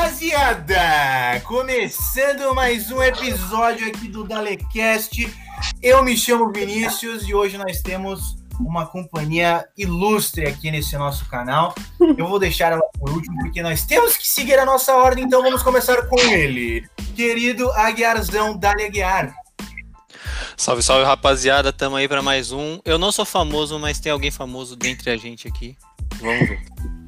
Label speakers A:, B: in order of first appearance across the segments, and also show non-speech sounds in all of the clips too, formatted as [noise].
A: Rapaziada, começando mais um episódio aqui do Dalecast. Eu me chamo Vinícius e hoje nós temos uma companhia ilustre aqui nesse nosso canal. Eu vou deixar ela por último porque nós temos que seguir a nossa ordem, então vamos começar com ele. Querido Aguiarzão, Dali Aguiar.
B: Salve, salve rapaziada, tamo aí para mais um. Eu não sou famoso, mas tem alguém famoso dentre a gente aqui. Vamos ver.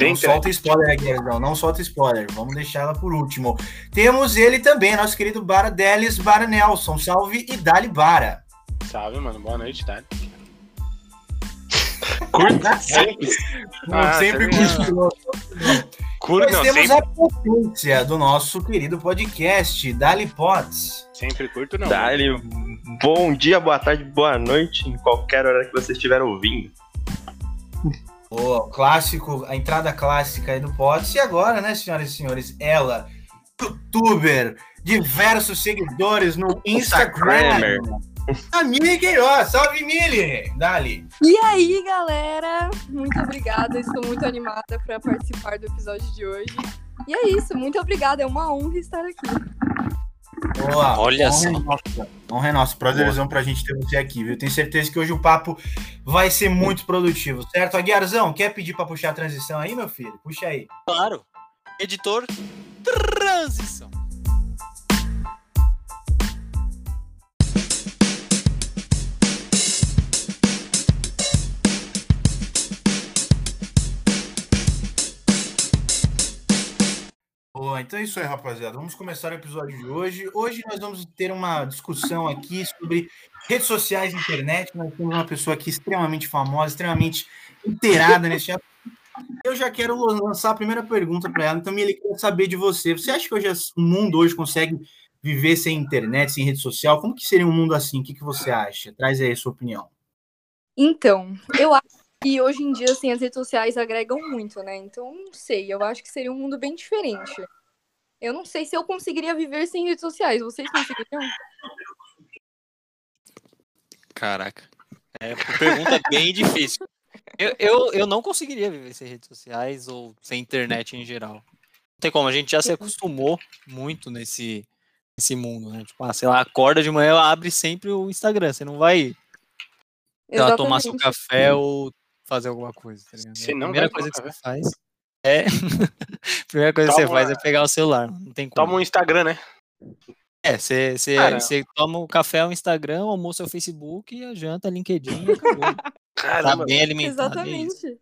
A: Não solta spoiler, Aguiarzão, não solta spoiler. Vamos deixar ela por último. Temos ele também, nosso querido Bara Delis, Bara Nelson. Salve e Dali Bara.
C: Salve, mano. Boa noite, Dali.
A: Curta sempre. Ah, sempre curto. Curto, Nós temos sempre... a potência do nosso querido podcast, Dali Pods.
C: Sempre curto, não.
D: Dali, bom dia, boa tarde, boa noite, em qualquer hora que você estiver ouvindo.
A: O clássico, a entrada clássica aí do Pods. E agora, né, senhoras e senhores, ela, youtuber, diversos seguidores no Instagram. A Mili Queiroz, salve Mili! Dali!
E: E aí, galera? Muito obrigada, estou muito animada para participar do episódio de hoje. E é isso, muito obrigada, é uma honra estar aqui.
A: Boa, Olha só. Honra é nossa. Prazerzão pra gente ter você aqui, viu? Tenho certeza que hoje o papo vai ser muito produtivo, certo? Aguiarzão, quer pedir pra puxar a transição aí, meu filho? Puxa aí.
B: Claro. Editor, transição.
A: Então é isso aí, rapaziada. Vamos começar o episódio de hoje. Hoje nós vamos ter uma discussão aqui sobre redes sociais e internet. Nós temos uma pessoa aqui extremamente famosa, extremamente inteirada nesse. Eu já quero lançar a primeira pergunta para ela. Então, ele quer saber de você. Você acha que hoje o mundo hoje consegue viver sem internet, sem rede social? Como que seria um mundo assim? O que, que você acha? Traz aí a sua opinião.
E: Então, eu acho e hoje em dia, assim, as redes sociais agregam muito, né? Então, não sei, eu acho que seria um mundo bem diferente. Eu não sei se eu conseguiria viver sem redes sociais. Vocês conseguiriam?
B: Caraca. É uma pergunta bem difícil. Eu, eu, eu não conseguiria viver sem redes sociais ou sem internet em geral. Não tem como, a gente já se acostumou muito nesse, nesse mundo, né? Tipo, ah, sei lá, acorda de manhã, abre sempre o Instagram. Você não vai ela tomar seu café ou fazer alguma coisa, tá ligado?
C: Você
B: não
C: a primeira
B: coisa que você faz é. a [laughs] primeira coisa toma, que você faz é pegar o celular. Não tem como.
C: Toma o Instagram, né?
B: É, você, você, você toma o café o Instagram, o almoço é o Facebook, a janta LinkedIn e acabou. [laughs] Caramba. Tá bem alimentado.
E: É Exatamente.
B: É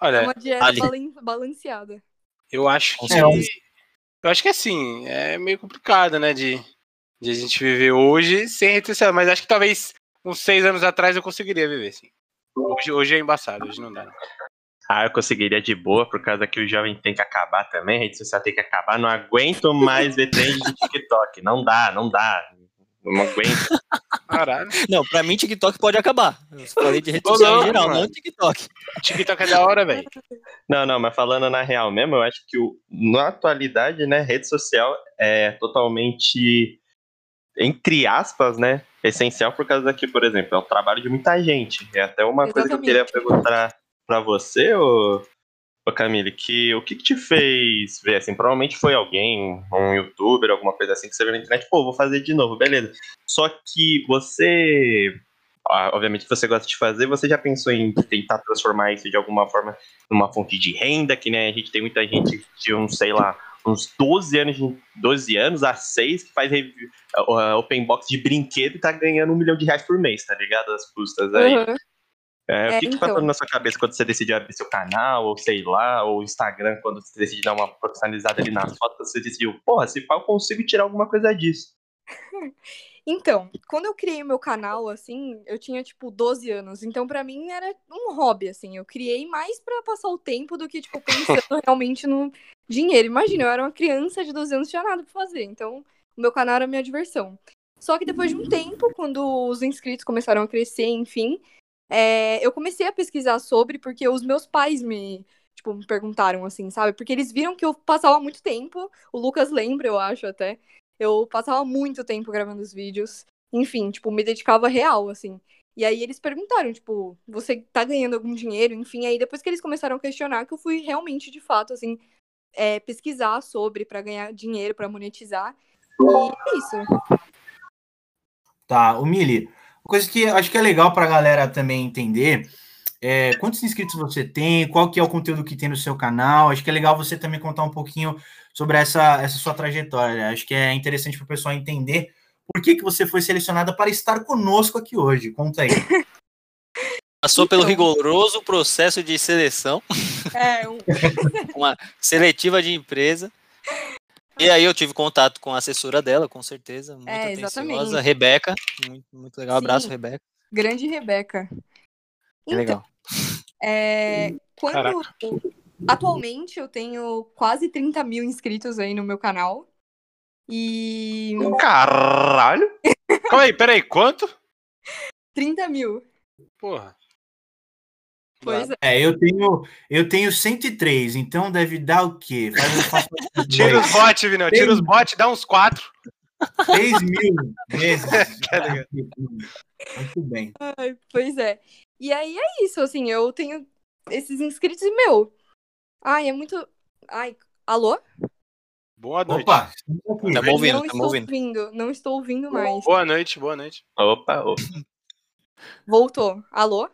E: Olha, é uma dieta ali. balanceada.
C: Eu acho que. É, eu acho que assim, é meio complicado, né? De, de a gente viver hoje sem rede social. Mas acho que talvez uns seis anos atrás eu conseguiria viver, sim. Hoje, hoje é embaçado, hoje não dá.
D: Ah, eu conseguiria de boa, por causa que o jovem tem que acabar também, a rede social tem que acabar. Não aguento mais ver trend de TikTok. Não dá, não dá. Não aguento.
B: Caralho. Não, pra mim TikTok pode acabar. Eu falei de rede social não, em geral, mano. não TikTok.
C: TikTok é da hora, velho.
D: Não, não, mas falando na real mesmo, eu acho que o, na atualidade, né, rede social é totalmente, entre aspas, né, essencial por causa daqui, por exemplo, é o trabalho de muita gente. É até uma Exatamente. coisa que eu queria perguntar para você, ô, ô Camille, que o que, que, te fez ver assim? Provavelmente foi alguém, um youtuber, alguma coisa assim que você viu na internet, pô, vou fazer de novo, beleza. Só que você obviamente você gosta de fazer, você já pensou em tentar transformar isso de alguma forma numa fonte de renda, que né, a gente tem muita gente de um, sei lá, uns 12 anos, 12 anos a 6 que faz review, uh, open box de brinquedo e tá ganhando um milhão de reais por mês, tá ligado? As custas aí. Uhum. É, o que, é, que então... passou na sua cabeça quando você decidiu abrir seu canal, ou sei lá, ou Instagram, quando você decidiu dar uma profissionalizada ali nas fotos, você decidiu, porra, se eu consigo tirar alguma coisa disso. [laughs]
E: Então, quando eu criei meu canal, assim, eu tinha, tipo, 12 anos. Então, para mim, era um hobby, assim. Eu criei mais para passar o tempo do que, tipo, pensando [laughs] realmente no dinheiro. Imagina, eu era uma criança de 12 anos, tinha nada pra fazer. Então, o meu canal era a minha diversão. Só que depois de um tempo, quando os inscritos começaram a crescer, enfim, é, eu comecei a pesquisar sobre, porque os meus pais me, tipo, me perguntaram, assim, sabe? Porque eles viram que eu passava muito tempo, o Lucas lembra, eu acho, até, eu passava muito tempo gravando os vídeos. Enfim, tipo, me dedicava real, assim. E aí eles perguntaram, tipo, você tá ganhando algum dinheiro? Enfim, aí depois que eles começaram a questionar, que eu fui realmente, de fato, assim, é, pesquisar sobre para ganhar dinheiro, para monetizar. E é isso.
A: Tá, o Mili, coisa que acho que é legal para a galera também entender é, quantos inscritos você tem, qual que é o conteúdo que tem no seu canal. Acho que é legal você também contar um pouquinho sobre essa, essa sua trajetória. Acho que é interessante para o pessoal entender por que, que você foi selecionada para estar conosco aqui hoje. Conta aí. [laughs]
B: Passou então, pelo rigoroso processo de seleção.
E: É, um... [laughs]
B: uma seletiva de empresa. E aí eu tive contato com a assessora dela, com certeza. Muito
E: é,
B: atenciosa. Rebeca. Muito, muito legal.
E: Sim,
B: Abraço, Rebeca.
E: Grande Rebeca.
B: É legal.
E: É, quando atualmente eu tenho quase 30 mil inscritos aí no meu canal. E
C: Caralho! [laughs] Calma aí, peraí, quanto?
E: 30 mil.
C: Porra.
E: Pois é.
A: É, eu tenho, eu tenho 103, então deve dar o quê? Faz, eu faço [laughs]
C: Tira os bots, Vinão. Tira os bots, dá uns quatro.
A: 3 mil vezes. [laughs]
C: Tá ligado?
A: Muito bem.
E: Ai, pois é. E aí é isso, assim, eu tenho esses inscritos e, meu. Ai, é muito. Ai, alô?
C: Boa noite.
A: Opa, estamos
B: ouvindo,
E: não estou
B: ouvindo.
E: ouvindo, não estou ouvindo mais.
C: Boa noite, boa noite.
D: Opa, opa.
E: Voltou. Alô?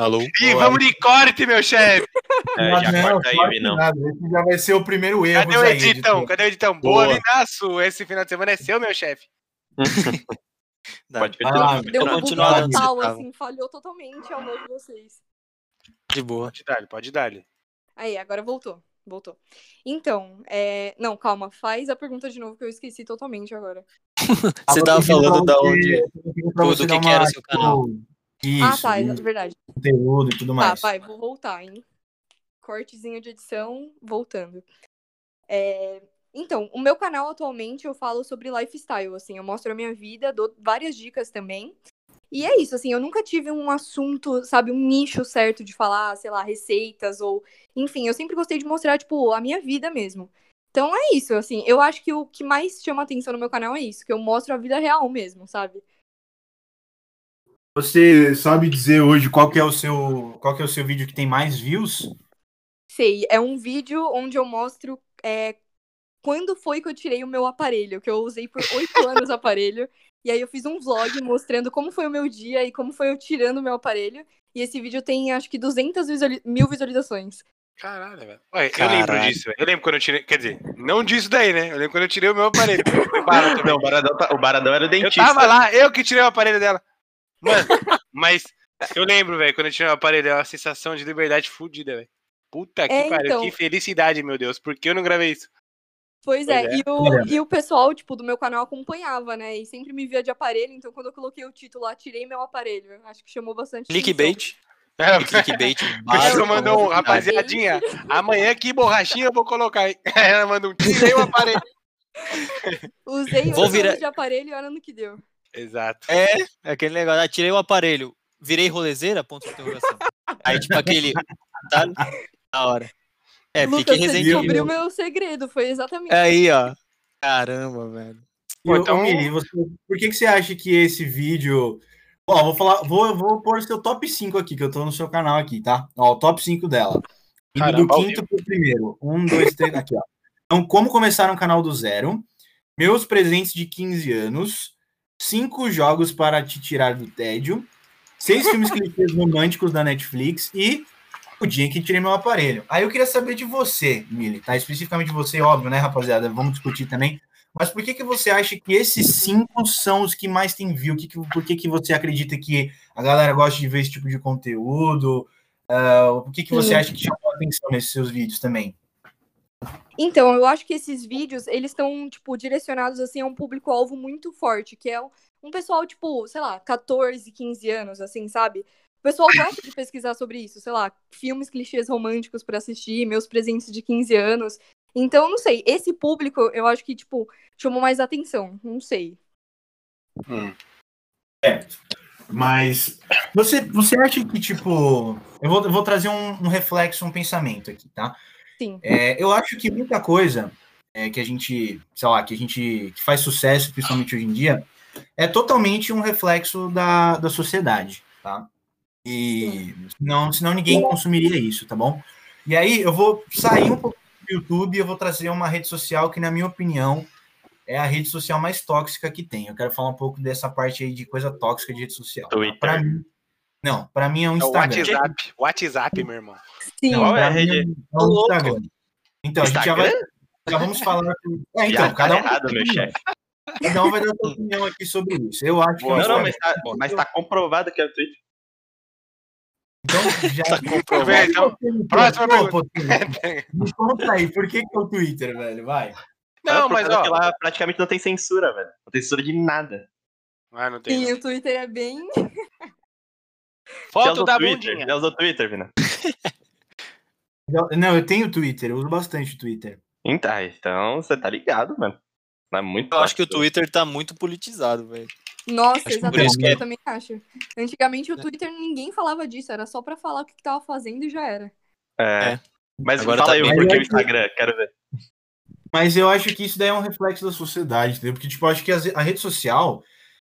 B: Alô?
C: Ih, vamos de corte, meu chefe. [laughs]
D: É, já
A: não,
D: corta aí, Vinão.
A: nada, Esse já vai ser o primeiro erro.
C: Cadê o
A: aí,
C: editão?
A: editor.
C: Cadê o editão? Boa,
D: Boa.
C: Vinaço. Esse final de semana é seu, meu chefe. [laughs]
D: Pode
A: Ah,
D: continuar.
E: Deu um
B: Vou
E: bug
B: continuar
E: total, assim, falhou totalmente ao novo de vocês.
B: De boa.
C: Pode dar, pode dar.
E: Aí, agora voltou. Voltou. Então, é... não, calma, faz a pergunta de novo que eu esqueci totalmente agora. [laughs]
B: Você
A: Ah,
B: tava falando da onde. do que que era seu canal.
A: Isso,
E: ah, tá, é verdade.
A: conteúdo e tudo
E: Tá,
A: mais.
E: vai, vou voltar, hein? Cortezinho de edição, voltando. É, Então, o meu canal atualmente eu falo sobre lifestyle, assim, eu mostro a minha vida, dou várias dicas também. E é isso, assim, eu nunca tive um assunto, sabe, um nicho certo de falar, sei lá, receitas ou. Enfim, eu sempre gostei de mostrar, tipo, a minha vida mesmo. Então é isso, assim, eu acho que o que mais chama atenção no meu canal é isso, que eu mostro a vida real mesmo, sabe?
A: Você sabe dizer hoje qual que é o seu, qual que é o seu vídeo que tem mais views?
E: Sei, é um vídeo onde eu mostro é, quando foi que eu tirei o meu aparelho, que eu usei por oito [laughs] anos o aparelho. E aí eu fiz um vlog mostrando como foi o meu dia e como foi eu tirando o meu aparelho. E esse vídeo tem, acho que, 200 visuali- mil visualizações.
C: Caralho, velho. Eu
B: Caralho.
C: lembro disso, velho. Eu lembro quando eu tirei. Quer dizer, não disso daí, né? Eu lembro quando eu tirei o meu aparelho. [laughs]
D: Não, o Baradão, tá- o Baradão era o
C: Eu
D: dentista.
C: tava lá, eu que tirei o aparelho dela. Mano, mas eu lembro, velho, quando eu tirei o aparelho dela, a sensação de liberdade fudida, velho. Puta que
E: É,
C: pariu,
E: então.
C: que felicidade, meu Deus. Por que eu não gravei isso?
E: Pois
C: Pois
E: é,
C: é.
E: E, o, e o pessoal, tipo, do meu canal acompanhava, né? E sempre me via de aparelho, então quando eu coloquei o título lá, tirei meu aparelho. Acho que chamou bastante.
B: Clickbait.
C: É, [laughs]
B: Clickbait básico.
C: mandou um, rapaziadinha, amanhã que borrachinha eu vou colocar, hein? Aí [laughs] ela mandou um tirei o aparelho.
E: Usei
B: virar-
E: anos de aparelho e olha no que deu.
C: Exato.
B: É, aquele negócio. Ah, tirei o aparelho, virei rolezeira? Ponto de interrogação. Aí, tipo, aquele. Tá? Da hora. É,
E: Lucas,
B: fiquei
E: você
B: resentinho.
E: descobriu meu segredo, foi exatamente
B: Aí, ó. Caramba, velho.
A: E, ô,
C: então-
A: Mili, você- por que, que você acha que esse vídeo. Ó, vou falar, vou, vou pôr o seu top 5 aqui, que eu tô no seu canal aqui, tá? Ó, o top 5 dela.
C: Caramba,
A: do quinto pro primeiro. Um, dois, três. Aqui, ó. Então, como começar um canal do zero? Meus presentes de 15 anos. Cinco jogos para te tirar do tédio. Seis filmes clichês românticos da Netflix e o dia em que tirei meu aparelho. Aí eu queria saber de você, Mili, tá? Especificamente você, óbvio, né, rapaziada? Vamos discutir também. Mas por que, que você acha que esses cinco são os que mais tem view? Que que- por que, que você acredita que a galera gosta de ver esse tipo de conteúdo? Ah, por que, que você
E: Sim.
A: acha que chamou a atenção nesses seus vídeos também?
E: Então, eu acho que esses vídeos, eles estão, tipo, direcionados, assim, a um público-alvo muito forte, que é um, pessoal, tipo, sei lá, 14, 15 anos, assim, sabe? O pessoal gosta de pesquisar sobre isso, sei lá, filmes clichês românticos pra assistir, meus presentes de 15 anos. Então, não sei, esse público, eu acho que, tipo, chamou mais atenção, não sei.
A: Mas você, você acha que, tipo. Eu vou, eu vou trazer um, um reflexo, um pensamento aqui, tá?
E: Sim.
A: É, eu acho que muita coisa é, que a gente, sei lá, que a gente que faz sucesso, principalmente hoje em dia, é totalmente um reflexo da, da sociedade, tá? E senão, senão ninguém consumiria isso, tá bom? E aí eu vou sair um pouco do YouTube, eu vou trazer uma rede social que, na minha opinião, é a rede social mais tóxica que tem. Eu quero falar um pouco dessa parte aí de coisa tóxica de rede social.
D: Twitter.
A: Pra mim, não, para mim é um
C: É o
A: Instagram.
C: WhatsApp. WhatsApp, meu irmão.
E: Sim.
A: Não,
D: é
A: pra
D: rede?
A: É o Instagram. Então, a gente já vai.
D: Instagram?
A: Já vamos falar. É, então,
D: Já tá
A: cada um,
D: errado, meu chefe.
A: cada um vai dar sua opinião aqui sobre isso. Eu acho que é
D: Não, não,
A: Instagram.
D: mas tá, mas tá comprovado que é o Twitter.
A: Então, já. [laughs]
B: Tá comprovado.
C: Então, próxima
A: Pô, pô, [laughs] Me conta aí, por que, que é o Twitter, velho? Vai.
C: Não, mas ó.
D: lá praticamente não tem censura, velho. Não tem censura de nada.
C: Ah, não tem.
E: Sim,
C: não.
E: o Twitter é bem.
C: Foto da
D: Twitter?
C: bundinha.
D: Já usou Twitter, Vina? [laughs]
A: Não, eu tenho Twitter, eu uso bastante o Twitter.
D: Então, então você tá ligado, mano. É muito
B: Eu acho que o. Twitter tá muito politizado, velho.
E: Nossa,
B: Acho
E: exatamente.
B: isso que-
E: Eu também acho. Antigamente o Twitter ninguém falava disso, era só pra falar o que, que tava fazendo e já era.
D: É.
B: É.
D: Mas
B: Agora
D: fala
B: tá
D: aí
B: bem.
D: o
A: é
D: Instagram, quero ver.
A: Mas eu acho que isso daí é um reflexo da sociedade, entendeu? Porque, tipo, eu acho que a rede social,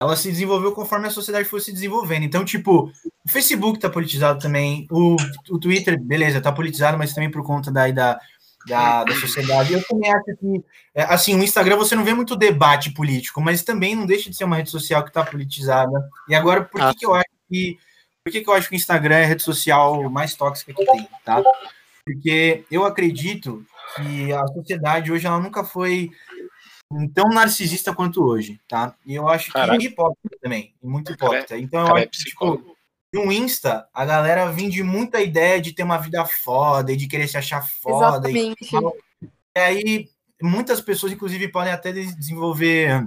A: ela se desenvolveu conforme a sociedade foi se desenvolvendo. Então, tipo, o Facebook tá politizado também, o, o Twitter, beleza, tá politizado, mas também por conta daí da, da, da sociedade. Eu também acho que, é, assim, o Instagram você não vê muito debate político, mas também não deixa de ser uma rede social que tá politizada. E agora, por que,
B: Ah.
A: que eu acho que. Por que, que eu acho que o Instagram é a rede social mais tóxica que tem, tá? Porque eu acredito que a sociedade hoje ela nunca foi tão narcisista quanto hoje, tá? E eu acho que
C: Caraca.
A: hipócrita também, e muito hipócrita. Então eu
C: Cara, é
A: acho que, tipo, no Insta, a galera vende muita ideia de ter uma vida foda e de querer se achar foda. E,
E: Exatamente.
A: e aí, muitas pessoas, inclusive, podem até des- desenvolver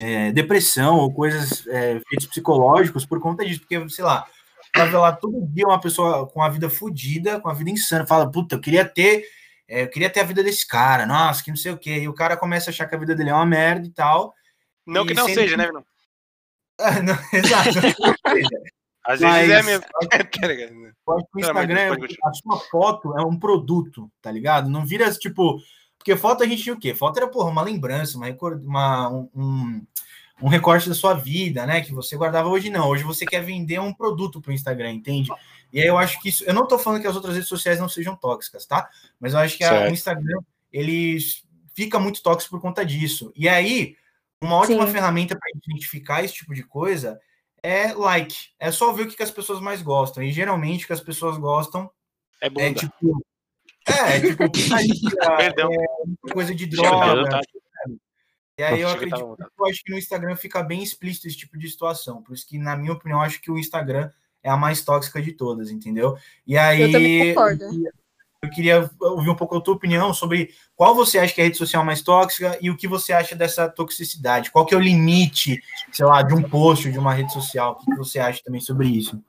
A: é, depressão ou coisas, é, efeitos psicológicos por conta disso, porque, sei lá, vai ver lá todo dia uma pessoa com a vida fodida, com a vida insana, fala, puta, eu queria ter, é, eu queria ter a vida desse cara, nossa, que não sei o quê, e o cara começa a achar que a vida dele é uma merda e tal.
C: Não que
A: E
C: não
A: sempre-
C: seja, né, Vinão? [laughs]
A: Ah, não, exato.
C: Às
A: Mas-
C: vezes é mesmo. [laughs] Tá
A: que o Instagram,
C: pode
A: a sua foto é um produto, tá ligado? Não vira tipo. Porque foto a gente tinha o quê? Foto era, porra, uma lembrança, uma, uma- um, um, um recorte da sua vida, né? Que você guardava hoje não. Hoje você quer vender um produto pro Instagram, entende? E aí eu acho que isso. Eu não tô falando que as outras redes sociais não sejam tóxicas, tá? Mas eu acho que a- o Instagram, ele fica muito tóxico por conta disso. E aí, uma ótima
E: Sim.
A: ferramenta para identificar esse tipo de coisa é like. É só ver o que, que as pessoas mais gostam. E geralmente o que as pessoas gostam
C: É
A: é
C: bunda.
A: tipo. É, tipo, [laughs] putaria, é, coisa de droga.
C: tá?
A: E aí eu acredito
C: bom.
A: eu acho que no Instagram fica bem explícito esse tipo de situação. Por isso que, na minha opinião, eu acho que o Instagram é a mais tóxica de todas, entendeu? E aí.
E: Eu também concordo.
A: Eu queria ouvir um pouco a tua opinião sobre qual você acha que é a rede social mais tóxica e o que você acha dessa toxicidade. Qual que é o limite, sei lá, de um post, de uma rede social? O que que você acha também sobre isso?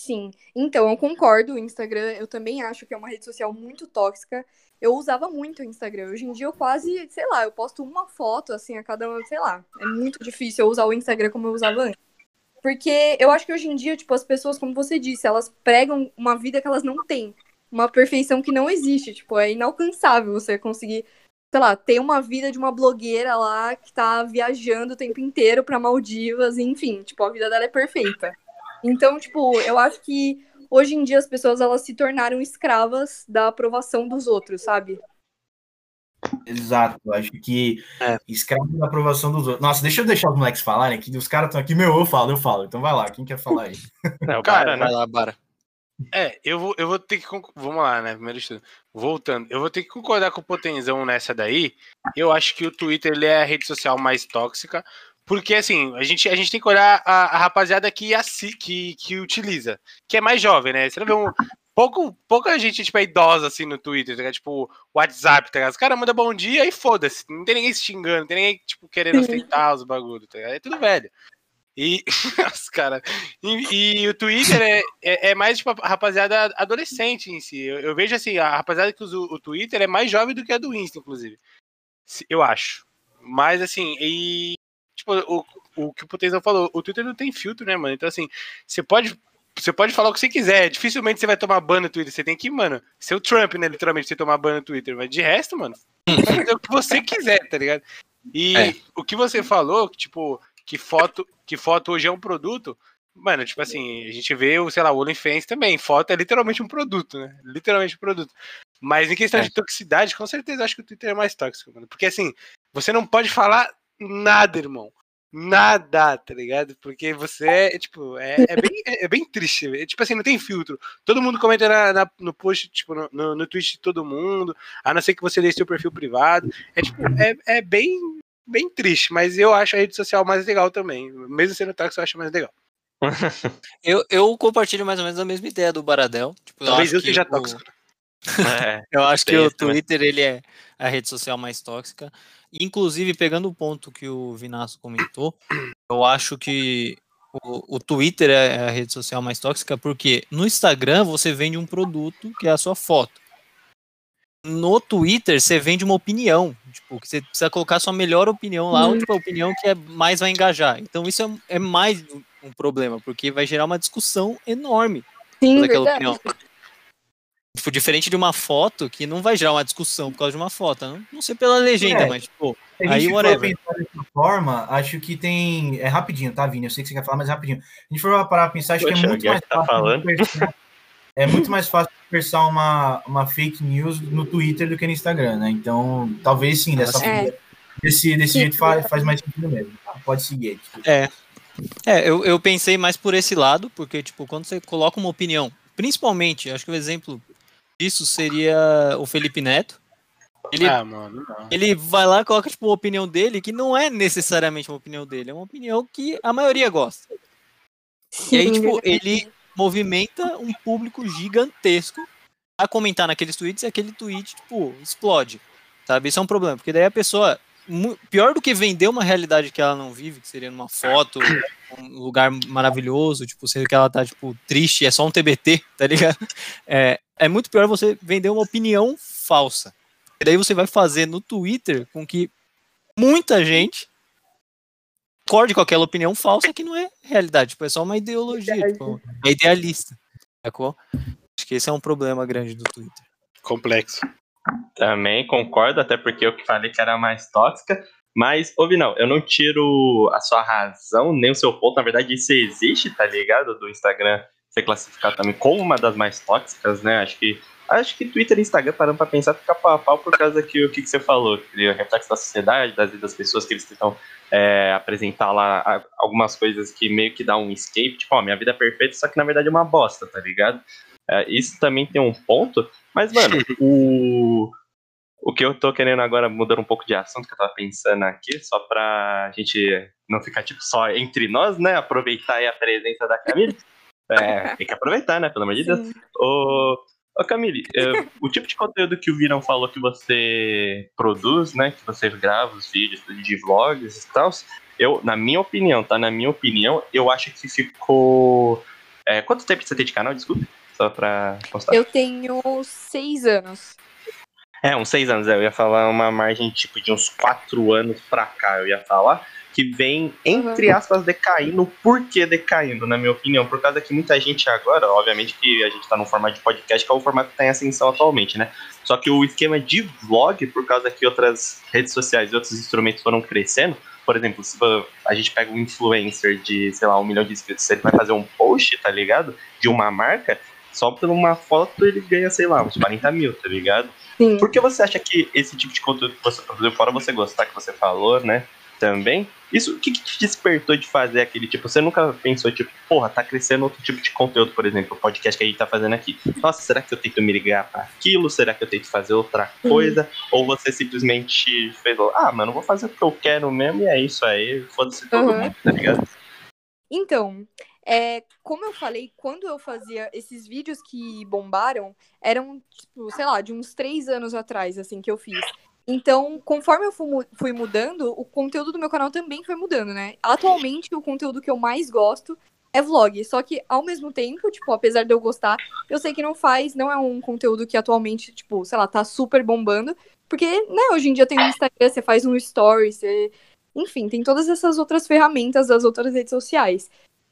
E: Sim, então eu concordo. O Instagram eu também acho que é uma rede social muito tóxica. Eu usava muito o Instagram. Hoje em dia eu quase, sei lá, eu posto uma foto assim a cada, sei lá. É muito difícil eu usar o Instagram como eu usava antes. Porque eu acho que hoje em dia, tipo, as pessoas, como você disse, elas pregam uma vida que elas não têm. Uma perfeição que não existe. Tipo, é inalcançável você conseguir, sei lá, ter uma vida de uma blogueira lá que tá viajando o tempo inteiro pra Maldivas, enfim, tipo, a vida dela é perfeita. Então, tipo, eu acho que hoje em dia as pessoas elas se tornaram escravas da aprovação dos outros, sabe?
A: Exato, acho que
B: É.
A: escravo da aprovação dos outros. Nossa, deixa eu deixar os moleques falarem, que os caras estão aqui, meu, eu falo, eu falo. Então vai lá, quem quer falar aí? [laughs]
D: É, o
C: Cara,
D: cara, né?
B: Vai lá, Bara.
C: É, eu vou, eu vou ter que. conc- Vamos lá, né? Primeiro de tudo. Voltando, eu vou ter que concordar com o Potenzão nessa daí. Eu acho que o Twitter ele é a rede social mais tóxica. Porque, assim, a gente, a gente tem que olhar a, a rapaziada que, assi, que, que utiliza, que é mais jovem, né? Você não vê um. Pouco, pouca gente, tipo, é idosa assim no Twitter, tá? Tipo, WhatsApp, tá ligado? Os caras mandam bom dia e foda-se. Não tem ninguém se xingando, não tem ninguém, tipo, querendo
E: Sim.
C: ostentar os bagulhos, tá ligado? É tudo velho. E [laughs] os caras. E, e o Twitter é, é, é mais, tipo, a rapaziada adolescente em si. Eu, eu vejo assim, a rapaziada que usa o, Twitter é mais jovem do que a do Insta, inclusive. Eu acho. Mas assim, e. Tipo, o, o que o Potenzão falou, o Twitter não tem filtro, né, mano? Então, assim, você pode. Você pode falar o que você quiser. Dificilmente você vai tomar ban no Twitter. Você tem que, mano, ser o Trump, né? Literalmente, você tomar ban no Twitter. Mas de resto, mano, você pode fazer o que você quiser, tá ligado? E
B: É.
C: o que você falou, que, tipo, que foto, que foto hoje é um produto, Mano, tipo assim, a gente vê o, sei lá, o OnlyFans também. Foto é literalmente um produto, né? Literalmente um produto. Mas em questão
B: É.
C: de toxicidade, com certeza eu acho que o Twitter é mais tóxico, mano. Porque assim, você não pode falar nada, irmão. Nada, tá ligado? Porque você é, tipo, é, é bem, é, é bem triste. É, tipo assim, não tem filtro. Todo mundo comenta na, na- no post, tipo, no, no, no tweet de todo mundo, a não ser que você deixe seu perfil privado. É tipo, é, é bem, bem triste, mas eu acho a rede social mais legal também. Mesmo sendo tóxico, eu acho mais legal. [laughs]
B: Eu, eu compartilho mais ou menos a mesma ideia do Baradel. Tipo,
C: Talvez eu
B: que
C: seja
B: o-
C: tóxico.
D: É, [laughs]
B: Eu acho que o. Twitter ele é a rede social mais tóxica. Inclusive, pegando o ponto que o Vinasso comentou, eu acho que o, o Twitter é a rede social mais tóxica porque no Instagram você vende um produto que é a sua foto. No Twitter você vende uma opinião, tipo, que você precisa colocar a sua melhor opinião lá, a opinião que é mais vai engajar. Então isso é, é mais um- problema, porque vai gerar uma discussão enorme
E: Sim, verdade.
B: opinião. Tipo, diferente de uma foto que não vai gerar uma discussão por causa de uma foto. Não, não sei pela legenda,
A: É.
B: mas, tipo, Aí, whatever.
A: pensar dessa forma, acho que tem. É rapidinho, tá, Vini? Eu sei que você quer falar, mas é rapidinho. Se a gente for parar pra pensar, acho que
D: Poxa,
A: é muito mais
D: tá
A: fácil. dispersar- É muito mais fácil dispersar uma, uma fake news no Twitter do que no Instagram, né? Então, talvez sim, dessa,
E: É.
A: desse, desse jeito faz, faz mais sentido mesmo. tá? Pode seguir aí. desculpa.
B: é, eu, eu pensei mais por esse lado, porque, tipo, quando você coloca uma opinião, principalmente, acho que o exemplo disso seria o Felipe Neto. Ele,
C: Ah, mano, não.
B: ele vai lá e coloca, tipo, uma opinião dele que não é necessariamente uma opinião dele, é uma opinião que a maioria gosta. E aí, tipo, ele movimenta um público gigantesco a comentar naqueles tweets e aquele tweet, tipo, explode. Sabe? Isso é um problema, porque daí a pessoa. Pior do que vender uma realidade que ela não vive, que seria numa foto, um lugar maravilhoso, tipo, sendo que ela tá, tipo, triste, é só um TBT, tá ligado? É, é muito pior você vender uma opinião falsa. E daí você vai fazer no Twitter com que muita gente concorde com aquela opinião falsa que não é realidade, tipo, é só uma ideologia, tipo, é idealista. Sacou? Acho que esse é um problema grande do Twitter.
C: Complexo.
D: Também concordo, até porque eu que falei que era mais tóxica. Mas, ouve, não, eu não tiro a sua razão, nem o seu ponto. Na verdade, isso existe, tá ligado? Do Instagram ser classificado também como uma das mais tóxicas, né? Acho que acho que Twitter e Instagram, parando pra pensar, fica pau a pau por causa que o que, que você falou, que o reflexo da sociedade, das das pessoas que eles tentam é, apresentar lá algumas coisas que meio que dá um escape, tipo, ó, minha vida é perfeita, só que na verdade é uma bosta, tá ligado? É, isso também tem um ponto, mas, mano, [laughs] o, o que eu tô querendo agora, mudando um pouco de assunto, que eu tava pensando aqui, só pra gente não ficar, tipo, só entre nós, né? Aproveitar aí a presença da Camille. É, [laughs] tem que aproveitar, né? Pelo amor de Deus. Ô, ô Camille, o tipo de conteúdo que o Virão falou que você produz, né? Que você grava os vídeos de vlogs e tal, eu, na minha opinião, tá? Na minha opinião, eu acho que ficou. é, quanto tempo você tem de canal? Desculpa. Só pra constar.
E: Eu tenho seis anos.
D: É, uns seis anos, é, eu ia falar uma margem tipo de uns quatro anos pra cá, eu ia falar, que vem, entre aspas, decaindo. Por que decaindo, na minha opinião? Por causa que muita gente agora, obviamente que a gente tá num formato de podcast, que é o formato que tá em ascensão atualmente, né? Só que o esquema de vlog, por causa que outras redes sociais e outros instrumentos foram crescendo, por exemplo, se a gente pega um influencer de, sei lá, um milhão de inscritos, ele vai fazer um post, tá ligado? De uma marca, só por uma foto ele ganha, sei lá, uns 40 mil, tá ligado?
E: Sim.
D: Por que você acha que esse tipo de conteúdo que você produziu, fora você gostar que você falou, né? Também. Isso, o que, que te despertou de fazer aquele tipo? Você nunca pensou, tipo, porra, tá crescendo outro tipo de conteúdo, por exemplo, o podcast que a gente tá fazendo aqui. Nossa, será que eu tento me ligar para aquilo? Será que eu tento fazer outra coisa? Ou você simplesmente fez, ah, mano, vou fazer o que eu quero mesmo e é isso aí, foda-se todo
E: Uhum.
D: mundo, tá ligado?
E: Então, é, como eu falei, quando eu fazia esses vídeos que bombaram, eram, tipo, sei lá, de uns três anos atrás, assim, que eu fiz. Então, conforme eu fui mudando, o conteúdo do meu canal também foi mudando, né? Atualmente, o conteúdo que eu mais gosto é vlog. Só que, ao mesmo tempo, tipo, apesar de eu gostar, eu sei que não faz, não é um conteúdo que atualmente, tipo, sei lá, tá super bombando. Porque, né, hoje em dia tem o Instagram, você faz um story, você... Enfim, tem todas essas outras ferramentas das outras redes sociais.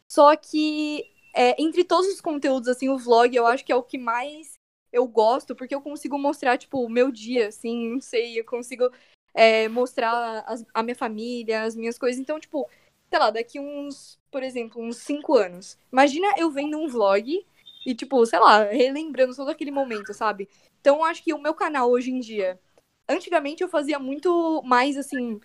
E: Só que, é, entre todos os conteúdos, assim, o vlog eu acho que é o que mais eu gosto, porque eu consigo mostrar, tipo, o meu dia, assim, não sei, eu consigo é, mostrar as- a minha família, as minhas coisas. Então, tipo, sei lá, daqui uns por exemplo, uns 5 anos. Imagina eu vendo um vlog e, tipo, sei lá, relembrando todo aquele momento, sabe? Então, eu acho que o meu canal hoje em dia. Antigamente eu fazia muito mais, assim,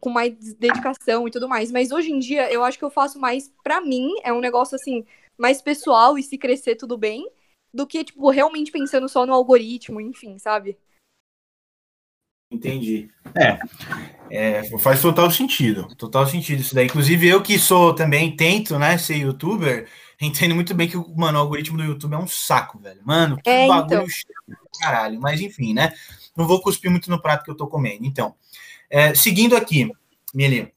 E: com mais dedicação e tudo mais. Mas hoje em dia eu acho que eu faço mais pra mim. É um negócio, assim, mais pessoal e se crescer tudo bem. Do que, tipo, realmente pensando só no algoritmo, enfim, sabe?
A: Entendi. É, é, faz total sentido. Total sentido isso daí. Inclusive, eu que sou também, tento, né, ser youtuber, [laughs] entendo muito bem que, mano, o algoritmo do YouTube é um saco, velho. Mano, que
E: É,
A: bagulho
E: então.
A: chato, caralho. Mas enfim, né? Não vou cuspir muito no prato que eu tô comendo. Então, é, seguindo aqui, Mili,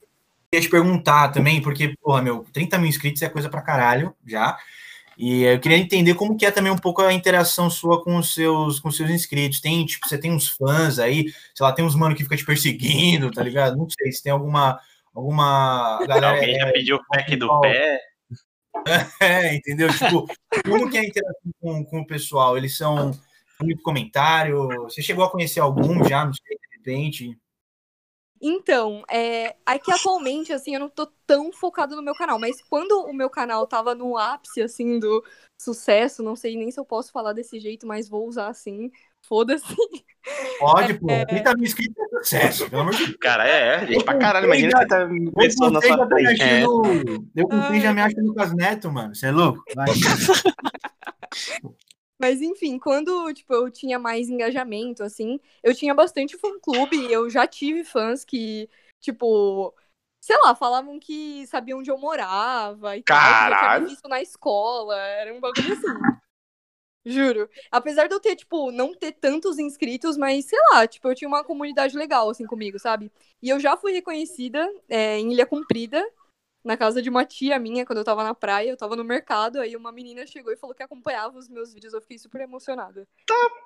A: queria te perguntar também, porque, porra, meu, 30 mil inscritos é coisa pra caralho já. E eu queria entender como que é também um pouco a interação sua com os seus, com os seus inscritos. Tem, tipo, você tem uns fãs aí, sei lá, tem uns mano que fica te perseguindo, tá ligado? Não sei se tem alguma alguma galera
D: Alguém já
A: é,
D: pediu o pack do pé. [laughs]
A: é, entendeu? Tipo, como que é a interação com, com o pessoal? Eles são muito comentário? Você chegou a conhecer algum já, não sei, de repente?
E: Então, é, é que atualmente, assim, eu não tô tão focado no meu canal, mas quando o meu canal tava no ápice, assim, do sucesso, não sei nem se eu posso falar desse jeito, mas vou usar assim, foda-se.
A: Pode, pô. 30 mil inscritos é sucesso, pelo amor de Deus.
D: Cara, é, é, gente pra caralho. Imagina que tá
A: Eu
D: pessoa na sua
A: já tô me
D: frente.
A: achando. Eu já me acho Lucas Neto, mano. Você é louco? Vai. [laughs]
E: Mas enfim, quando, tipo, eu tinha mais engajamento, assim, eu tinha bastante fã-clube, eu já tive fãs que, tipo, sei lá, falavam que sabiam onde eu morava e tal,
C: Caralho.
E: me visto na escola, era um bagulho assim. Juro. Apesar de eu ter, tipo, não ter tantos inscritos, mas sei lá, tipo, eu tinha uma comunidade legal, assim, comigo, sabe? E eu já fui reconhecida é, em Ilha Comprida, na casa de uma tia minha, quando eu tava na praia, eu tava no mercado, aí uma menina chegou e falou que acompanhava os meus vídeos, eu fiquei super emocionada.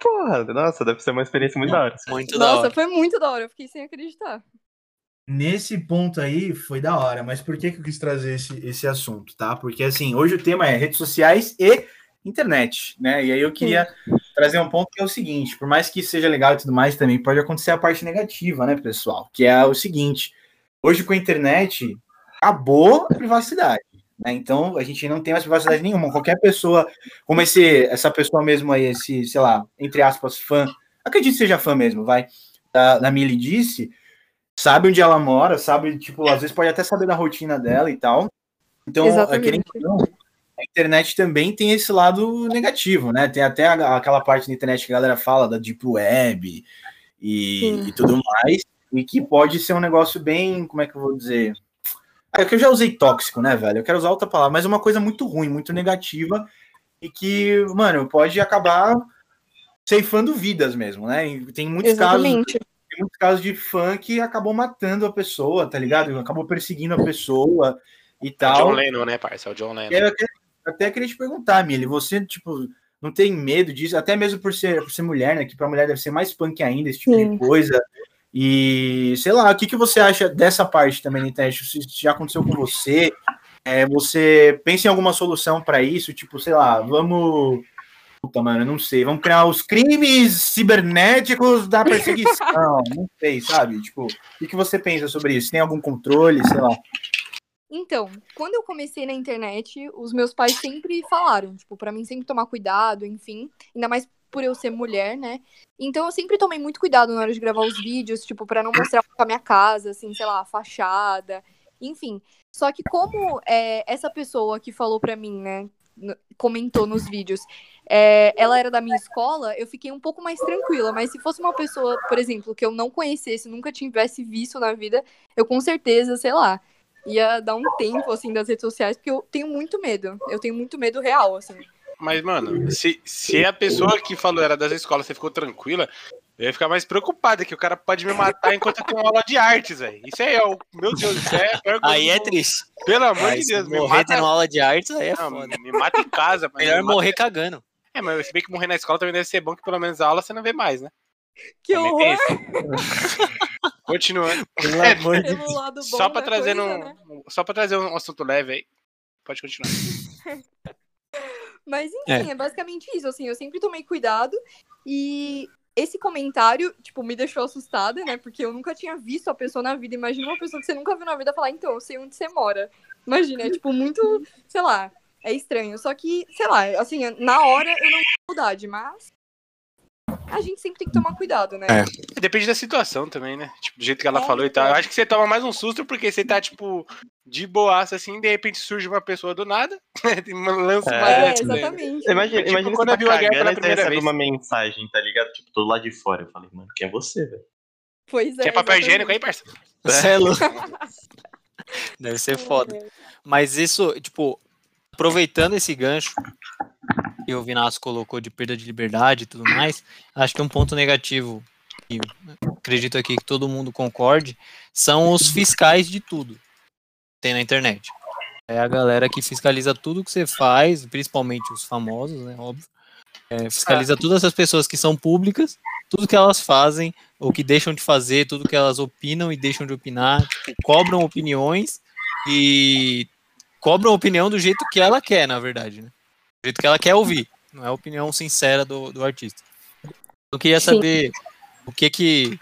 D: Porra, nossa, deve ser uma experiência muito da hora.
B: Muito da
E: Nossa,
B: hora.
E: foi muito da hora, eu fiquei sem acreditar.
A: Nesse ponto aí foi da hora, mas por que, que eu quis trazer esse, esse assunto, tá? Porque assim, hoje o tema é redes sociais e internet, né? E aí eu queria trazer um ponto que é o seguinte: por mais que seja legal e tudo mais, também pode acontecer a parte negativa, né, pessoal? Que é o seguinte: hoje com a internet acabou a privacidade. né? Então a gente não tem mais privacidade nenhuma. Qualquer pessoa, como esse, essa pessoa mesmo aí, esse, sei lá, entre aspas, fã, acredito que seja fã mesmo, vai, da, da Millie disse, sabe onde ela mora, sabe, tipo, às vezes pode até saber da rotina dela e tal. Então, querendo não, a internet também tem esse lado negativo, né? Tem até aquela parte da internet que a galera fala da Deep Web e, e tudo mais, e que pode ser um negócio bem, como é que eu vou dizer? É que eu já usei tóxico, né, velho? Eu quero usar outra palavra, mas é uma coisa muito ruim, muito negativa, e que, mano, pode acabar ceifando vidas mesmo, né? E tem muitos casos
E: Exatamente.
A: tem muitos casos de fã que acabou matando a pessoa, tá ligado? Acabou perseguindo a pessoa e
C: É o John
A: tal.
C: Lennon, né, parça? É o John Lennon.
A: Eu até, até queria te perguntar, Mili, você, tipo, não tem medo disso, até mesmo por ser, por ser mulher, né? Que pra mulher deve ser mais punk ainda, esse tipo
E: Sim.
A: de coisa. E, sei lá, o que, que você acha dessa parte também na internet? Se já aconteceu com você? É, você pensa em alguma solução para isso? Tipo, sei lá, vamos. Puta, mano, não sei. Vamos criar os crimes cibernéticos da perseguição. [laughs] não sei, sabe? Tipo, o que, que você pensa sobre isso? Tem algum controle, sei lá?
E: Então, quando eu comecei na internet, os meus pais sempre falaram, tipo, pra mim sempre tomar cuidado, enfim, ainda mais por eu ser mulher, né? Então eu sempre tomei muito cuidado na hora de gravar os vídeos, tipo, pra não mostrar a minha casa, assim, sei lá, a fachada, enfim. Só que como é, essa pessoa que falou pra mim, né, comentou nos vídeos, é, ela era da minha escola, eu fiquei um pouco mais tranquila. Mas se fosse uma pessoa, por exemplo, que eu não conhecesse, nunca tivesse visto na vida, eu com certeza, sei lá, ia dar um tempo, assim, das redes sociais, porque eu tenho muito medo. Eu tenho muito medo real, assim.
C: Mas, mano, se, se a pessoa que falou era das escolas, você ficou tranquila, eu ia ficar mais preocupada, que o cara pode me matar enquanto eu tenho aula de artes, velho. Isso aí é o. Meu Deus, isso é
B: Aí é
C: do-
B: triste.
C: Pelo amor
B: Mas
C: de Deus, me
B: morrer
C: mata.
B: tendo aula de artes, aí é
C: Não,
B: foda.
C: me mata em casa, mas.
B: Melhor
C: me mata-
B: morrer cagando.
C: É, mas se bem que morrer na escola também deve ser bom, que pelo menos a aula você não vê mais, né?
E: Que
C: Também
E: horror! [laughs]
C: Continuando.
B: Pelo
C: É,
B: amor de
E: bom
C: Só pra trazer
E: coisa,
C: um,
E: né?
C: só para trazer um assunto leve aí. Pode continuar. [laughs]
E: Mas enfim, é. basicamente isso, assim, eu sempre tomei cuidado e esse comentário, tipo, me deixou assustada, né? Porque eu nunca tinha visto a pessoa na vida. Imagina uma pessoa que você nunca viu na vida falar, então, eu sei onde você mora. Imagina, é tipo muito, sei lá, é estranho. Só que, sei lá, assim, na hora eu não mudar, mas a gente sempre tem que tomar cuidado, né?
B: É.
C: Depende da situação também, né? Tipo, do jeito que ela
E: É,
C: falou e tal.
E: é.
C: Eu acho que você toma mais um susto porque você tá, tipo, de boaça assim, de repente surge uma pessoa do nada, [laughs] lança uma
E: É,
C: né?
E: exatamente.
D: Imagina,
C: Tipo,
D: imagina
C: quando
D: você
C: eu vi o
D: tá
C: Aguiar pela primeira
D: recebe
C: vez.
D: uma mensagem, tá ligado? Tipo, tô lá de fora. Eu falei, mano, quem é você, velho?
E: Pois é.
C: Quer papel
E: exatamente.
C: higiênico aí, parça?
B: Você é louco. [laughs] Deve ser foda. Mas isso, tipo, aproveitando esse gancho que o Vinasco colocou de perda de liberdade e tudo mais, acho que um ponto negativo, e acredito aqui que todo mundo concorde, são os fiscais de tudo que tem na internet. É a galera que fiscaliza tudo que você faz, principalmente os famosos, né? Óbvio. É, fiscaliza todas essas pessoas que são públicas, tudo que elas fazem, ou que deixam de fazer, tudo que elas opinam e deixam de opinar, cobram opiniões e cobram a opinião do jeito que ela quer, na verdade, né? Do jeito que ela quer ouvir, não é a opinião sincera do, do artista. Eu queria
E: Sim.
B: saber o que que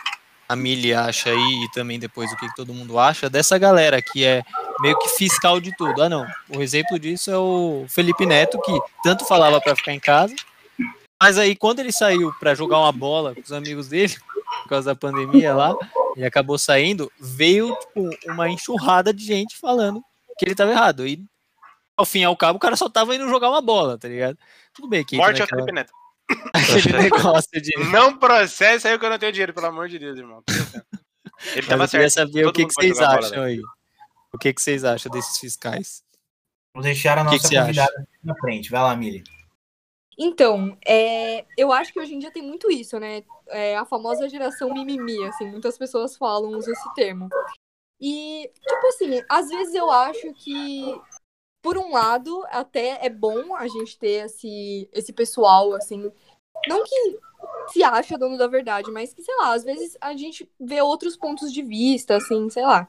B: a Mili acha aí e também depois o que, que todo mundo acha dessa galera que é meio que fiscal de tudo. Ah, não. O exemplo disso é o Felipe Neto, que tanto falava para ficar em casa, mas aí quando ele saiu para jogar uma bola com os amigos dele, [laughs] por causa da pandemia lá, ele acabou saindo, veio tipo, uma enxurrada de gente falando que ele tava errado. E ao fim e ao cabo, o cara só tava indo jogar uma bola, tá ligado? Tudo bem que entra
C: Morte ao Felipe Neto. [laughs]
B: aquele [laughs] negócio de.
C: Não processa aí que eu não tenho dinheiro, pelo amor de Deus, irmão. Ele
B: Mas
C: tava
B: eu queria
C: certo.
B: saber o
C: Todo
B: que,
C: mundo
B: que
C: pode
B: vocês acham aí. O que, que vocês acham desses fiscais?
A: Vou deixar a
B: O que
A: nossa
B: que acha?
A: convidada na frente. Vai lá, Mili.
E: Então, é, eu acho que hoje em dia tem muito isso, né? É, a famosa geração mimimi, assim, muitas pessoas falam, usam esse termo. E, tipo assim, às vezes eu acho que, por um lado, até é bom a gente ter esse, esse pessoal, assim, não que se acha dono da verdade, mas que, sei lá, às vezes a gente vê outros pontos de vista, assim, sei lá.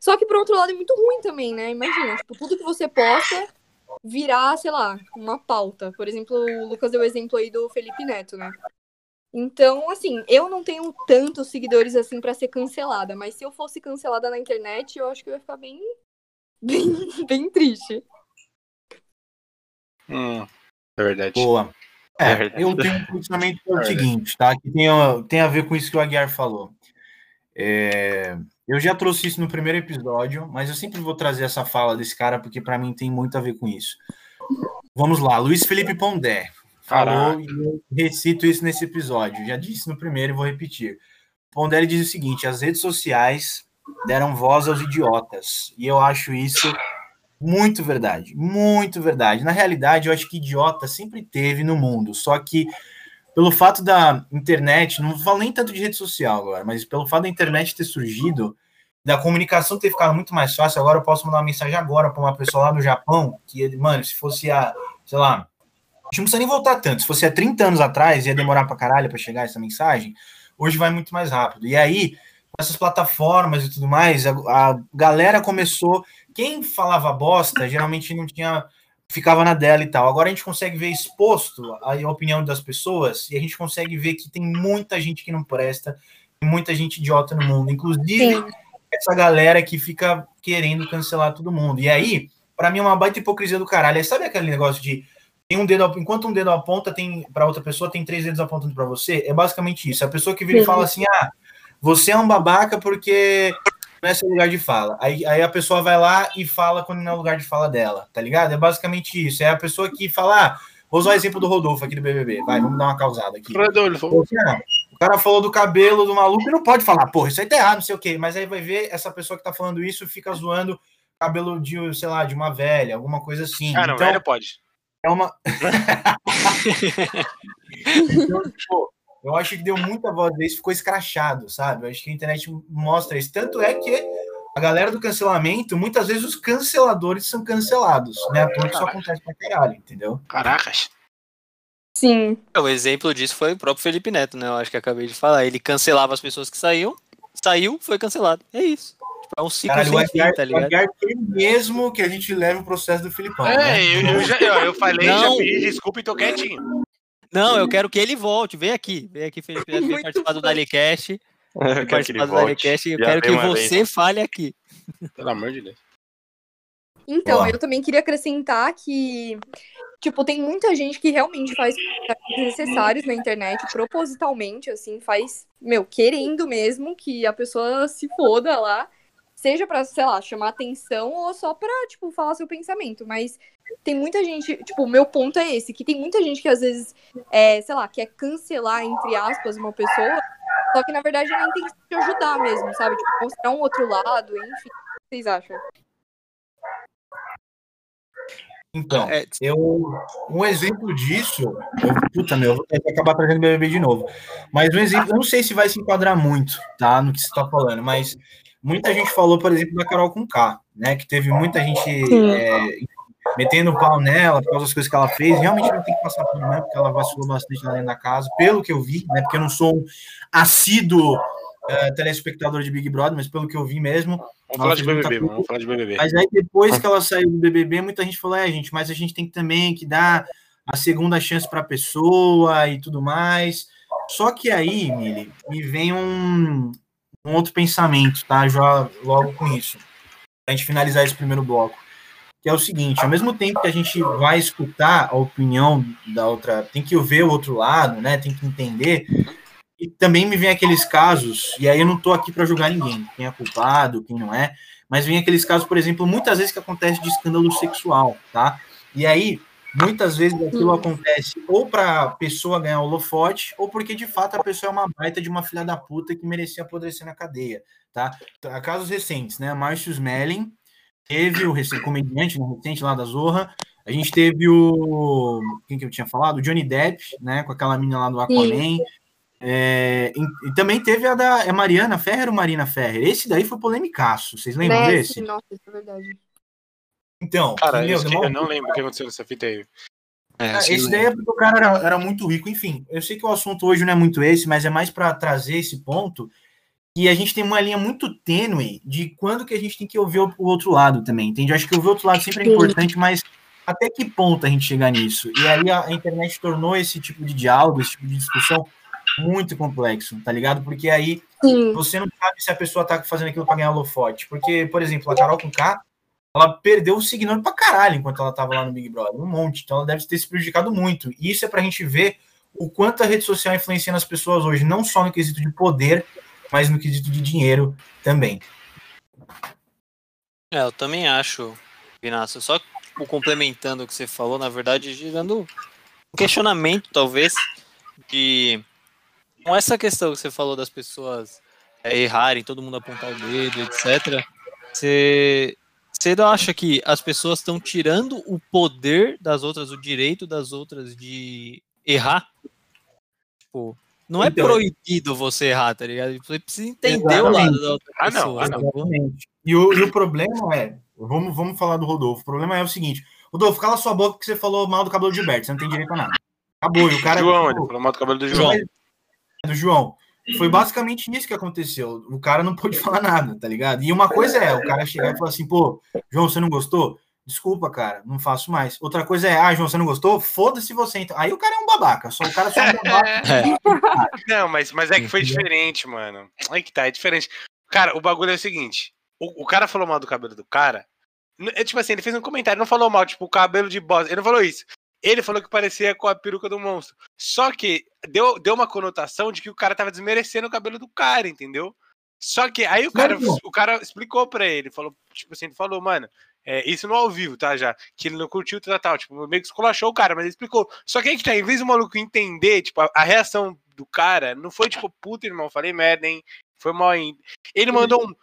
E: Só que, por outro lado, é muito ruim também, né? Imagina, tipo, tudo que você posta virar, sei lá, uma pauta. Por exemplo, o Lucas deu o exemplo aí do Felipe Neto, né? Então, assim, eu não tenho tantos seguidores assim pra ser cancelada, mas se eu fosse cancelada na internet, eu acho que eu ia ficar bem [laughs] bem, bem triste.
C: Hum, é verdade.
A: Boa.
D: É
A: É,
D: verdade.
A: eu tenho um posicionamento que [laughs] é o seguinte, tá? Que tem, a- tem a ver com isso que o Aguiar falou. É, eu já trouxe isso no primeiro episódio, mas eu sempre vou trazer essa fala desse cara porque para mim tem muito a ver com isso. Vamos lá, Luiz Felipe Pondé falou
C: Caraca.
A: e eu recito isso nesse episódio. Já disse no primeiro e vou repetir. Pondé ele diz o seguinte: as redes sociais deram voz aos idiotas e eu acho isso muito verdade, muito verdade. Na realidade, eu acho que idiota sempre teve no mundo, só que pelo fato da internet, não falo nem tanto de rede social agora, mas pelo fato da internet ter surgido, da comunicação ter ficado muito mais fácil, agora eu posso mandar uma mensagem agora para uma pessoa lá do Japão, que, mano, se fosse a, sei lá, a gente não precisa nem voltar tanto, se fosse há 30 anos atrás, ia demorar pra caralho para chegar essa mensagem, hoje vai muito mais rápido. E aí, com essas plataformas e tudo mais, a, a galera começou, quem falava bosta, geralmente não tinha ficava na dela e tal. Agora a gente consegue ver exposto a, a opinião das pessoas e a gente consegue ver que tem muita gente que não presta, tem muita gente idiota no mundo, inclusive
E: Sim.
A: essa galera que fica querendo cancelar todo mundo. E aí, pra mim é uma baita hipocrisia do caralho. Sabe aquele negócio de tem um dedo, enquanto um dedo aponta tem para outra pessoa, tem três dedos apontando para você? É basicamente isso. A pessoa que vira e fala assim: "Ah, você é um babaca porque não é seu lugar de fala. Aí, aí a pessoa vai lá e fala quando não é o lugar de fala dela, tá ligado? É basicamente isso. É a pessoa que fala, ah, vou usar o exemplo do Rodolfo aqui do BBB. Vai, vamos dar uma causada aqui.
C: Rodolfo.
A: O cara falou do cabelo do maluco e não pode falar, porra, isso aí tá errado, não sei o quê. Mas aí vai ver, essa pessoa que tá falando isso fica zoando cabelo de, sei lá, de uma velha, alguma coisa assim.
C: Ah, não,
A: então,
C: velho pode.
A: É uma. [laughs] então, tipo, eu acho que deu muita voz desse, ficou escrachado, sabe? Eu acho que a internet mostra isso. Tanto é que a galera do cancelamento, muitas vezes os canceladores são cancelados, né? A toa que isso acontece pra caralho, entendeu?
C: Caracas.
E: Sim.
B: O exemplo disso foi o próprio Felipe Neto, né? Eu acho que acabei de falar. Ele cancelava as pessoas que saíam, saiu, foi cancelado. É isso. Tipo, é um ciclo
A: Caralho, o
B: sem fim, tá
A: o
B: ligado?
A: Aguiar quer mesmo que a gente leve o processo do Filipão. né?
C: É, eu, eu já, eu, eu falei, já
B: Não.
C: pedi desculpa e tô quietinho.
B: Não, eu quero que ele volte. Vem aqui. Vem aqui, Felipe vem [laughs]
E: Muito
B: participar do. Dalicast.
D: Eu quero que ele volte.
B: Dalicast. Eu
D: Já
B: quero que você
D: vez.
B: fale aqui.
C: Pelo amor de Deus.
E: Então,
A: Ó.
E: eu também queria acrescentar que, tipo, tem muita gente que realmente faz desnecessários na internet, propositalmente, assim, faz, meu, querendo mesmo que a pessoa se foda lá, seja pra, sei lá, chamar atenção ou só pra, tipo, falar seu pensamento, mas tem muita gente, tipo, o meu ponto é esse, que tem muita gente que às vezes, é, sei lá, quer cancelar, entre aspas, uma pessoa, só que na verdade é na intenção de ajudar mesmo, sabe? Tipo, mostrar um outro lado, enfim. O que vocês acham?
A: Então,
B: É,
A: eu, um exemplo disso, eu, puta meu, eu vou acabar trazendo BBB de novo. Mas um exemplo, eu não sei se vai se enquadrar muito, tá, no que você está falando, mas muita gente falou, por exemplo, da Carol com K, né, que teve muita gente é, metendo o pau nela por causa das coisas que ela fez. Realmente não tem que passar por né, porque ela vacilou bastante lá dentro da casa, pelo que eu vi, né, porque eu não sou um assíduo é, telespectador de Big Brother, mas pelo que eu vi mesmo.
C: Vamos falar de BBB,
A: coisa.
C: vamos falar de BBB.
A: Mas aí depois que ela saiu do BBB, muita gente falou, é, gente, mas a gente tem que também que dar a segunda chance para a pessoa e tudo mais. Só que aí, Mili, me vem um, um outro pensamento, tá? Já logo com isso. Pra gente finalizar esse primeiro bloco. Que é o seguinte, ao mesmo tempo que a gente vai escutar a opinião da outra, tem que ver o outro lado, né? Tem que entender. E também me vem aqueles casos, e aí eu não tô aqui para julgar ninguém, quem é culpado, quem não é, mas vem aqueles casos, por exemplo, muitas vezes que acontece de escândalo sexual, tá? E aí, muitas vezes aquilo acontece ou para a pessoa ganhar holofote, ou porque de fato a pessoa é uma baita de uma filha da puta que merecia apodrecer na cadeia, tá? Casos recentes, né? Márcio Smelling teve o recente comediante né, recente lá da Zorra. A gente teve o. Quem que eu tinha falado? O Johnny Depp, né? Com aquela menina lá do Aquaman. É, e, e também teve a da é Mariana Ferrer ou Marina Ferrer? Esse daí foi polemicaço. Vocês lembram
E: Né?
A: desse?
E: Nossa, isso é verdade.
A: Então,
C: Cara,
A: meu, demorou
C: eu não lembro o que aconteceu nessa fita aí.
B: é, sim,
A: Esse daí é porque o cara era, era muito rico. Enfim, eu sei que o assunto hoje não é muito esse, mas é mais para trazer esse ponto. E a gente tem uma linha muito tênue de quando que a gente tem que ouvir o, o outro lado também, entende? Eu acho que ouvir o outro lado sempre é importante, mas até que ponto a gente chega nisso? E aí a, a internet tornou esse tipo de diálogo, esse tipo de discussão muito complexo, tá ligado? Porque aí
E: Sim.
A: você não sabe se a pessoa tá fazendo aquilo pra ganhar holofote. Porque, por exemplo, a Carol com K, ela perdeu o seguidor pra caralho enquanto ela tava lá no Big Brother, um monte. Então ela deve ter se prejudicado muito. E isso é pra gente ver o quanto a rede social influencia nas pessoas hoje, não só no quesito de poder, mas no quesito de dinheiro também.
B: É, eu também acho, Vinácio. Só tipo, complementando o que você falou, na verdade, gerando um questionamento, talvez, de. Com essa questão que você falou das pessoas é, errarem, todo mundo apontar o dedo, etc. Você, você não acha que as pessoas estão tirando o poder das outras, o direito das outras de errar? Tipo, não é
A: Então,
B: proibido você errar, tá ligado? Você precisa entender o lado
A: Exatamente.
B: da outra
C: Ah, não, ah, não.
A: Exatamente. E o, e o problema é, vamos, vamos falar do Rodolfo. O problema é o seguinte: Rodolfo, cala sua boca porque você falou mal do cabelo de Gilberto, você não tem direito a nada. Acabou. E o cara.
C: João,
A: tipo,
C: ele falou mal do cabelo do João.
A: Do João. Foi basicamente isso que aconteceu. O cara não pôde [laughs] falar nada, tá ligado? E uma coisa é o cara chegar e falar assim, pô, João, você não gostou? Desculpa, cara, não faço mais. Outra coisa é, ah, João, você não gostou? Foda-se você então. Aí o cara é um babaca, só o cara só é um babaca. [laughs]
B: É.
C: Não, mas, mas é que foi diferente, mano. Aí que tá, é diferente. Cara, o bagulho é o seguinte: o, o cara falou mal do cabelo do cara. É tipo assim, ele fez um comentário, não falou mal, tipo, o cabelo de bosta. Ele não falou isso. Ele falou que parecia com a peruca do monstro. Só que deu, deu uma conotação de que o cara tava desmerecendo o cabelo do cara, entendeu? Só que aí o cara, o cara explicou pra ele, falou, tipo assim, ele falou, mano, é, isso no ao vivo, tá? Já, que ele não curtiu tal, tal, tipo, meio que esculachou o cara, mas ele explicou. Só que aí que tá, em vez do maluco entender, tipo, a, a reação do cara não foi tipo, puta, irmão, falei merda, hein? Foi mal ainda. Ele mandou um.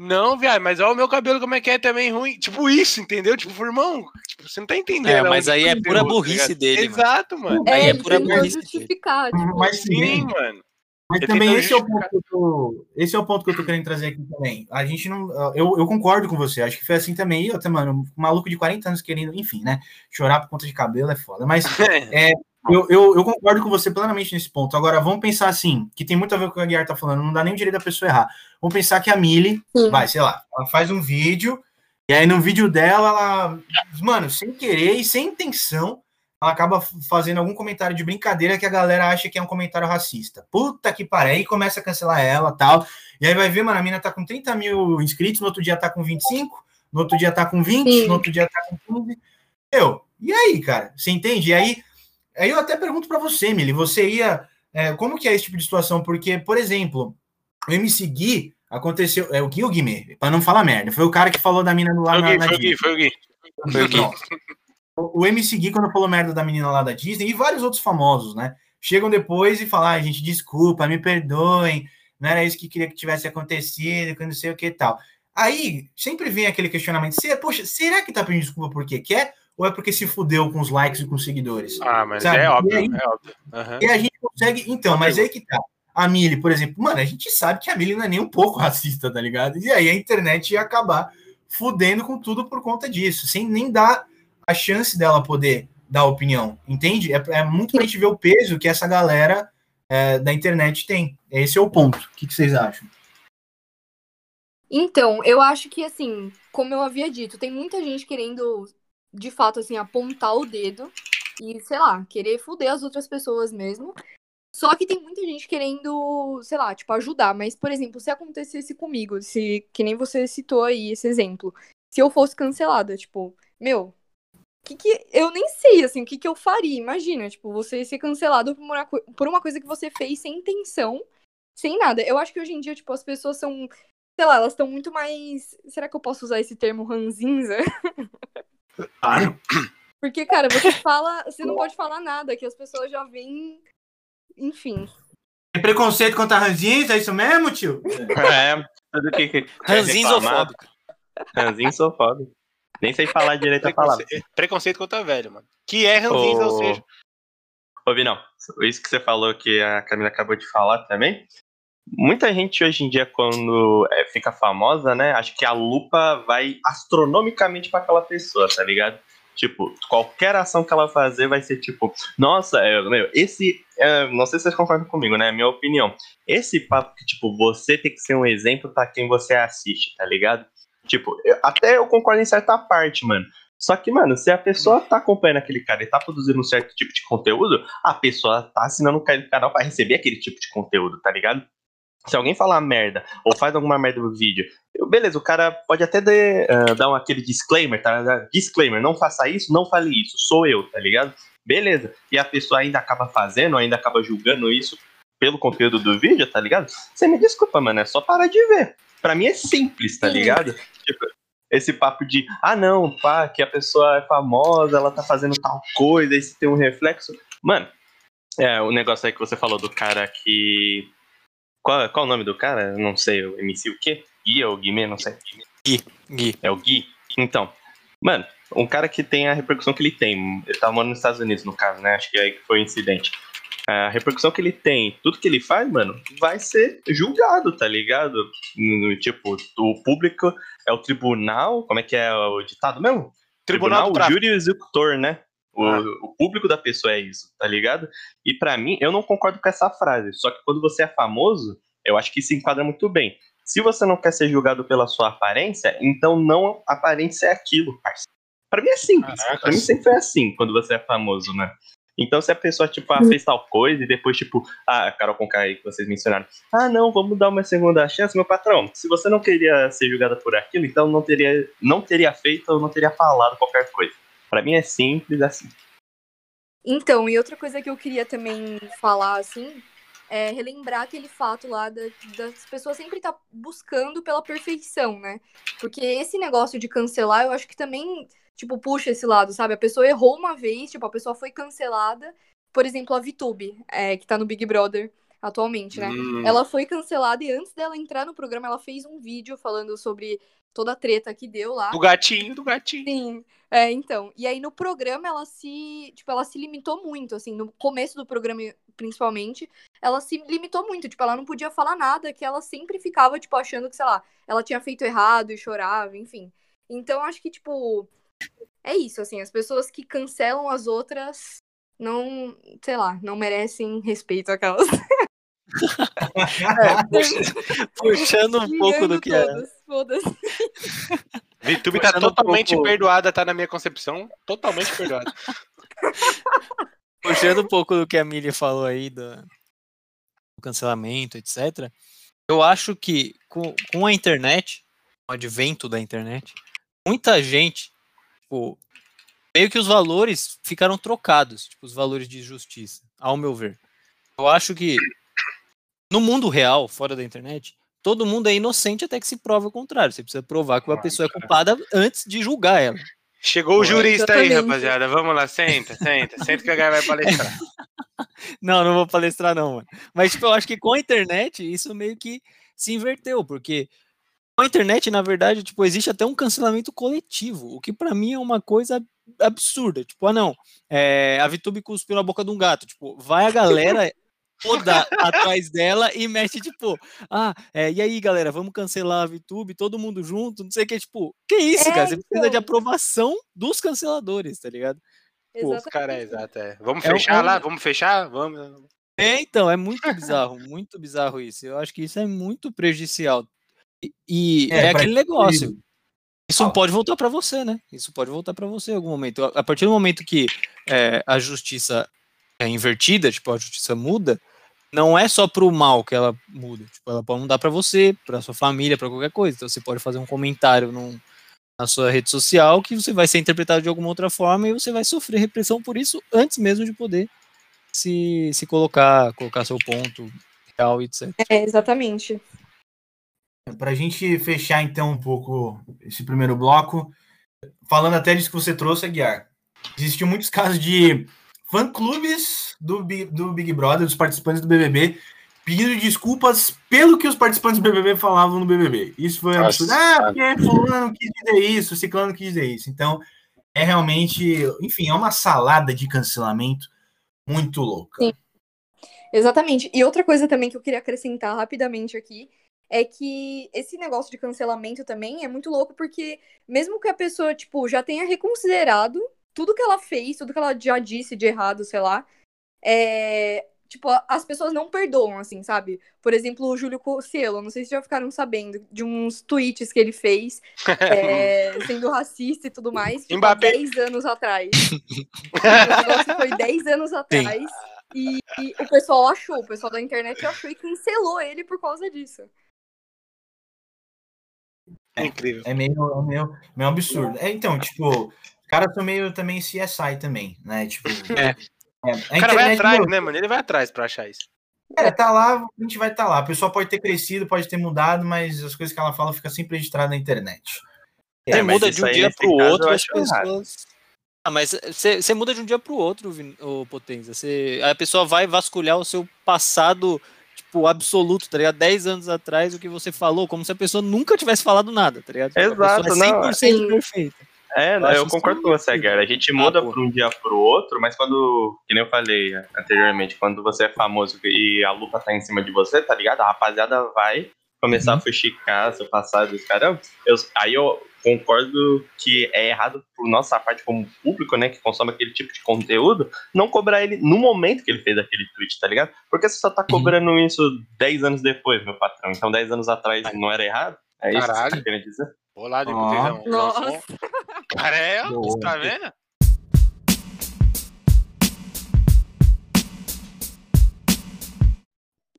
C: Não, viado, mas olha o meu cabelo como é que é também ruim. Tipo, isso, entendeu? Tipo, irmão, tipo, você não tá entendendo.
B: É, mas aí é pura
C: tá
B: burrice dele.
C: Exato, mano.
B: Aí
E: É,
B: é
E: ele
B: pura burrice dele.
E: justificar, tipo,
A: Mas
C: Sim, mano.
A: mas
C: Ele
A: também esse é, o ponto que eu tô, esse é o ponto que eu tô querendo trazer aqui também. A gente não. Eu, eu concordo com você, acho que foi assim também. E até, mano, um maluco de 40 anos querendo, enfim, né? Chorar por conta de cabelo é foda. Mas [laughs] Eu, eu, eu concordo com você plenamente nesse ponto. Agora, vamos pensar assim, que tem muito a ver com o que a Guiar tá falando, não dá nem o direito da pessoa errar. Vamos pensar que a Mili,
E: Sim.
A: vai, sei lá, ela faz um vídeo, e aí no vídeo dela, ela, mano, sem querer e sem intenção, ela acaba fazendo algum comentário de brincadeira que a galera acha que é um comentário racista. Puta que pariu, aí começa a cancelar ela tal. E aí vai ver, mano, a mina tá com 30 mil inscritos, no outro dia tá com 25, no outro dia tá com 20,
E: Sim.
A: no outro dia tá com 15. Eu, e aí, cara? Você entende? E aí, aí eu até pergunto pra você, Mili, você ia. é, como que é esse tipo de situação? Porque, por exemplo, o MC Gui aconteceu. É o Gui ou o Guimê? Pra não falar merda. Foi o cara que falou da mina do lá
C: Foi o
A: na,
C: Gui,
A: na
C: foi o
A: Disney.
C: Gui, foi o Gui.
B: Foi o Gui.
A: O o MC Gui, quando falou merda da menina lá da Disney, e vários outros famosos, né? Chegam depois e falam, ai, gente, desculpa, me perdoem, não era isso que queria que tivesse acontecido, que não sei o que e tal. Aí, sempre vem aquele questionamento, se, poxa, será que tá pedindo desculpa porque quer? Ou é porque se fudeu com os likes e com os seguidores?
C: Ah, mas
A: Sabe?
C: é
A: E
C: óbvio,
A: aí-
C: é óbvio. Aham.
A: E a gente consegue. Então, mas aí que tá. A Mili, por exemplo, mano, a gente sabe que a Mili não é nem um pouco [laughs] racista, tá ligado? E aí a internet ia acabar fudendo com tudo por conta disso, sem nem dar a chance dela poder dar opinião, entende? É, é muito pra gente ver o peso que essa galera é, da internet tem. Esse é o ponto. O que, que vocês acham?
E: Então, eu acho que, assim, como eu havia dito, tem muita gente querendo, de fato, assim, apontar o dedo e, sei lá, querer foder as outras pessoas mesmo. Só que tem muita gente querendo, sei lá, tipo, ajudar. Mas, por exemplo, se acontecesse comigo, se, que nem você citou aí esse exemplo, se eu fosse cancelada, tipo, meu, que que, eu nem sei, assim, o que, que eu faria. Imagina, tipo, você ser cancelado por uma, por uma coisa que você fez sem intenção, sem nada. Eu acho que hoje em dia, tipo, as pessoas são sei lá, elas estão muito mais. Será que eu posso usar esse termo ranzinza? [laughs]
A: Claro.
E: Porque, cara, você fala. Você não pode falar nada, que as pessoas já vêm. Enfim.
A: Tem preconceito contra ranzinhos, é isso mesmo, tio?
D: É, tudo que. que reclamar,
B: Ranzinzofóbico.
D: Ranzinzofóbico. Nem sei falar direito a palavra.
C: Preconceito, contra velho, mano. Que é ranzinza, ou seja.
D: Ô, Vinão, isso que você falou que a Camila acabou de falar também. Muita gente hoje em dia, quando é, fica famosa, né? Acho que a lupa vai astronomicamente pra aquela pessoa, tá ligado? Tipo, qualquer ação que ela fazer vai ser tipo, nossa, é, meu, esse. é, não sei se vocês concordam comigo, né? Minha opinião. Esse papo que, tipo, você tem que ser um exemplo pra quem você assiste, tá ligado? Tipo, eu- até eu concordo em certa parte, mano. Só que, mano, se a pessoa tá acompanhando aquele cara e tá produzindo um certo tipo de conteúdo, a pessoa tá assinando o canal pra receber aquele tipo de conteúdo, tá ligado? Se alguém falar merda ou faz alguma merda no vídeo, beleza, o cara pode até de- ah, dar um, aquele disclaimer, tá? Disclaimer, não faça isso, não fale isso, sou eu, tá ligado? Beleza. E a pessoa ainda acaba fazendo, ainda acaba julgando isso pelo conteúdo do vídeo, tá ligado? Você me desculpa, mano, é só parar de ver. Pra mim é simples, tá ligado? Tipo, esse papo de, ah não, pá, que a pessoa é famosa, ela tá fazendo tal coisa, e se tem um reflexo. Mano, é, o negócio aí que você falou do cara que. Qual, qual o nome do cara? Não sei, o MC o quê? Gui ou Guimê, não sei.
B: Gui.
D: É o Gui? Então, mano, um cara que tem a repercussão que ele tem, ele tá morando nos Estados Unidos, no caso, né? Acho que é aí foi o incidente. A repercussão que ele tem, tudo que ele faz, mano, vai ser julgado, tá ligado? No- Tipo, o público é o tribunal, como é que é o ditado mesmo?
C: Tribunal Tráfico.
D: júri e executor, né? O,
C: Ah.
D: o público da pessoa é isso, tá ligado? E pra mim, eu não concordo com essa frase. Só que quando você é famoso, eu acho que se enquadra muito bem. Se você não quer ser julgado pela sua aparência, então não aparente ser aquilo, parceiro. Pra mim é simples.
C: Caracas.
D: Pra mim sempre foi assim, quando você é famoso, né? Então, se a pessoa, tipo, ah, fez tal coisa e depois, tipo, ah, Carol Conká aí que vocês mencionaram, ah, não, vamos dar uma segunda chance, meu patrão. Se você não queria ser julgada por aquilo, então não teria, não teria feito ou não teria falado qualquer coisa. Pra mim é simples assim.
E: Então, e outra coisa que eu queria também falar, assim, é relembrar aquele fato lá da- das pessoas sempre estar buscando pela perfeição, né? Porque esse negócio de cancelar, eu acho que também, tipo, puxa esse lado, sabe? A pessoa errou uma vez, tipo, a pessoa foi cancelada. Por exemplo, a VTube, é, que tá no Big Brother atualmente, né?
C: Hum,
E: Ela foi cancelada e antes dela entrar no programa, ela fez um vídeo falando sobre toda a treta que deu lá.
C: Do gatinho, do gatinho.
E: Sim, é, então. E aí no programa ela se, tipo, ela se limitou muito, assim, no começo do programa principalmente, ela se limitou muito, tipo, ela não podia falar nada, que ela sempre ficava, tipo, achando que, sei lá, ela tinha feito errado e chorava, enfim. Então acho que, tipo, é isso, assim, as pessoas que cancelam as outras não, sei lá, não merecem respeito aquelas. [laughs]
B: É, [laughs] puxa- puxando um pouco do que é.
E: todas, foda-se.
C: VTube tá
B: um
C: totalmente
B: pouco-
C: perdoada, tá na minha concepção. Totalmente perdoada. [laughs]
B: Puxando um pouco do que a Mili falou aí do, do cancelamento, etc. Eu acho que com, com a internet, o advento da internet, muita gente, tipo, meio que os valores ficaram trocados, tipo, os valores de justiça, ao meu ver. Eu acho que no mundo real, fora da internet, todo mundo é inocente até que se prove o contrário. Você precisa provar que uma pessoa é culpada antes de julgar ela.
C: Chegou o jurista aí, rapaziada. Vamos lá, senta, senta. Senta que a galera vai palestrar. [laughs]
B: Não, não vou palestrar não, mano. Mas tipo, eu acho que com a internet isso meio que se inverteu, porque com a internet, na verdade, tipo, existe até um cancelamento coletivo, o que pra mim é uma coisa absurda. Tipo, ah não, é, a VTube cuspiu na boca de um gato. Tipo, vai a galera toda atrás dela e mexe, tipo, ah, é, e aí, galera, vamos cancelar a VTube, todo mundo junto, não sei o que, tipo, que isso,
E: É,
B: cara? Você precisa de
E: então.
B: aprovação dos canceladores, tá ligado? Pô,
C: Os caras, é exato, é. Vamos
B: É
C: fechar
B: é um-
C: lá? Vamos fechar? Vamos.
B: É, então, é muito bizarro, muito bizarro isso. Eu acho que isso é muito prejudicial. E, e
A: É,
B: é, aquele negócio. Isso
A: Fala.
B: pode voltar para você, né? Isso pode voltar para você em algum momento. A a partir do momento que é, a justiça é invertida, tipo, a justiça muda, não é só pro mal que ela muda. Tipo, ela pode mudar para você, para sua família, para qualquer coisa. Então você pode fazer um comentário num- na sua rede social que você vai ser interpretado de alguma outra forma e você vai sofrer repressão por isso antes mesmo de poder se, se colocar, colocar seu ponto real, etc.
E: É, exatamente.
A: Para a gente fechar então um pouco esse primeiro bloco, falando até disso que você trouxe, Aguiar, existiu muitos casos de fã-clubes do, do Big Brother, dos participantes do BBB, pedindo desculpas pelo que os participantes do BBB falavam no BBB. Isso foi
C: Nossa.
A: absurdo. Ah, porque fulano quis dizer isso, ciclano quis dizer isso. Então, é realmente, enfim, é uma salada de cancelamento muito louca.
E: Sim. Exatamente. E outra coisa também que eu queria acrescentar rapidamente aqui é que esse negócio de cancelamento também é muito louco, porque mesmo que a pessoa, tipo, já tenha reconsiderado tudo que ela fez, tudo que ela já disse de errado, sei lá, é. Tipo, as pessoas não perdoam, assim, sabe? Por exemplo, o Júlio Cossielo, não sei se já ficaram sabendo de uns tweets que ele fez, [laughs] é, sendo racista e tudo mais, tipo, há
C: Mbappé.
E: 10 anos atrás. [laughs] o negócio foi 10 anos atrás. E, e o pessoal achou, o pessoal da internet achou e cancelou ele por causa disso.
C: É incrível.
A: É meio, é meio, meio absurdo. É, então, tipo, caras são meio também CSI também, né? Tipo, [laughs]
B: É.
A: é, a
C: O cara vai atrás,
A: meu,
C: né, mano? Ele vai atrás pra achar isso.
A: é, tá lá, a gente vai estar tá lá. A pessoa pode ter crescido, pode ter mudado, mas as coisas que ela fala ficam sempre registradas na internet.
B: Você
D: É, mas
B: muda de um dia pro
D: caso,
B: outro, as pessoas. Ah, mas você muda de um dia pro outro, ô Potência. Você, a pessoa vai vasculhar o seu passado, tipo, absoluto, tá ligado? 10 anos atrás, o que você falou, como se a pessoa nunca tivesse falado nada, tá ligado? Tipo, a
D: Exato,
B: pessoa é
D: não,
B: 100%
E: Sim.
B: perfeita.
D: É,
B: Eu
D: eu concordo com você. Gara. A gente
B: Ah,
D: muda
B: pô.
D: para um dia pro outro, mas quando, que nem eu falei anteriormente, quando você é famoso e a lupa tá em cima de você, tá ligado? A rapaziada vai começar
B: Uhum.
D: a fuxicar seu passado dos caras. Eu, aí eu concordo que é errado por nossa parte como público, né, que consome aquele tipo de conteúdo, não cobrar ele no momento que ele fez aquele tweet, tá ligado? Porque você só tá
B: Uhum.
D: cobrando isso 10 anos depois, meu patrão. Então 10 anos atrás não era errado? É isso que você
C: Caralho.
D: tá querendo dizer?
C: Vou lá de
A: Ó.
C: botezão.
E: Nossa.
C: Cara, é, você tá vendo?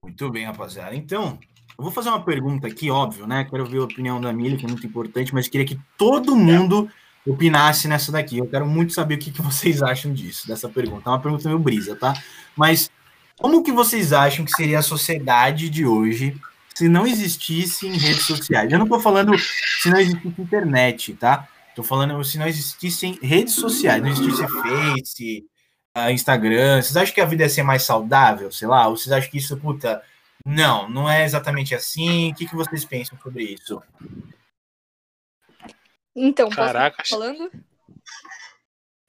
A: Muito bem, rapaziada. Então, eu vou fazer uma pergunta aqui, óbvio, né? Quero ver a opinião da Mili, que é muito importante, mas queria que todo mundo opinasse nessa daqui. Eu quero muito saber o que, que vocês acham disso, dessa pergunta. É uma pergunta meio brisa, tá? Mas como que vocês acham que seria a sociedade de hoje se não existissem redes sociais? Eu não tô falando se não existisse internet, tá? Tô falando se não existissem redes sociais, não existisse Face, ah, Instagram. Vocês acham que a vida ia ser mais saudável, sei lá? Ou vocês acham que isso, puta, não, não é exatamente assim? O que, que vocês pensam sobre isso?
E: Então,
C: Caraca.
E: falando?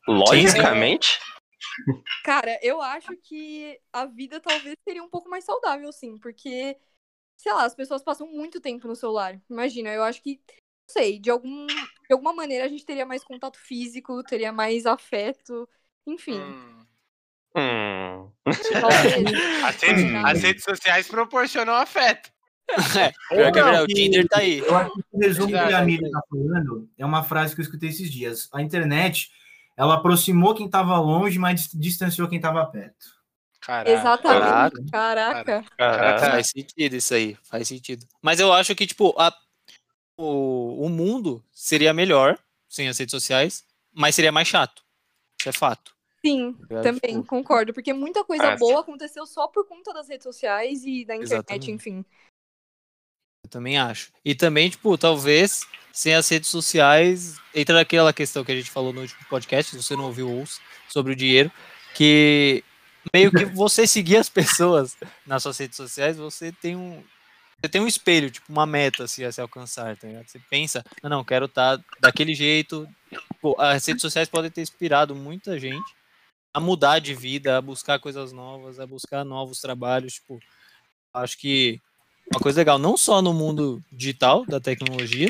D: Logicamente,
E: Cara, eu acho que a vida talvez seria um pouco mais saudável, sim, porque, sei lá, as pessoas passam muito tempo no celular. Imagina, eu acho que, sei, de, algum, de alguma maneira a gente teria mais contato físico, teria mais afeto, enfim.
C: Hum. [laughs]
D: Hum.
C: As, redes,
A: Hum.
C: as redes sociais proporcionam afeto.
B: É, pior que é
A: Não,
B: o Tinder tá aí.
A: Eu acho que o resumo que a. Miriam está falando é uma frase que eu escutei esses dias. A internet, ela aproximou quem estava longe, mas dis- distanciou quem estava perto.
C: Caraca.
E: Exatamente. Caraca.
D: Caraca.
B: Faz sentido isso aí, faz sentido. Mas eu acho que, tipo, a- o, o mundo seria melhor sem as redes sociais, mas seria mais chato. Isso é fato.
E: Sim, também
B: Tipo,
E: concordo, porque muita coisa boa aconteceu só por conta das redes sociais e da internet,
B: Exatamente.
E: enfim.
B: Eu também acho. E também, tipo, talvez sem as redes sociais, entra naquela questão que a gente falou no último podcast, se você não ouviu, ouça, sobre o dinheiro, que meio que você seguir as [laughs] pessoas nas suas redes sociais, você tem um. Você tem um espelho, tipo, uma meta assim, a se alcançar, tá ligado? Você pensa, não, não, quero estar daquele jeito. Pô, as redes sociais podem ter inspirado muita gente a mudar de vida, a buscar coisas novas, a buscar novos trabalhos, tipo, acho que uma coisa legal, não só no mundo digital da tecnologia,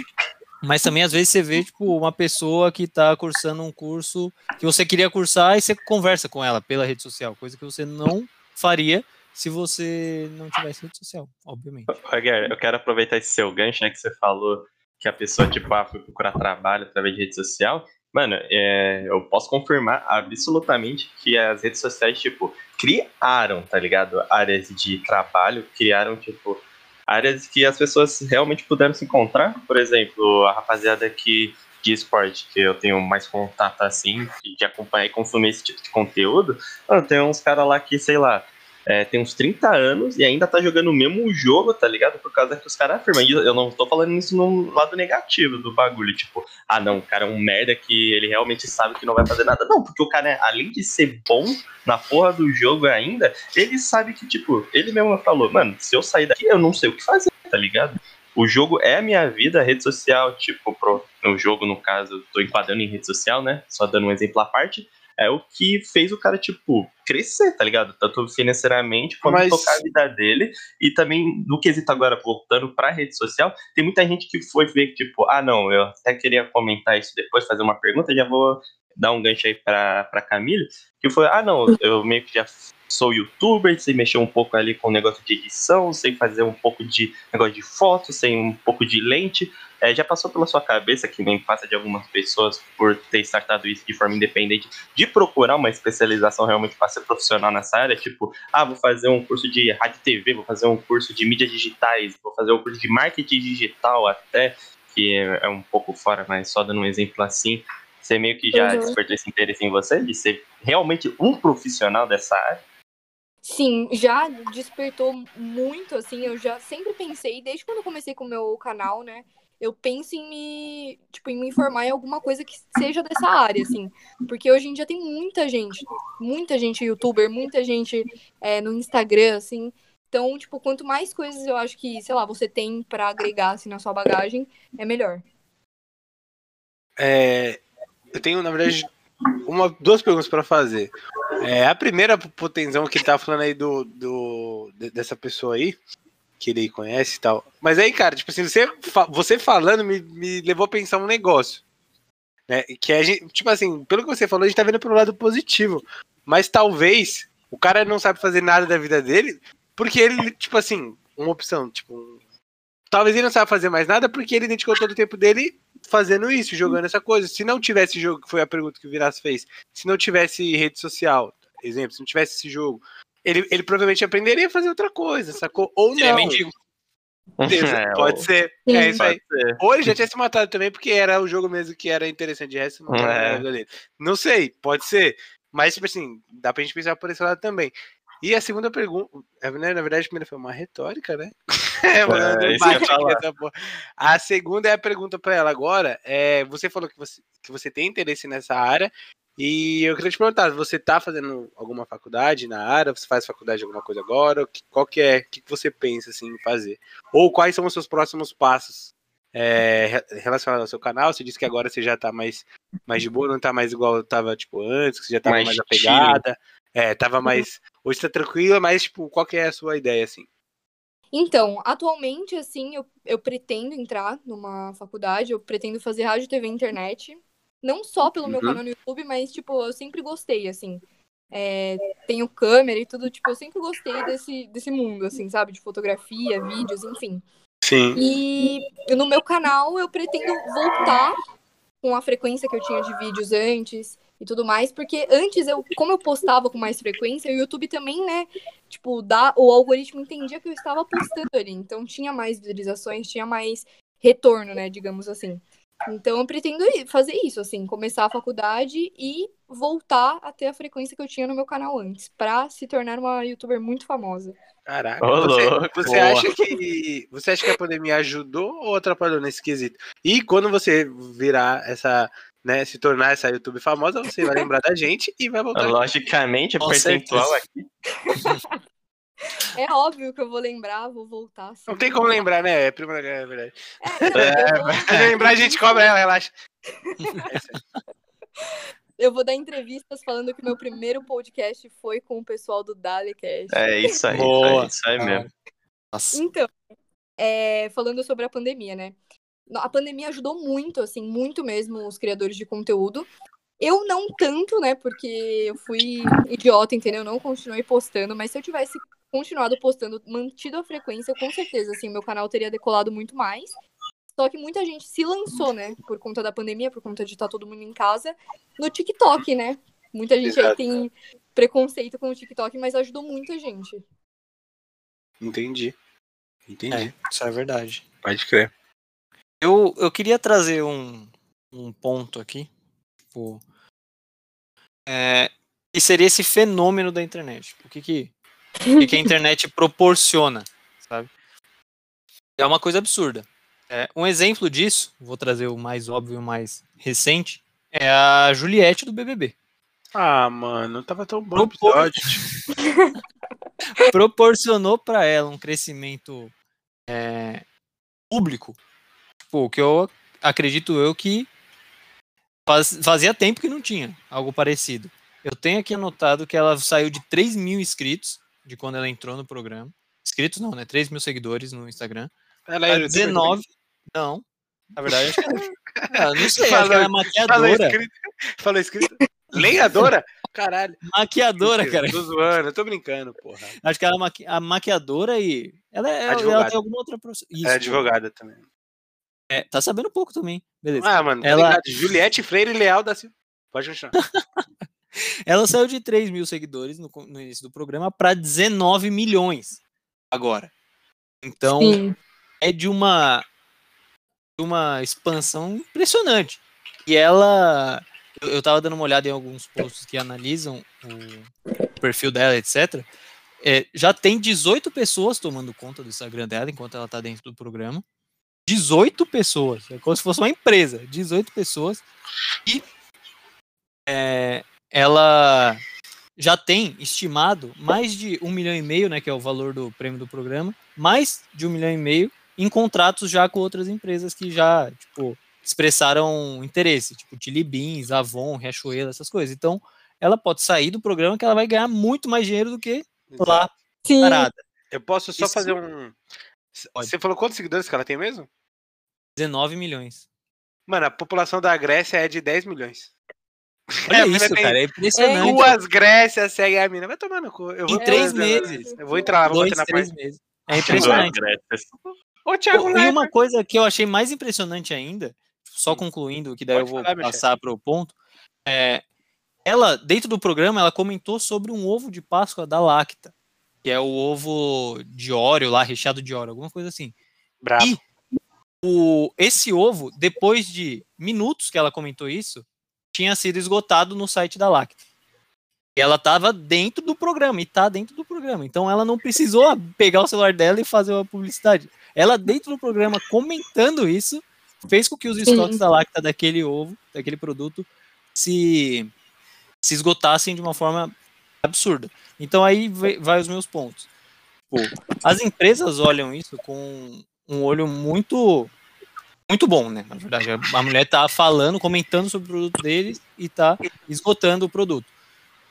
B: mas também às vezes você vê tipo uma pessoa que está cursando um curso que você queria cursar e você conversa com ela pela rede social, coisa que você não faria se você não tivesse rede social, obviamente.
D: Roger, eu quero aproveitar esse seu gancho, né, que você falou que a pessoa, tipo, ah, foi procurar trabalho através de rede social. Mano, é, eu posso confirmar absolutamente que as redes sociais, tipo, criaram, tá ligado? Áreas de trabalho, criaram, tipo, áreas que as pessoas realmente puderam se encontrar. Por exemplo, a rapaziada que de esporte, que eu tenho mais contato assim, de acompanhar e consumir esse tipo de conteúdo, mano, tem uns caras lá que, sei lá, é, tem uns 30 anos e ainda tá jogando o mesmo jogo, tá ligado? Por causa que os caras afirmam. E eu não tô falando isso no lado negativo do bagulho, tipo, ah não, o cara é um merda que ele realmente sabe que não vai fazer nada. Não, porque o cara, além de ser bom na porra do jogo ainda, ele sabe que, tipo, ele mesmo falou, mano, se eu sair daqui, eu não sei o que fazer, tá ligado? O jogo é a minha vida, a rede social, tipo, pro, o jogo, no caso, eu tô enquadrando em rede social, né? Só dando um exemplo à parte é o que fez o cara, tipo, crescer, tá ligado? Tanto financeiramente quanto
C: Mas-
D: tocar a vida dele. E também, no quesito agora, voltando pra rede social, tem muita gente que foi ver, tipo, ah, não, eu até queria comentar isso depois, fazer uma pergunta, já vou dar um gancho aí pra, pra Camille, que foi, ah, não, eu meio que já sou youtuber, sei mexer um pouco ali com o negócio de edição, sei fazer um pouco de negócio de foto, sei um pouco de lente, é, já passou pela sua cabeça, que nem passa de algumas pessoas por ter startado isso de forma independente, de procurar uma especialização realmente para ser profissional nessa área? Tipo, ah, vou fazer um curso de rádio e TV, vou fazer um curso de mídias digitais, vou fazer um curso de marketing digital até, que é, é um pouco fora, mas só dando um exemplo assim. Você meio que já
E: Uhum.
D: despertou esse interesse em você, de ser realmente um profissional dessa área?
E: Sim, já despertou muito, assim, eu já sempre pensei, desde quando eu comecei com o meu canal, né? Eu penso em me, tipo, em me informar em alguma coisa que seja dessa área, assim. Porque hoje em dia tem muita gente, muita gente youtuber, muita gente é, no Instagram, assim. Então, tipo, quanto mais coisas eu acho que, sei lá, você tem pra agregar, assim, na sua bagagem, é melhor.
C: É, eu tenho, na verdade, uma, duas perguntas para fazer. É, a primeira, Potenzão, que ele tava falando aí do, do, de- dessa pessoa aí, que ele conhece e tal. Mas aí, cara, tipo assim, você, você falando me, me levou a pensar um negócio. Né? Que a gente, tipo assim, pelo que você falou, a gente tá vendo pelo lado positivo. Mas talvez o cara não sabe fazer nada da vida dele, porque ele, tipo assim, uma opção, tipo, talvez ele não sabe fazer mais nada porque ele dedicou todo o tempo dele fazendo isso, jogando essa coisa. Se não tivesse jogo, que foi a pergunta que o Viras fez, se não tivesse rede social, exemplo, se não tivesse esse jogo, ele, ele provavelmente aprenderia a fazer outra coisa, sacou? Ou
B: Seria
C: não.
B: mendigo. [laughs]
D: É,
C: Pode
D: ou-
C: ser.
E: Sim.
C: É isso aí. Ou ele já tinha se matado também, porque era o jogo mesmo que era interessante. De resto, não era
D: É.
C: Não sei, pode ser. Mas, tipo assim, dá pra gente pensar por esse lado também. E a segunda pergunta, é, né, na verdade, a primeira foi uma retórica, né? [laughs] É, [laughs] mano, porra. A segunda é a pergunta pra ela agora. É, você falou que você, que você tem interesse nessa área. E eu queria te perguntar, você tá fazendo alguma faculdade na área? Você faz faculdade de alguma coisa agora? Qual que é? O que você pensa assim, em fazer? Ou quais são os seus próximos passos é, ao seu canal? Você disse que agora você já tá mais, mais de boa, não tá mais igual tava, tipo, antes, que você já tava mais,
D: Mais
C: apegada. É, tava mais. Hoje tá tranquila, mas, tipo, qual que é a sua ideia, assim?
E: Então, atualmente, assim, eu, eu pretendo entrar numa faculdade, eu pretendo fazer rádio, TV e internet. Não só pelo meu
C: Uhum.
E: canal no YouTube, mas, tipo, eu sempre gostei, assim. É, tenho câmera e tudo, tipo, eu sempre gostei desse, desse mundo, assim, sabe? De fotografia, vídeos, enfim.
C: Sim.
E: E no meu canal eu pretendo voltar com a frequência que eu tinha de vídeos antes e tudo mais, porque antes eu, como eu postava com mais frequência, o YouTube também, né, tipo, dá, o algoritmo entendia que eu estava postando ali, então tinha mais visualizações, tinha mais retorno, né, digamos assim. Então eu pretendo fazer isso, assim, começar a faculdade e voltar a ter a frequência que eu tinha no meu canal antes, pra se tornar uma youtuber muito famosa.
C: Caraca.
D: Ô,
C: você você acha que você acha que a pandemia ajudou ou atrapalhou nesse quesito? E quando você virar essa, né, se tornar essa YouTube famosa, você vai lembrar da gente e vai voltar.
D: Logicamente,
B: Com
D: percentual
B: certeza.
D: aqui.
E: É óbvio que eu vou lembrar, vou voltar. sim.
C: Não tem como lembrar, né? É prima da é verdade.
E: É, vou,
C: Se lembrar, a gente cobra ela, relaxa.
E: eu vou dar entrevistas falando que meu primeiro podcast foi com o pessoal do Dalecast.
D: É isso aí.
B: Boa.
D: É isso aí mesmo.
B: Nossa.
E: Então, é, falando sobre a pandemia, né? A pandemia ajudou muito, assim, muito mesmo os criadores de conteúdo. Eu não tanto, né? Porque eu fui idiota, entendeu? Eu não continuei postando, mas se eu tivesse continuado postando, mantido a frequência, com certeza, assim, meu canal teria decolado muito mais. Só que muita gente se lançou, né? Por conta da pandemia, por conta de estar todo mundo em casa, no TikTok, né? Muita gente aí
C: Exato.
E: tem preconceito com o TikTok, mas ajudou muita gente.
C: Entendi. Entendi.
B: É, isso é verdade.
C: Pode crer.
B: Eu, eu queria trazer um, um ponto aqui, tipo, é, que seria esse fenômeno da internet. O que, que, o que, a [laughs] internet proporciona, sabe? É uma coisa absurda. É, um exemplo disso, vou trazer o mais óbvio, o mais recente, é a Juliette do BBB.
C: Ah, mano, tava tão bom o
B: Propor-
C: episódio. [laughs]
B: proporcionou para ela um crescimento é, público, tipo, que eu acredito eu que faz- fazia tempo que não tinha algo parecido. Eu tenho aqui anotado que ela saiu de 3 mil inscritos de quando ela entrou no programa. Inscritos não, né? 3 mil seguidores no Instagram.
C: Ela é
B: 19. Não. Na verdade, acho que ela, [laughs] ah, não sei, acho que
C: Falou-
B: ela é
C: Fala
B: maquiadora.
C: Fala escrito. Lenhadora? Caralho.
B: Maquiadora, cara.
C: Tô zoando, eu tô brincando, porra.
B: Acho que ela é a maquiadora e. Ela, é, ela
C: Advogada.
B: tem alguma outra profissão. Isso,
C: É advogada também.
B: É, tá sabendo pouco também. Beleza.
C: Ah, mano, tá
B: Ela-
C: ligado? Juliette Freire Leal da Silva. Pode continuar. [laughs]
B: Ela saiu de 3 mil seguidores no, no início do programa para 19 milhões agora. Então
E: Sim.
B: é de uma, de uma expansão impressionante. E ela. Eu, eu tava dando uma olhada em alguns posts que analisam o perfil dela, etc. É, já tem 18 pessoas tomando conta do Instagram dela enquanto ela tá dentro do programa. 18 pessoas. É como se fosse uma empresa. 18 pessoas. E é, ela já tem estimado mais de um milhão e meio, né, que é o valor do prêmio do programa, mais de um milhão e meio em contratos já com outras empresas que já, tipo, expressaram interesse, tipo Chili Beans, Avon, Riachuelo, essas coisas. Então, ela pode sair do programa que ela vai ganhar muito mais dinheiro do que lá
E: Sim.
B: parada.
C: Eu posso só
B: Isso-
C: fazer um.
B: Pode.
C: Você falou quantos seguidores que ela tem mesmo?
B: 19 milhões.
C: Mano, a população da Grécia é de 10 milhões.
B: Olha
C: É,
B: isso,
C: tem
B: cara, é impressionante.
C: Duas Grécias seguem a mina. Vai tomar no cu. Eu vou
B: Em três meses.
C: Eu vou entrar lá, vou
B: Dois,
C: bater na
B: três
C: porta.
B: meses. É impressionante.
C: Ô, Thiago
B: E
C: Leifert.
B: uma coisa que eu achei mais impressionante ainda, só concluindo, que daí
C: Pode
B: eu vou
C: falar,
B: passar para o ponto, é, ela, dentro do programa, ela comentou sobre um ovo de Páscoa da Lacta, que é o ovo de óleo lá, recheado de óleo, alguma coisa assim.
C: Bravo.
B: E o, esse ovo, depois de minutos que ela comentou isso, tinha sido esgotado no site da Lacta. E ela estava dentro do programa, e tá dentro do programa. Então ela não precisou pegar o celular dela e fazer uma publicidade. Ela, dentro do programa, comentando isso, fez com que os estoques da Lacta daquele ovo, daquele produto, se, se esgotassem de uma forma absurda. Então aí vai, vai os meus pontos. Pô, as empresas olham isso com um olho muito muito bom, né? Na verdade, a mulher tá falando, comentando sobre o produto deles e tá esgotando o produto.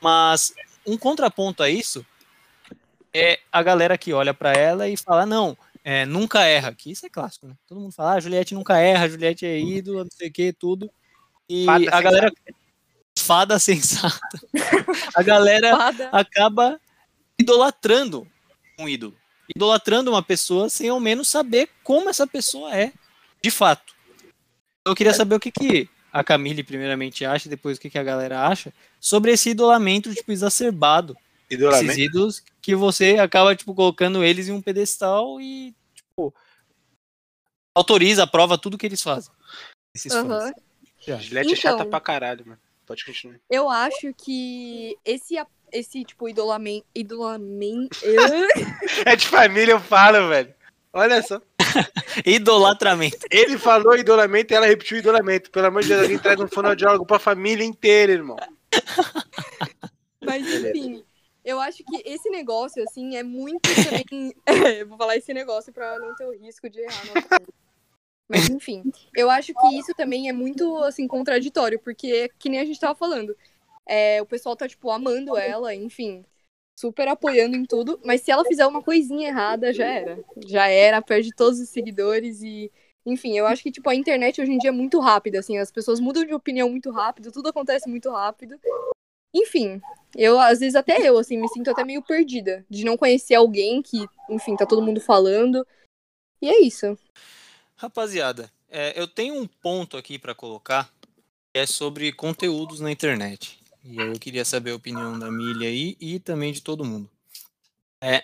B: Mas um contraponto a isso é a galera que olha para ela e fala: não, é, nunca erra. Que isso é clássico, né? Todo mundo fala: ah, Juliette nunca erra, Juliette é ídola, não sei o que, tudo. E
C: Fada
B: a
C: sensata.
B: galera. Fada sensata. [laughs] a galera
E: Fada.
B: acaba idolatrando um ídolo. Idolatrando uma pessoa sem ao menos saber como essa pessoa é, de fato. Eu queria saber o que, que a Camille primeiramente acha, e depois o que, que a galera acha, sobre esse idolamento, tipo, exacerbado. Esses
C: Idolamento.
B: ídolos que você acaba, tipo, colocando eles em um pedestal e, tipo, autoriza, aprova tudo que eles fazem. Esses fãs.
E: Aham.
C: Gillette é chata
E: Então.
C: pra caralho, mano. Pode continuar.
E: Eu acho que esse, esse tipo, idolamento. Idolamento.
C: É de família, eu falo, velho. Olha só. [laughs]
B: Idolatramento.
C: Ele falou idolamento e ela repetiu idolamento. Pelo amor de Deus, alguém traz um fonoaudiólogo pra família inteira, irmão.
E: Mas enfim, eu acho que esse negócio, assim, é muito também. [laughs] É, eu vou falar esse negócio pra não ter o risco de errar. Mas enfim, eu acho que isso também é muito, assim, contraditório, porque, que nem a gente tava falando, é, o pessoal tá, tipo, amando ela, enfim, super apoiando em tudo, mas se ela fizer uma coisinha errada, já era. Já era, perde todos os seguidores e. Enfim, eu acho que, tipo, a internet hoje em dia é muito rápida, assim, as pessoas mudam de opinião muito rápido, tudo acontece muito rápido. Enfim, eu, às vezes, até eu, assim, me sinto até meio perdida de não conhecer alguém que, enfim, tá todo mundo falando. E é isso.
B: Rapaziada, é, eu tenho um ponto aqui pra colocar que é sobre conteúdos na internet. E aí eu queria saber a opinião da Milha aí e também de todo mundo. É,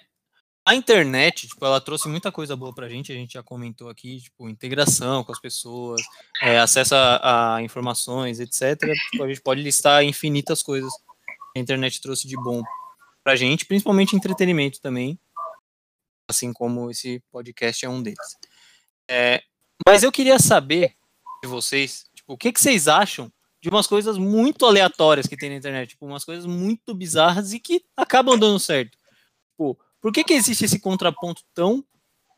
B: a internet, tipo, ela trouxe muita coisa boa pra gente, a gente já comentou aqui, tipo, integração com as pessoas, é, acesso a, a informações, etc. Tipo, a gente pode listar infinitas coisas que a internet trouxe de bom pra gente, principalmente entretenimento também, assim como esse podcast é um deles. É, mas eu queria saber de vocês, tipo, o que, que vocês acham de umas coisas muito aleatórias que tem na internet, tipo, umas coisas muito bizarras e que acabam dando certo. Tipo, por que, que existe esse contraponto tão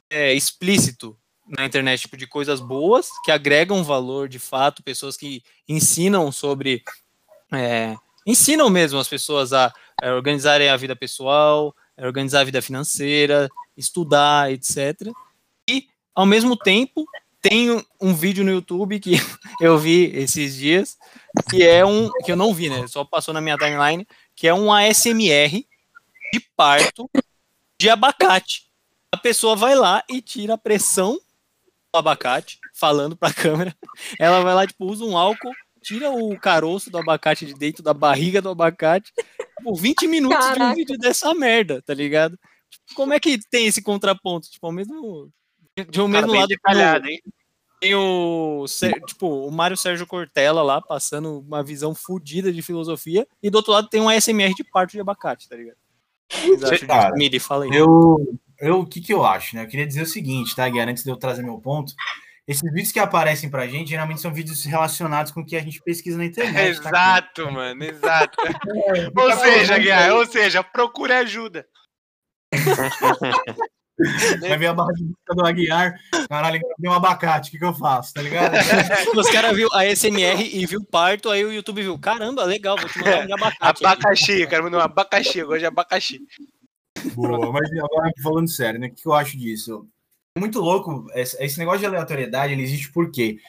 B: é, explícito na internet, tipo, de coisas boas que agregam valor de fato, pessoas que ensinam sobre. é, ensinam mesmo as pessoas a, a organizarem a vida pessoal, a organizar a vida financeira, estudar, etc. E, ao mesmo tempo, tem um, vídeo no YouTube que [laughs] eu vi esses dias, que é um. que eu não vi, né? Só passou na minha timeline, que é um ASMR de parto de abacate. A pessoa vai lá e tira a pressão do abacate, falando pra câmera. Ela vai lá, tipo, usa um álcool, tira o caroço do abacate de dentro da barriga do abacate, por 20 minutos de um
E: Caraca.
B: vídeo dessa merda, tá ligado? Tipo, como é que tem esse contraponto? Tipo, ao mesmo. De um
C: Cara,
B: mesmo
C: bem
B: lado
C: detalhado, hein?
B: Tem o, tipo, o Mário Sérgio Cortella lá, passando uma visão fodida de filosofia, e do outro lado tem um ASMR de parto de abacate, tá ligado? Acham
A: Cara?
B: Miri, fala aí.
A: Eu, eu, o que que eu acho, né? Eu queria dizer o seguinte, tá, Guerra, antes de eu trazer meu ponto. Esses vídeos que aparecem pra gente, geralmente são vídeos relacionados com o que a gente pesquisa na internet. tá?
C: Exato, mano, exato. [laughs] ou seja, Guiar, ou seja, procure ajuda. [laughs]
A: Vai ver a barra de busca do Aguiar, caralho, tem um abacate, o que que eu faço, tá ligado? [laughs]
B: Os caras viu a ASMR e viu parto, aí o YouTube viu, caramba, legal, vou te mandar um abacate.
C: Abacaxi, eu quero mandar um abacaxi, eu gosto de abacaxi.
A: Boa, mas agora falando sério, né? O que eu acho disso? É muito louco, esse esse negócio de aleatoriedade, ele existe por quê?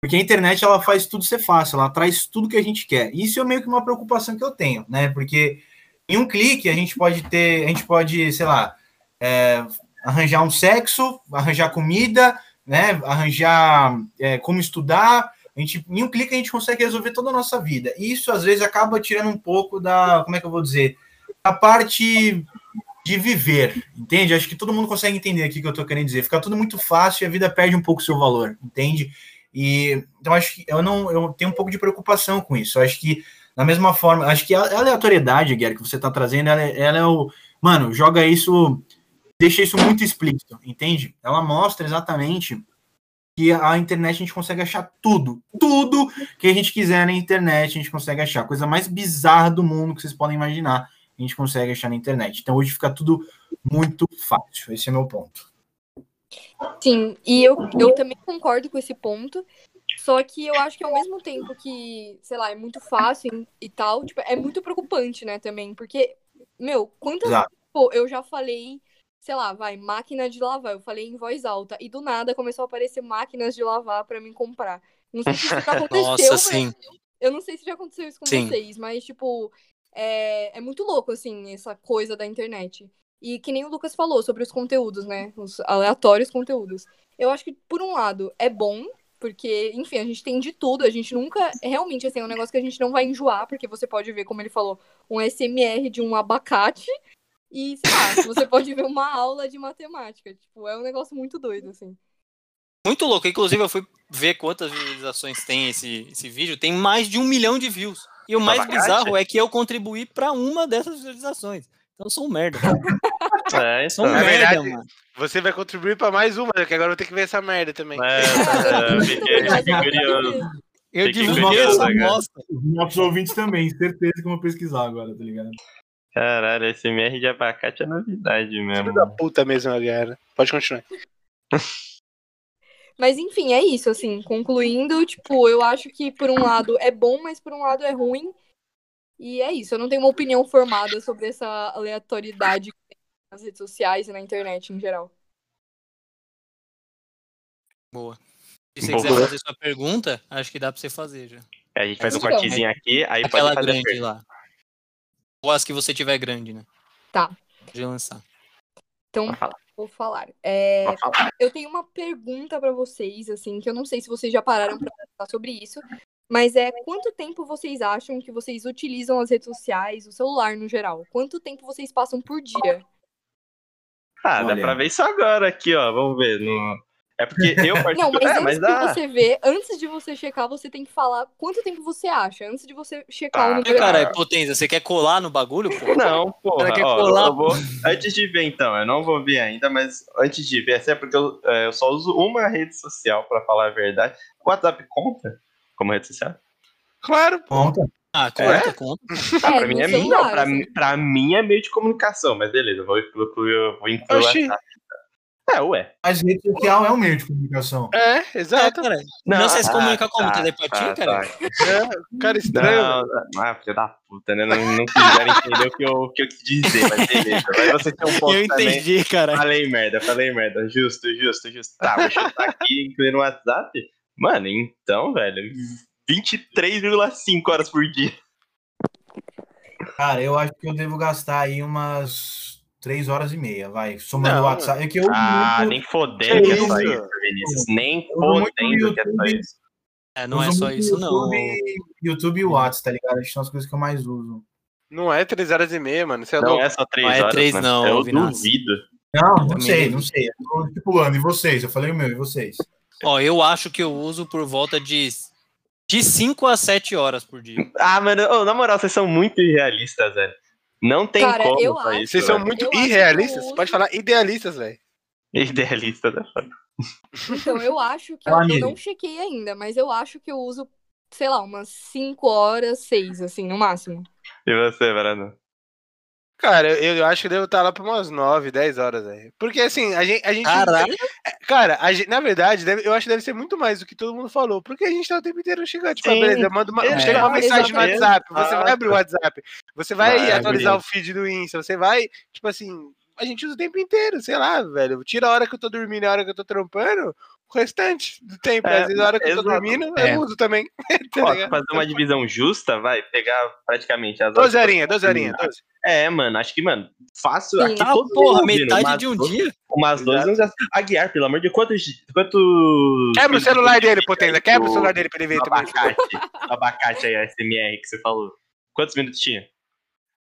A: Porque a internet, ela faz tudo ser fácil, ela traz tudo que a gente quer. Isso é meio que uma preocupação que eu tenho, né? Porque em um clique a gente pode ter, a gente pode, sei lá, é, arranjar um sexo, arranjar comida, né? Arranjar é, como estudar. A gente, em um clique a gente consegue resolver toda a nossa vida. E isso às vezes acaba tirando um pouco da, como é que eu vou dizer, a parte de viver, entende? Acho que todo mundo consegue entender aqui o que eu tô querendo dizer. Fica tudo muito fácil e a vida perde um pouco seu valor, entende? E então acho que eu não eu tenho um pouco de preocupação com isso. Acho que da mesma forma, acho que a a aleatoriedade, Guerra, que você tá trazendo, ela, é- ela é o mano, joga isso, deixa isso muito explícito, entende? Ela mostra exatamente que a internet a gente consegue achar tudo, tudo que a gente quiser na internet, a gente consegue achar. A coisa mais bizarra do mundo que vocês podem imaginar, a gente consegue achar na internet. Então hoje fica tudo muito fácil. Esse é meu ponto.
E: Sim, e eu, eu também concordo com esse ponto. Só que eu acho que ao mesmo tempo que, sei lá, é muito fácil e tal, tipo, é muito preocupante, né, também. Porque, meu, quantas
A: Exato.
E: pô, eu já falei, sei lá, vai, máquina de lavar. Eu falei em voz alta. E do nada começou a aparecer máquinas de lavar pra mim comprar. Não sei se isso já [laughs] aconteceu.
B: Nossa,
E: mas-
B: sim.
E: Eu não sei se já aconteceu isso com
B: Sim.
E: vocês, mas, tipo, é, é muito louco, assim, essa coisa da internet. E que nem o Lucas falou sobre os conteúdos, né? Os aleatórios conteúdos. Eu acho que, por um lado, é bom, porque, enfim, a gente tem de tudo. A gente nunca. Realmente, assim, é um negócio que a gente não vai enjoar, porque você pode ver, como ele falou, um SMR de um abacate. E, sei lá, você pode ver uma aula de matemática. Tipo, é um negócio muito doido, assim.
B: Muito louco. Inclusive, eu fui ver quantas visualizações tem esse, esse vídeo, tem mais de um milhão de views. E o mais
D: Abacate?
B: bizarro é que eu contribuí pra uma dessas visualizações. Então eu sou um merda. [laughs]
D: É,
B: Sou um.
C: Na
B: merda,
C: verdade,
B: mano.
C: Você vai contribuir pra mais uma, que agora eu vou ter que ver essa merda também.
D: É, é, [laughs] eu fiquei, fiquei curioso.
B: Eu
D: Fiquei
B: divulguei
A: curioso,
B: essa
D: cara.
B: bosta.
A: Os nossos ouvintes também, certeza que eu vou pesquisar agora, tá ligado?
D: Caralho, esse MR de abacate é novidade
C: Filho
D: mesmo.
C: da puta mesmo, galera. Pode continuar. [laughs]
E: Mas enfim, é isso, assim, concluindo, tipo, eu acho que por um lado é bom, mas por um lado é ruim. E é isso, eu não tenho uma opinião formada sobre essa aleatoriedade que tem nas redes sociais e na internet em geral.
B: Boa. Se você
D: Boa.
B: quiser fazer sua pergunta, acho que dá pra você fazer já.
D: A gente faz um
E: Então.
D: cortezinho aqui, aí
B: Aquela
D: pode fazer
B: grande lá. Ou as que você tiver grande, né?
E: Tá.
B: Pode lançar.
E: Então,
D: falar,
E: vou falar. É,
D: falar.
E: eu tenho uma pergunta pra vocês, assim, que eu não sei se vocês já pararam pra pensar sobre isso, mas é quanto tempo vocês acham que vocês utilizam as redes sociais, o celular no geral? Quanto tempo vocês passam por dia?
D: Ah, dá
A: Olha.
D: pra ver isso agora aqui, ó. Vamos ver. No... É porque eu [laughs]
E: Não,
D: participo.
E: mas
D: é,
E: antes
D: mas
E: de
D: dá.
E: você ver, antes de você checar, você tem que falar quanto tempo você acha, antes de você checar
D: Tá.
E: o número.
B: cara, é potência, você quer colar no bagulho, pô?
D: Não, porra.
B: Quer
D: ó,
B: colar?
D: eu vou... Antes de ver, então, eu não vou ver ainda, mas antes de ver, assim, é porque eu, é, eu só uso uma rede social, pra falar a verdade. O WhatsApp conta como rede social?
C: Claro, pô.
A: Conta.
B: Ah, conta, conta.
D: Ah,
E: É,
D: pra mim
E: no
D: é meio.
E: celular,
D: Não, pra,
E: assim.
D: mim- pra mim é meio de comunicação, mas beleza, eu vou incluir, eu vou incluir o. WhatsApp. É, ué.
A: Mas rede social é um meio de comunicação.
C: É,
B: É,
C: exato.
B: cara. Não, você se
D: ah,
B: comunica como?
D: tá,
B: Telepatia,
D: tá,
B: cara?
D: tá.
C: É, cara estranho.
D: Não, não, ah, filho da puta, né? Não, não quiseram entender o que eu, o que eu quis dizer, mas beleza. Mas você tem um ponto
B: Eu
D: também.
B: entendi, cara.
D: Falei merda, falei merda. Justo, justo, justo. Tá, vou chutar aqui, incluir no WhatsApp. Mano, então, velho, 23,5 horas por dia.
A: Cara, eu acho que eu devo gastar aí umas três horas e meia, vai. Somando
C: Não,
A: o WhatsApp. É que eu
D: Ah,
A: muito-
D: nem fodendo que é só isso, Vinícius. Nem fodendo que é só
A: YouTube.
D: isso.
B: É, não é só isso, não.
A: YouTube, YouTube e WhatsApp, tá ligado? Acho que são as coisas que eu mais uso.
C: Não é três horas e meia, mano. Você é
D: Não
C: louco.
D: é só 3
B: Não é
D: horas.
B: três,
D: mano.
B: não,
D: Eu duvido.
A: Não, não
B: Também
A: sei, não sei. Eu tô estipulando. E vocês? Eu falei o meu, e vocês?
B: Ó, eu acho que eu uso por volta de, de 5 a 7 horas por dia.
D: Ah, mano, ô, na moral, vocês são muito irrealistas, velho. Não tem
E: Cara,
D: como
E: eu acho-
D: isso.
C: Vocês são muito
E: Eu
C: irrealistas. Pode falar idealistas, velho.
D: Idealista da foda.
E: Então, eu acho que [laughs] eu, eu não chequei ainda, mas eu acho que eu uso, sei lá, umas 5 horas, 6, assim, no máximo.
D: E você, Varano?
C: Cara, eu, eu acho que devo estar lá pra umas 9, 10 horas, velho. Porque assim, a gente. A gente
B: Caralho.
C: Cara, a gente- na verdade, deve- eu acho que deve ser muito mais do que todo mundo falou. Porque a gente tá o tempo inteiro chegando. Tipo, ah,
D: Sim.
C: beleza, manda uma,
D: É,
C: chega uma mensagem no. WhatsApp. Você vai
D: Exato.
C: abrir o WhatsApp. Você vai
D: Vai
C: atualizar
D: abrir.
C: o feed do Insta. Você vai, tipo assim. A gente usa o tempo inteiro, sei lá, velho. Tira a hora que eu tô dormindo e a hora que eu tô trampando. O restante do tempo.
D: É,
C: Às vezes a hora que eu tô
D: exato.
C: dormindo,
B: É.
C: eu uso também. [laughs] tá
D: fazer uma divisão justa, vai pegar praticamente as
C: 12
D: horas.
C: horinhas, 12 horinhas, 12.
D: É, mano, acho que, mano, fácil
E: Sim.
D: aqui
B: Tá,
D: todo
B: porra, metade
D: umas
B: de um dia.
D: Umas duas,
C: Exato.
D: uns... Aguiar, pelo amor de Deus, quantos... quantos
C: Quebra o celular dele, potência. Quebra o celular dele pra ele ver
D: abacate, [laughs] abacate aí, a SMR que você falou. Quantos minutos tinha?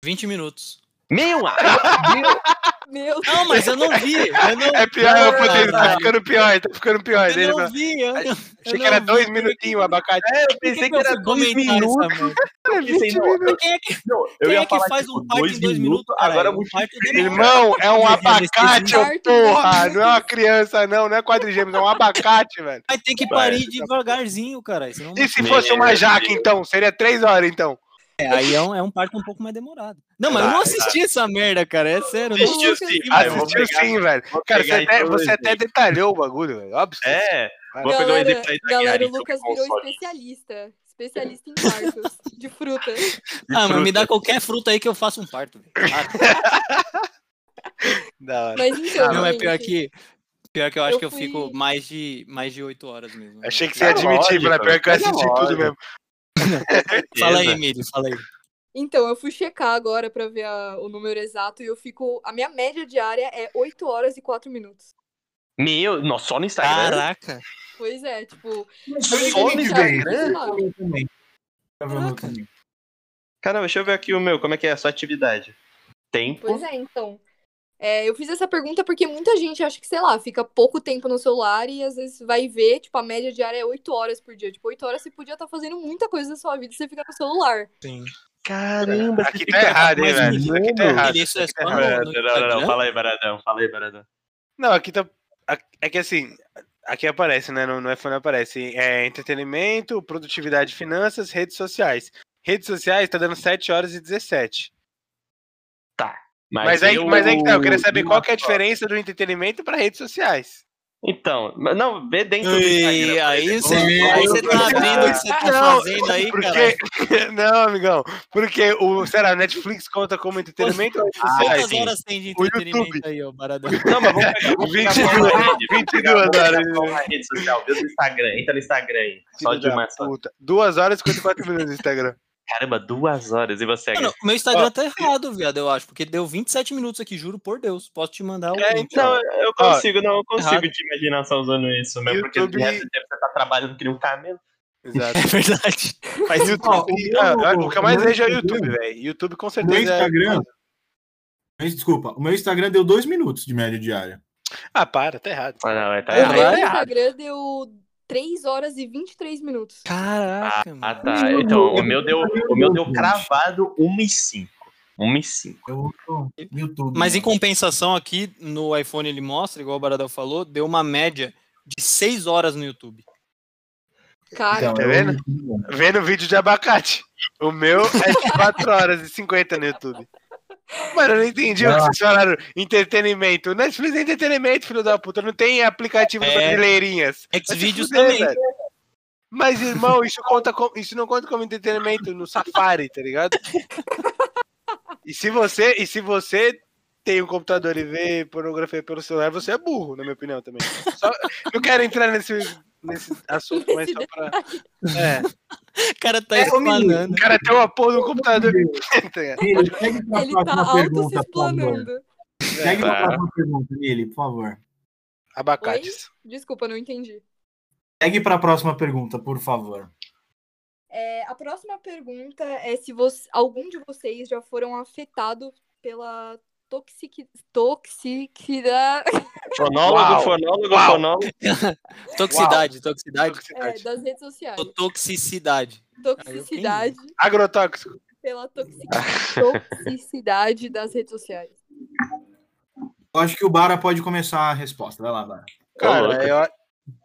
B: 20 minutos.
D: Meu,
E: Meu
B: Não, mas eu não vi. Eu não...
C: É pior, é
B: Ah,
C: potência. Tá ficando pior, tá ficando pior.
B: Eu não vi. Eu, eu
C: Achei que era
B: vi,
C: dois minutinhos o abacate.
D: é, eu pensei
B: que
D: que era dois
B: comentar essa
D: minutos. [laughs] Eu
B: Mas Quem é que,
D: não, eu
B: quem é que faz
D: tipo,
B: um parto em dois minutos?
D: agora eu.
C: Irmão, é um
B: Meu
C: abacate,
E: Deus,
C: ô
E: esse
C: porra! Não é uma criança, não, não é quadrigêmeos, é um abacate, velho.
B: Vai ter que parir devagarzinho, cara.
C: E se
D: Meu
C: fosse uma
D: Deus.
C: jaca, então? Seria três horas, então.
B: É, aí é um, é um parto um pouco mais demorado. Não, mas eu não
D: Tá,
B: assisti essa merda, cara. É sério.
D: Assistiu sim. Eu vou
C: Assistiu sim, velho. Cara, você até,
D: então
C: você até detalhou o bagulho, velho. Óbvio.
D: É, vou pegar um
E: Galera,
D: exemplo aí da
E: galera, o Lucas
D: sobre
E: virou especialista. Especialista em partos de frutas.
D: De
B: Ah, mas me
D: fruta.
B: dá qualquer fruta aí que eu faço um parto. velho. Ah,
C: Da hora.
E: Mas então,
B: não, é pior que. Pior que eu acho
E: Eu
B: que eu
E: fui-
B: fico mais de, mais de 8 horas mesmo.
C: Achei que você ia admitir, mas pior que eu assisti tudo mesmo.
B: Fala aí. Emílio, fala aí.
E: Então, eu fui checar agora pra ver a- o número exato e eu fico. A minha média diária é 8 horas e 4 minutos.
D: Meu, nossa, só no Instagram?
B: Caraca.
E: Pois é, tipo.
A: Só no Instagram? também.
B: Caraca.
A: também.
D: Caramba, deixa eu ver aqui o meu, como é que é a sua atividade. Tempo.
E: Pois é, então. É, eu fiz essa pergunta porque muita gente acha que, sei lá, fica pouco tempo no celular e às vezes vai ver, tipo, a média diária é 8 horas por dia. Tipo, 8 horas você podia estar fazendo muita coisa na sua vida e você fica no celular.
B: Sim.
D: Caramba,
C: Aqui tá errado, hein, velho? Aqui tá errado.
B: Isso é
C: aqui tá errado.
B: no
D: Não, não, não, fala aí, Baradão, fala aí, Baradão.
C: Não, aqui tá. É que assim, aqui aparece, né? No, no iPhone aparece é, entretenimento, produtividade, finanças, redes sociais. Redes sociais tá dando 7 horas e 17. Mas, aí,
D: eu-
C: mas aí que tá, eu queria saber qual que é a diferença do entretenimento para redes sociais.
D: Então, mas não, vê dentro do
B: E
D: Instagram. por
B: aí você, aí você tá abrindo o que você tá
C: Não,
B: fazendo aí, cara.
C: Porque. [laughs] Não, amigão. Porque o. Será, Netflix conta como entretenimento ou redes sociais?
B: Quantas horas tem de
C: O
B: entretenimento
C: YouTube.
B: aí, ó, Baradão?
D: Não, mas vamos pegar, vamos pegar
C: 22
D: qual uma rede, vamos
C: 22
D: pegar- vamos pegar
C: horas.
D: rede social, vê do Instagram, entra no Instagram aí, só de uma só.
C: puta. 2 horas e 54 minutos no Instagram.
D: Caramba, duas horas, e você,
B: Mano, o meu Instagram tá errado, viado, eu acho. Porque deu 27 minutos aqui, juro por Deus. Posso te mandar o
C: É, então,
D: eu consigo, não, eu consigo
B: errado.
D: te imaginar só usando isso mesmo, porque
C: YouTube-
D: de resto do tempo você tá trabalhando que nem um camelo.
C: Exato. [laughs]
B: É verdade. Faz
C: YouTube,
A: Ó, o meu-
C: ah, o que eu mais
A: o meu
C: vejo é o YouTube, velho. YouTube com
A: O meu
C: certeza é.
A: Instagram. Mas, Desculpa, o meu Instagram deu dois minutos de média diária.
C: Ah, para, tá errado.
D: Ah, não, tá
E: o
D: errado.
E: meu
B: errado.
E: Instagram deu 3 horas e 23 minutos.
B: Caraca,
D: Ah,
B: mano.
D: tá. Então, o meu deu, o meu deu cravado 1 e 5. 1 e 5.
A: Eu uso YouTube.
B: Mas em compensação aqui, no iPhone ele mostra, igual o Baradão falou, deu uma média de 6 horas no YouTube.
E: Cara,
A: Então,
C: Tá
A: eu-
C: vendo? Vendo vídeo de abacate. O meu é de 4 horas e 50 no YouTube. Mano, eu não entendi o que vocês falaram. Entretenimento. Netflix é entretenimento, filho da puta. Não tem aplicativo
B: É.
C: brasileirinhas.
B: Xvideos
C: fuder,
B: também.
C: velho. Mas, irmão, isso, conta com- isso não conta como entretenimento no Safari, tá ligado? E se você, e se você tem um computador e vê pornografia pelo celular, você é burro, na minha opinião também. Só- não quero entrar nesse, nesse [laughs] assunto, mas só pra. É.
B: O cara tá
A: É,
B: explanando.
C: O cara tem [laughs] uma porra no computador.
A: Nele, segue pra
E: ele tá
A: próxima
E: auto se
A: pergunta, por favor.
E: explanando.
A: Segue pra
D: Tá.
A: próxima pergunta, Nele, por favor.
C: Abacates.
E: Desculpa, não entendi.
A: Segue pra próxima pergunta, por favor.
E: É, a próxima pergunta é se você- algum de vocês já foram afetados pela toxic, toxicidade [laughs]
D: Fonólogo,
C: Uau.
D: fonólogo,
C: Uau.
D: fonólogo. [laughs]
B: Toxicidade, toxicidade.
E: é, das redes sociais.
B: Toxicidade.
E: Toxicidade
C: Agrotóxico.
E: pela toxic, [laughs] toxicidade das redes sociais.
A: Eu acho que o Bara pode começar a resposta. Vai lá, Bara.
C: Cara,
D: louco.
C: eu...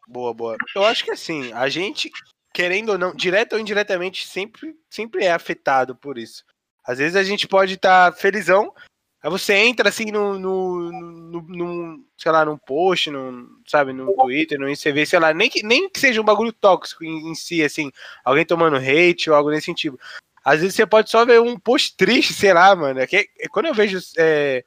C: boa, boa. Eu acho que assim, a gente, querendo ou não, direto ou indiretamente, sempre, sempre é afetado por isso. Às vezes a gente pode estar felizão, aí você entra assim no, no, no, no- sei lá, num post, num, sabe, no Twitter, no você vê, sei lá, nem que, nem que seja um bagulho tóxico em, em si, assim, alguém tomando hate ou algo nesse sentido. Às vezes você pode só ver um post triste, sei lá, mano. É que, é quando eu vejo, é,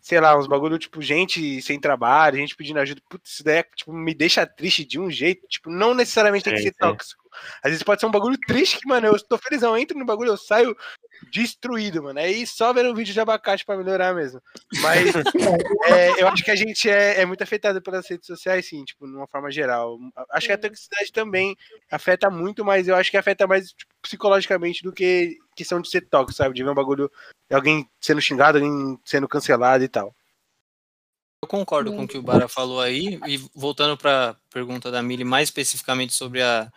C: sei lá, uns bagulho, tipo, gente sem trabalho, gente pedindo ajuda, putz, isso daí, é, tipo, me deixa triste de um jeito, tipo, não necessariamente tem que ser tóxico. Às vezes pode ser um bagulho triste que, mano, eu tô felizão, eu entro no bagulho, eu saio destruído, mano. Aí só vendo um vídeo de abacate pra melhorar mesmo. Mas [laughs] é, eu acho que a gente é, é muito afetado pelas redes sociais, sim, tipo, de uma forma geral. Acho que a toxicidade também afeta muito, mas eu acho que afeta mais tipo, psicologicamente do que questão de ser tóxico, sabe? De ver um bagulho, alguém sendo xingado, alguém sendo cancelado e tal.
B: Eu concordo com o que o Bara falou aí. E voltando para a pergunta da Mili, mais especificamente sobre a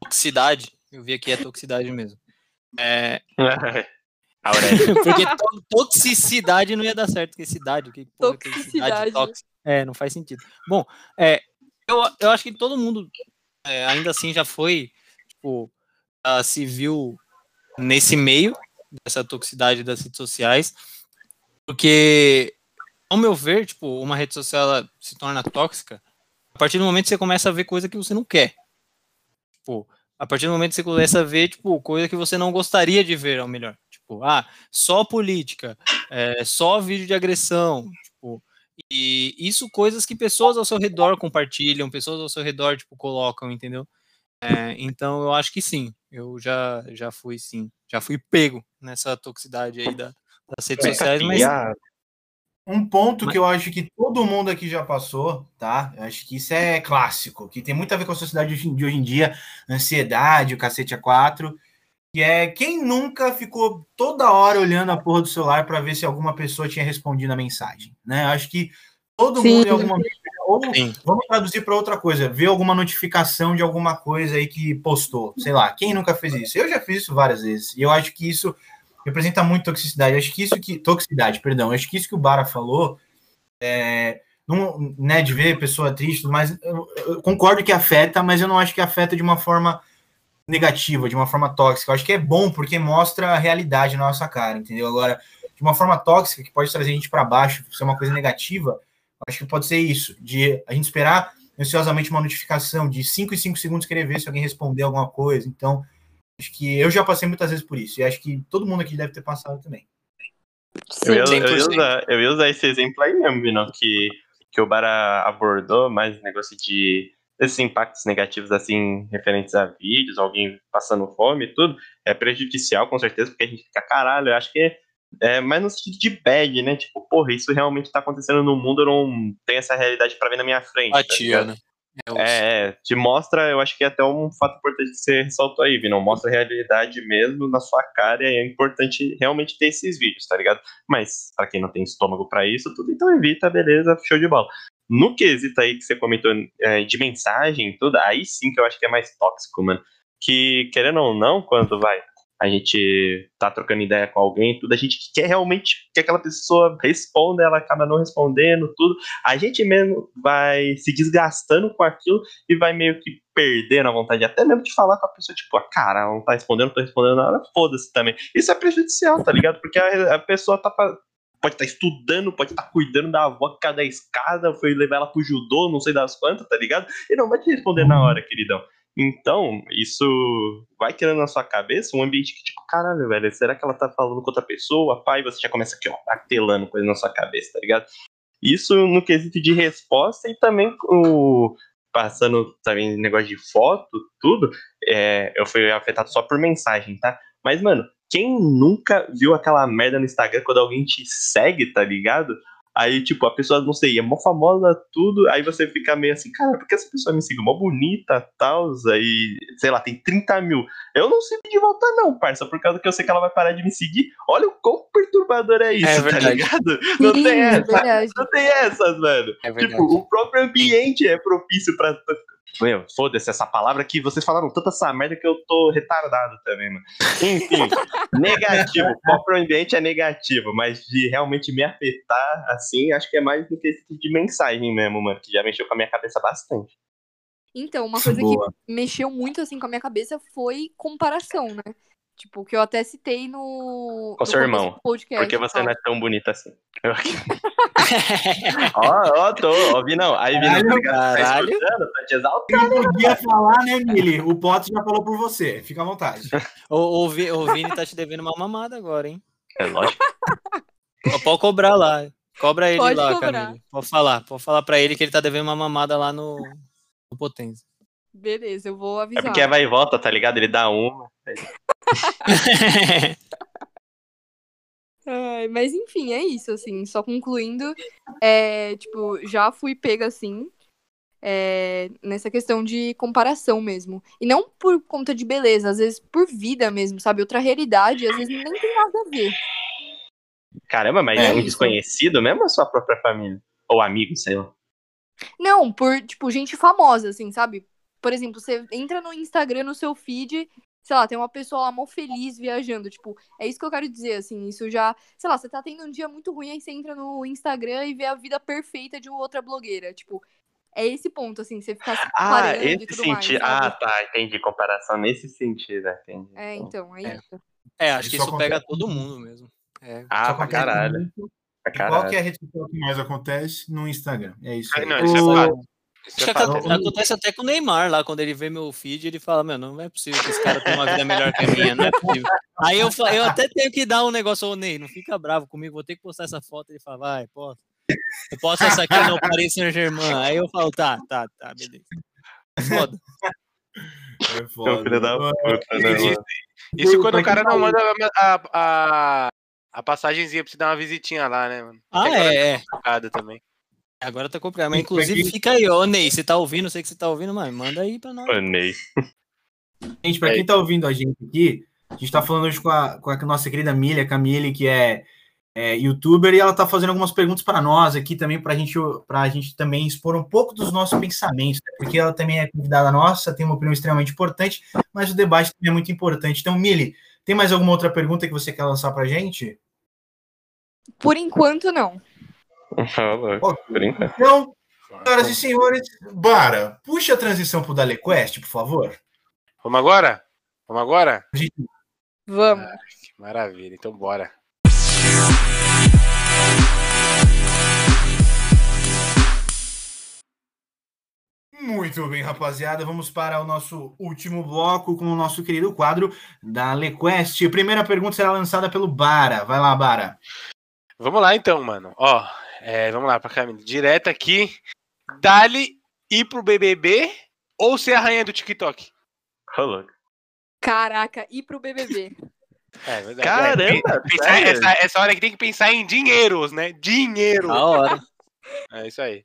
B: toxicidade, eu vi aqui é toxicidade mesmo. É, [laughs] [laughs] porque to- toxicidade não ia dar certo, porque cidade, que porra que é
E: Toxicidade.
B: tóxica. É, não faz sentido. Bom, é, eu, eu acho que todo mundo é, ainda assim já foi, tipo, ah, se viu nesse meio dessa toxicidade das redes sociais, porque, ao meu ver, tipo, uma rede social ela se torna tóxica a partir do momento que você começa a ver coisa que você não quer. Tipo, a partir do momento que você começa a ver, tipo, coisa que você não gostaria de ver, ao melhor. Tipo, ah, só política, é, só vídeo de agressão, tipo, e isso coisas que pessoas ao seu redor compartilham, pessoas ao seu redor, tipo, colocam, entendeu? É, então eu acho que sim, eu já, já fui sim, já fui pego nessa toxicidade aí da- das redes sociais, mas
A: Um ponto
B: Mas-
A: que eu acho que todo mundo aqui já passou, tá? Eu acho que isso é clássico, que tem muito a ver com a sociedade de hoje em- dia, ansiedade, o cacete a quatro. que é quem nunca ficou toda hora olhando a porra do celular para ver se alguma pessoa tinha respondido a mensagem, né? Acho que todo
E: Sim.
A: mundo em algum momento ou
B: Sim.
A: vamos traduzir para outra coisa, ver alguma notificação de alguma coisa aí que postou, sei lá, quem nunca fez isso? Eu já fiz isso várias vezes. E eu acho que isso representa muito toxicidade. Acho que isso que toxicidade, perdão. Acho que isso que o Bara falou é, não, né, de ver pessoa triste, mas eu, eu concordo que afeta, mas eu não acho que afeta de uma forma negativa, de uma forma tóxica. Eu acho que é bom porque mostra a realidade na nossa cara, entendeu? Agora, de uma forma tóxica que pode trazer a gente para baixo, ser uma coisa negativa, acho que pode ser isso, de a gente esperar ansiosamente uma notificação de 5 em 5 segundos querer ver se alguém respondeu alguma coisa. Então, acho que eu já passei muitas vezes por isso, e acho que todo mundo aqui deve ter passado também.
D: Eu ia, eu, ia
B: 100%.
D: usar, eu ia usar esse exemplo aí mesmo, Vino, que, que o Bara abordou, mais negócio de esses impactos negativos, assim, referentes a vídeos, alguém passando fome e tudo, é prejudicial, com certeza, porque a gente fica, caralho, eu acho que é, é mais no sentido de bad, né? Tipo, porra, isso realmente tá acontecendo no mundo, eu não tenho essa realidade pra ver na minha frente. tá
B: Empatia,
D: ligado?
B: né? É,
D: É, é, te mostra, eu acho que é até um fato importante que você ressaltou aí, Vino. Mostra a realidade mesmo na sua cara e é importante realmente ter esses vídeos, tá ligado? Mas, pra quem não tem estômago pra isso, tudo, então evita, beleza, show de bola. No quesito aí que você comentou é, de mensagem tudo, aí sim que eu acho que é mais tóxico, mano. Que, querendo ou não, quando vai, a gente tá trocando ideia com alguém, tudo, a gente quer realmente que aquela pessoa responda, ela acaba não respondendo, tudo. A gente mesmo vai se desgastando com aquilo e vai meio que perdendo a vontade, até mesmo de falar com a pessoa, tipo, ah, cara, ela não tá respondendo, não tô respondendo nada, foda-se também. Isso é prejudicial, tá ligado? Porque a, a pessoa tá. fa- Pode estar estudando, pode estar cuidando da avó que caiu da escada, foi levar ela pro judô, não sei das quantas, tá ligado? E não vai te responder na hora, queridão. Então, isso vai criando na sua cabeça um ambiente que, tipo, caralho, velho, será que ela tá falando com outra pessoa? Pai, você já começa aqui, ó, martelando coisa na sua cabeça, tá ligado? Isso no quesito de resposta e também o passando também negócio de foto, tudo, é, eu fui afetado só por mensagem, tá? Mas, mano, quem nunca viu aquela merda no Instagram quando alguém te segue, tá ligado? Aí, tipo, a pessoa, não sei, é mó famosa, tudo, aí você fica meio assim, cara, por que essa pessoa me seguiu? Mó bonita, tal, aí, sei lá, tem 30 mil. Eu não sei de volta não, parça, por causa que eu sei que ela vai parar de me seguir. Olha o quão perturbador é isso,
B: É
D: tá ligado? Não
E: Sim,
D: tem essa,
E: verdade.
D: não tem essas, velho.
B: É verdade.
D: Tipo, o próprio ambiente é propício pra. Meu, foda-se essa palavra que vocês falaram tanta essa merda que eu tô retardado também, mano. Enfim, [laughs] negativo. O próprio ambiente é negativo, mas de realmente me afetar, assim, acho que é mais no quesito de mensagem mesmo, mano, que já mexeu com a minha cabeça bastante.
E: Então, uma coisa
A: Boa.
E: que mexeu muito assim com a minha cabeça foi comparação, né? Tipo, que eu até citei no.
D: Com
E: no
D: seu irmão,
E: podcast,
D: Porque você
E: tal.
D: não é tão bonita assim. [laughs] Ó, ó, tô, ó, vi não. Aí, vi não,
A: Caralho.
D: Tá
B: Caralho.
D: escutando? Tá te exaltando.
A: Eu não podia falar, né, Mili? O Potter já falou por você. Fica à vontade. [laughs]
B: O, o, o Vini tá te devendo uma mamada agora, hein?
D: É lógico.
B: Pode cobrar lá. Cobra ele
E: Pode
B: lá,
E: cobrar.
B: Camille. Pode falar. Pode falar pra ele que ele tá devendo uma mamada lá no, no Potência.
E: Beleza, eu vou
D: É
E: avisar.
D: porque vai e volta, tá ligado? Ele dá uma. [laughs]
E: Ai, mas enfim, é isso, assim, só concluindo, é, tipo, já fui pega assim, é, nessa questão de comparação mesmo. E não por conta de beleza, às vezes por vida mesmo, sabe? Outra realidade, às vezes nem tem nada a ver.
D: Caramba, mas
A: É
D: é um
E: isso.
D: desconhecido mesmo ou a sua própria família? Ou amigo, sei lá.
E: Não, por, tipo, gente famosa, assim, sabe? Por exemplo, você entra no Instagram, no seu feed, sei lá, tem uma pessoa lá mó feliz viajando. Tipo, é isso que eu quero dizer, assim. Isso já. Sei lá, você tá tendo um dia muito ruim, aí você entra no Instagram e vê a vida perfeita de outra blogueira. Tipo, é esse ponto, assim, você ficar se
D: Ah,
E: comparando e
D: esse
E: tudo mais.
D: sentido. Ah,
E: sabe?
D: tá, entendi. Comparação nesse sentido, entendi.
E: É, então, é
B: É.
E: isso.
B: É, acho que
A: Isso
B: isso pega todo mundo mesmo. É.
D: Ah, pra caralho.
A: muito.
D: Pra
A: Qual
D: caralho.
A: que é a rede social que mais acontece? No Instagram. É isso.
C: Ah,
A: aí.
C: não, isso é
A: O-.
C: Isso
B: Acho
C: é
B: que acontece até com o Neymar lá, quando ele vê meu feed, ele fala, meu, não é possível que esse cara tenha uma vida melhor que a minha, não é possível. Aí eu, eu até tenho que dar um negócio, ô Ney, não fica bravo comigo, vou ter que postar essa foto. Ele fala, vai, posta. Eu posto essa aqui no Paris Saint-Germain. Aí eu falo, tá, tá, tá, beleza. Foda.
A: É foda.
D: filho da puta, né,
C: Isso, quando o cara não
A: tá
C: manda a, a, a, a passagenzinha pra você dar uma visitinha lá, né, mano?
B: Ah, é, é.
C: também.
B: Agora tá complicado. Mas
A: Sim,
B: inclusive
A: pra
B: fica aí, ô Ney, você tá ouvindo, sei que você tá ouvindo, mas manda aí pra nós.
D: Ô, Ney.
A: Gente, para
C: É.
A: quem tá ouvindo a gente aqui, A gente está falando hoje com a, com a nossa querida Milha, Camille, que é, é youtuber, e ela está fazendo algumas perguntas para nós aqui também, para gente, a gente também expor um pouco dos nossos pensamentos, né? porque ela também é convidada nossa, tem uma opinião extremamente importante, mas o debate também é muito importante. Então, Mili, tem mais alguma outra pergunta que você quer lançar para a gente?
E: Por enquanto, não.
A: Por enquanto. Então, senhoras e senhores, Bara, puxa a transição para o DaleQuest, por favor.
C: Vamos agora? Vamos agora?
E: Vamos.
C: Ah, que maravilha, então bora.
A: Muito bem, rapaziada. Vamos para o nosso último bloco com o nosso querido quadro da LeQuest. A primeira pergunta será lançada pelo Bara. Vai lá, Bara.
C: Vamos lá então, mano. Ó, é, vamos lá para Camila. Direto aqui. Dali ir pro BBB ou ser a rainha do TikTok?
D: Rolou.
E: Caraca, ir pro BBB. [laughs]
C: É, verdade.
D: Caramba!
C: Pensar, essa, essa hora que tem que pensar em dinheiros, né? Dinheiro.
B: Na hora. [laughs]
C: É isso aí.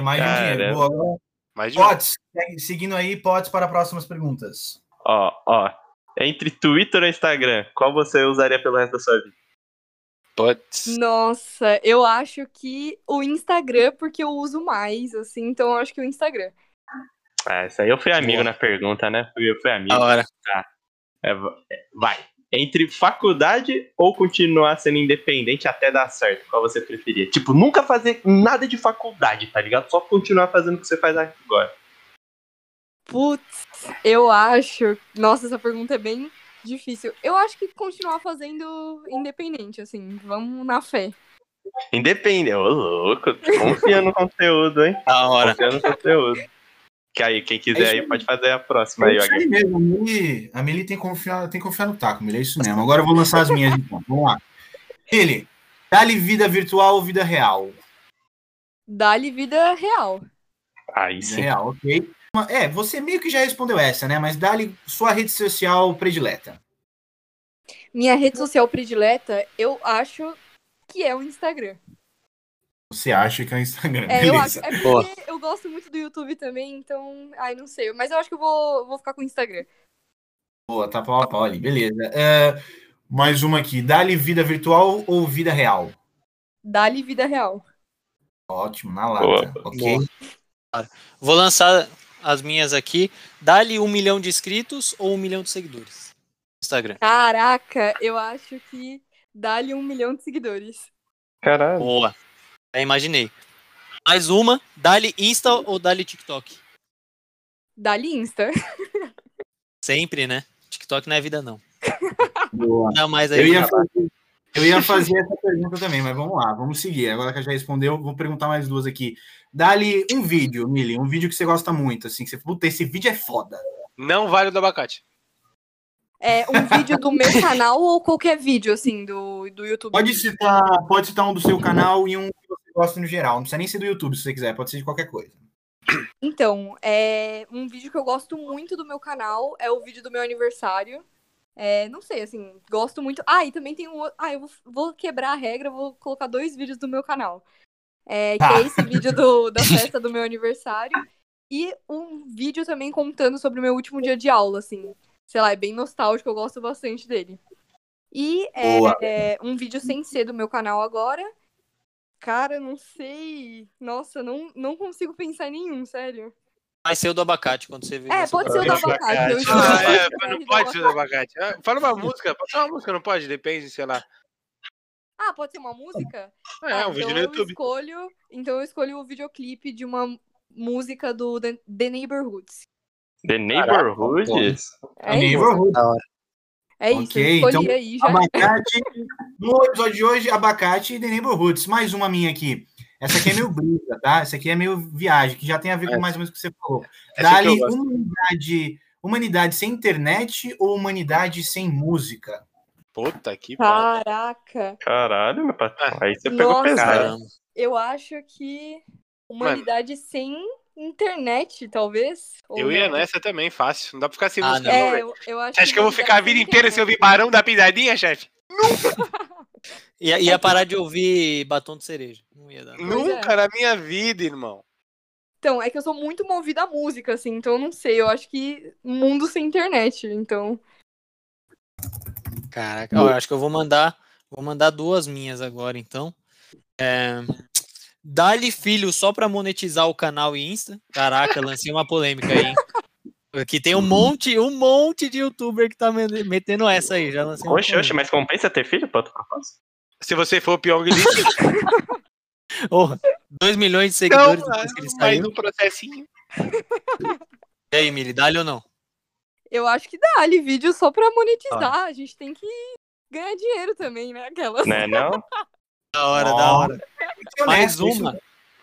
A: Mais de um dinheiro. Boa, agora.
C: Mais de um.
A: Seguindo aí, podes para próximas perguntas.
D: Ó, ó. Entre Twitter e Instagram, qual você usaria pelo resto da sua vida?
C: Putz.
E: Nossa, eu acho que o Instagram, porque eu uso mais, assim, então eu acho que o Instagram.
D: Ah, isso aí eu fui amigo
B: Boa.
D: na pergunta, né? Eu fui amigo.
B: Na hora.
D: Tá. É, é, vai. Entre faculdade ou continuar sendo independente até dar certo? Qual você preferia? Tipo, nunca fazer nada de faculdade, tá ligado? Só continuar fazendo o que você faz agora.
E: Putz, eu acho. Nossa, essa pergunta é bem difícil. Eu acho que continuar fazendo independente, assim. Vamos na fé.
D: Independente. Ô, louco. Confia no conteúdo, hein?
B: Na hora.
D: Confia no conteúdo. Que aí, quem quiser aí pode fazer a próxima aí,
A: É isso
D: Wagner.
A: aí mesmo. A Mili, a Mili tem, que confiar, tem que confiar no taco, Mili. É isso mesmo. Agora eu vou lançar as minhas, então. Vamos lá. Mili, dá-lhe vida virtual ou vida real?
E: Dá-lhe vida real.
D: Aí sim.
A: real, ok. É, você meio que já respondeu essa, né? Mas dá-lhe sua rede social predileta.
E: Minha rede social predileta, eu acho que é o Instagram.
A: Você acha que é o Instagram?
E: É, eu acho.
A: Beleza.
E: É porque
B: Boa.
E: eu gosto muito do YouTube também, então. Ai, não sei. Mas eu acho que eu vou, vou ficar com o Instagram.
A: Boa, tá pau a pau ali. Beleza. É, mais uma aqui. Dá-lhe vida virtual ou vida real?
E: Dá-lhe vida real.
A: Ótimo, na lata.
D: Boa.
A: Ok.
B: Boa. Vou lançar as minhas aqui. Dá-lhe um milhão de inscritos ou um milhão de seguidores? Instagram.
E: Caraca, eu acho que dá-lhe um milhão de seguidores.
D: Caralho.
B: Boa. Já imaginei. Mais uma. Dá-lhe Insta ou dá-lhe TikTok?
E: Dá-lhe Insta. [laughs]
B: Sempre, né? TikTok não é vida, não.
A: Boa.
B: Não, mas
A: Eu
B: aí.
A: ia, fazer, eu ia fazer essa pergunta também, mas vamos lá, vamos seguir. Agora que já respondeu, vou perguntar mais duas aqui. Dá-lhe um vídeo, Mili, um vídeo que você gosta muito, assim, que você, puta, esse vídeo é foda.
C: Não vale o do abacate.
E: É um vídeo do meu canal ou qualquer vídeo, assim, do, do YouTube?
A: Pode citar, pode citar um do seu canal e um que você gosta no geral. Não precisa nem ser do YouTube, se você quiser, pode ser de qualquer coisa.
E: Então, é um vídeo que eu gosto muito do meu canal é o vídeo do meu aniversário. É, não sei, assim, gosto muito. Ah, e também tem um outro. Ah, eu vou, vou quebrar a regra, vou colocar dois vídeos do meu canal. É, que
A: Tá.
E: é esse vídeo do, da festa do meu aniversário. E um vídeo também contando sobre o meu último dia de aula, assim. Sei lá, é bem nostálgico, eu gosto bastante dele. E é, é, um vídeo sem ser do meu canal agora. Cara, não sei. Nossa, não, não consigo pensar em nenhum, sério.
B: Vai ser o do abacate quando você ver.
E: É,
B: esse
E: pode ser o do
B: abacate.
E: abacate.
C: Ah, é,
E: o
C: não pode ser do
E: abacate.
C: Ah, Fala uma música. Pode ser uma música, não pode? Depende, sei lá.
E: Ah, pode ser uma música?
C: É,
E: Ah,
C: um vídeo
E: então
C: no
E: eu
C: YouTube.
E: escolho. Então eu escolho o videoclipe de uma música do The, The Neighborhoods.
D: The Neighborhoods?
E: É isso.
A: Neighborhood.
E: É isso.
A: Ok,
E: eu escolhi
A: então,
E: aí já.
A: Abacate. No episódio de hoje, abacate e The Neighborhoods. Mais uma minha aqui. Essa aqui é meio brisa, tá? Essa aqui é meio viagem, que já tem a ver com
C: É.
A: mais ou menos o que você falou.
C: Que
A: Dá-lhe
C: gosto.
A: humanidade, humanidade sem internet ou humanidade sem música?
C: Puta que pariu.
E: Caraca.
D: Caralho, meu patrão. Aí você pegou pesado.
E: Eu acho que humanidade sem internet, talvez.
C: Eu ia
E: não.
C: nessa também, fácil. Não dá pra ficar sem
B: Ah,
C: música,
B: não.
E: É, eu, eu acho
C: Você acha que eu vou ficar a vida inteira sem ouvir
E: internet.
C: Barão da Pisadinha, chefe? [laughs]
B: Ia, ia parar de ouvir batom de cereja. Não ia dar.
C: Nunca na minha vida, irmão.
E: Então, é que eu sou muito movida à música, assim, então eu não sei. Eu acho que mundo sem internet, então.
B: Caraca, eu acho que eu vou mandar, vou mandar duas minhas agora, então. É, Dá-lhe filho só pra monetizar o canal e Insta. Caraca, lancei uma polêmica aí. hein? Aqui tem um monte, um monte de youtuber que tá me- metendo essa aí. Já lancei
D: Oxe, oxe, mas compensa ter filho pra outro propósito?
C: Se você for o Pyong Lee, [laughs] [laughs]
B: Porra, 2 milhões de seguidores depois que ele saiu.
C: um processinho. [laughs]
B: E aí, Mili, dá-lhe ou não?
E: Eu acho que dá ali vídeo só pra monetizar. A gente tem que ganhar dinheiro também, né? Aquelas.
D: Né, não?
B: Da hora,
A: Ó,
B: da hora. Mais uma.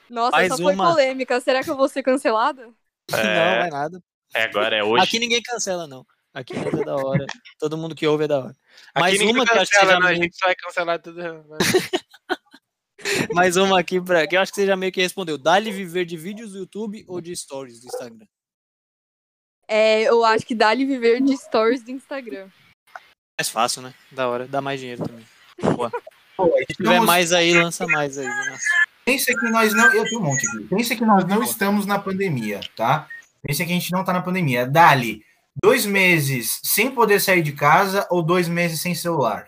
E: Nossa,
B: Mais
E: essa foi
B: uma.
E: polêmica. Será que eu vou ser cancelada?
B: Não,
D: É,
B: não é nada.
D: É, agora é [laughs] hoje.
B: Aqui ninguém cancela, não. Aqui nada é da hora. Todo mundo que ouve é da hora.
C: Aqui
B: Mais
C: ninguém
B: uma que eu acho que seja
C: não, a
B: meio-
C: gente só é cancelado tudo. [laughs]
B: Mais uma aqui pra, que eu acho que você já meio que respondeu. Dá-lhe viver de vídeos do YouTube ou de stories do Instagram?
E: É, eu acho que dá-lhe viver de stories do Instagram.
B: Mais fácil, né? Da hora. Dá mais dinheiro também. [laughs]
A: Pô,
B: Se tiver mais aí, lança mais aí. né?
A: Pensa que nós não. Eu tenho um monte aqui. Pensa que nós não estamos na pandemia, tá? Pensa que a gente não tá na pandemia. Dali, dois meses sem poder sair de casa ou dois meses sem celular?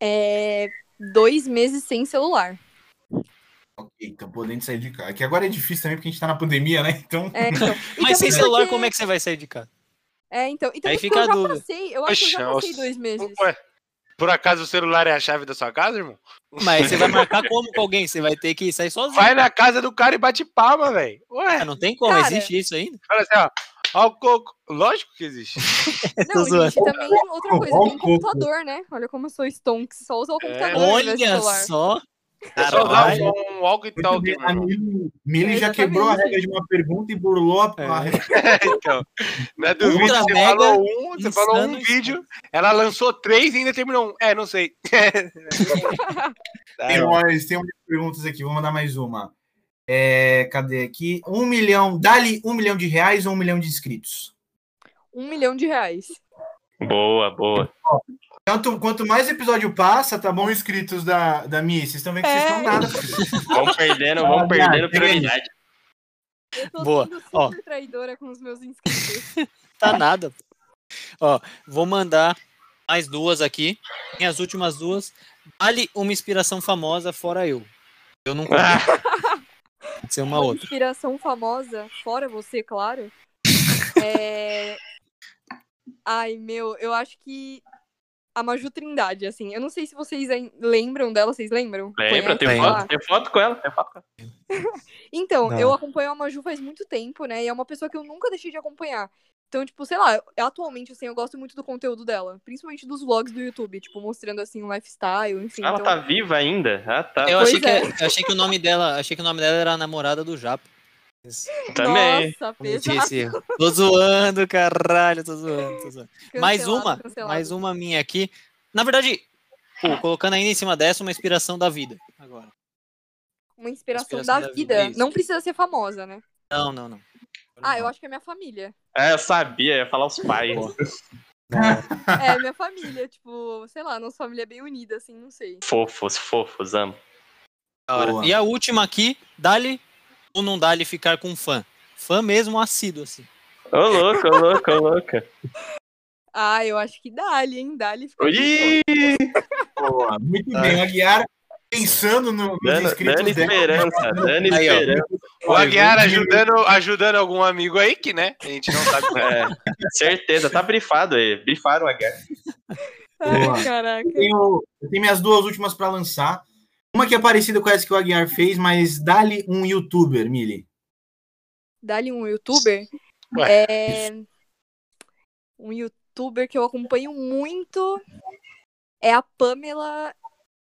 E: É, dois meses sem celular.
A: Ok, então podendo sair de casa. Que agora é difícil também porque a gente tá na pandemia, né? Então.
E: É, então. [laughs] E
B: Mas sem
E: também
B: celular,
E: porque-
B: como é que você vai sair de casa?
E: É, então. E também
B: Aí fica
E: eu
B: a
E: já
B: dúvida.
E: passei. Eu acho que eu já passei dois meses.
C: Ué, por acaso o celular é a chave da sua casa, irmão?
B: Mas você vai [laughs] marcar como com alguém? Você vai ter que sair sozinho.
C: Vai na casa do cara e bate palma, velho. Ué,
B: Ah, não tem como,
E: Cara.
B: existe isso ainda?
C: olha assim, ó. Ó o coco. Lógico que existe. [laughs]
E: Não, gente, também outra coisa, tem
A: coco.
E: computador, né? Olha como eu sou stonks, só usar o computador ao invés do
B: Olha
E: celular.
B: só.
C: Só usar
B: Caralho.
C: um
A: a. Mili, já quebrou a regra de uma pergunta e burlou a.
B: É. [laughs]
C: então, na
B: Ultra
C: dúvida, você falou um, você falou um vídeo, ela lançou três e ainda terminou um. É, não sei.
A: Tem, [laughs] umas, tem umas perguntas aqui, vou mandar mais uma. É, cadê aqui? Um milhão. Dali um milhão de reais ou um milhão de inscritos?
E: Um milhão de reais.
D: Boa, boa.
A: Quanto, quanto mais episódio passa, tá bom, inscritos da, da Mi? Vocês estão vendo que vocês
E: É.
A: estão nada.
D: Vão perdendo, vão
A: Ah,
D: perdendo prioridade.
E: Eu tô
B: Boa.
E: sendo
B: Ó.
E: traidora com os meus inscritos. [laughs]
B: Tá nada. Ó, vou mandar mais duas aqui. Minhas últimas duas. Dá-lhe uma inspiração famosa, fora eu. Eu não [laughs] conto. Pode ser uma
E: Uma
B: outra.
E: inspiração famosa, fora você, claro. [laughs] É... Ai, meu, eu acho que a Maju Trindade, assim. Eu não sei se vocês lembram dela, vocês lembram?
D: Lembra? Tem foto, tem foto com ela, tem foto com ela. [laughs]
E: Então,
B: Não.
E: eu acompanho a Maju faz muito tempo, né? E é uma pessoa que eu nunca deixei de acompanhar. Então, tipo, sei lá, atualmente, assim, eu gosto muito do conteúdo dela. Principalmente dos vlogs do YouTube, tipo, mostrando, assim, o lifestyle, enfim.
D: Ela
E: então...
D: tá viva ainda? Ah, tá.
B: Eu achei que,
E: é.
B: eu achei que o nome dela, achei que o nome dela era a namorada do Japa.
D: Também.
E: Nossa.
B: Tô zoando, caralho, tô zoando, tô zoando. mais uma,
E: cancelado.
B: mais uma minha aqui. Na verdade, pô, colocando ainda em cima dessa uma inspiração da vida. Agora.
E: Uma inspiração,
B: Inspiração
E: da,
B: da
E: vida.
B: vida.
E: Não precisa ser famosa, né?
B: Não, não, não.
E: Ah, eu acho que é minha família.
D: É, eu sabia, ia falar os pais. [laughs]
E: É, minha família, tipo, sei lá, nossa família é bem unida, assim, não sei.
D: Fofos, fofos, amo.
A: Boa.
B: E a última aqui, dá-lhe ou não dá-lhe ficar com fã? Fã mesmo assíduo, assim.
D: Ô, louco, ô, louco, ô, louca. [laughs]
E: Ah, eu acho que dá-lhe, hein? Dá-lhe fica
D: Ih,
A: Boa, muito bem, Aguiar pensando no, nos
D: dando,
A: inscritos
D: dando
A: dela.
D: esperança, dando esperança.
C: O Aguiar ajudando, ajudando algum amigo aí, que, né? A gente não sabe. [laughs]
D: É, certeza, tá brifado aí. Brifaram a guerra.
A: Boa.
E: Ai, caraca.
A: tenho, eu tenho minhas duas últimas para lançar. Uma que é parecida com essa que o Aguiar fez, mas dá-lhe um youtuber, Mili.
E: Dá-lhe um youtuber.
C: Ué,
E: É. Um youtuber que eu acompanho muito é a Pamela.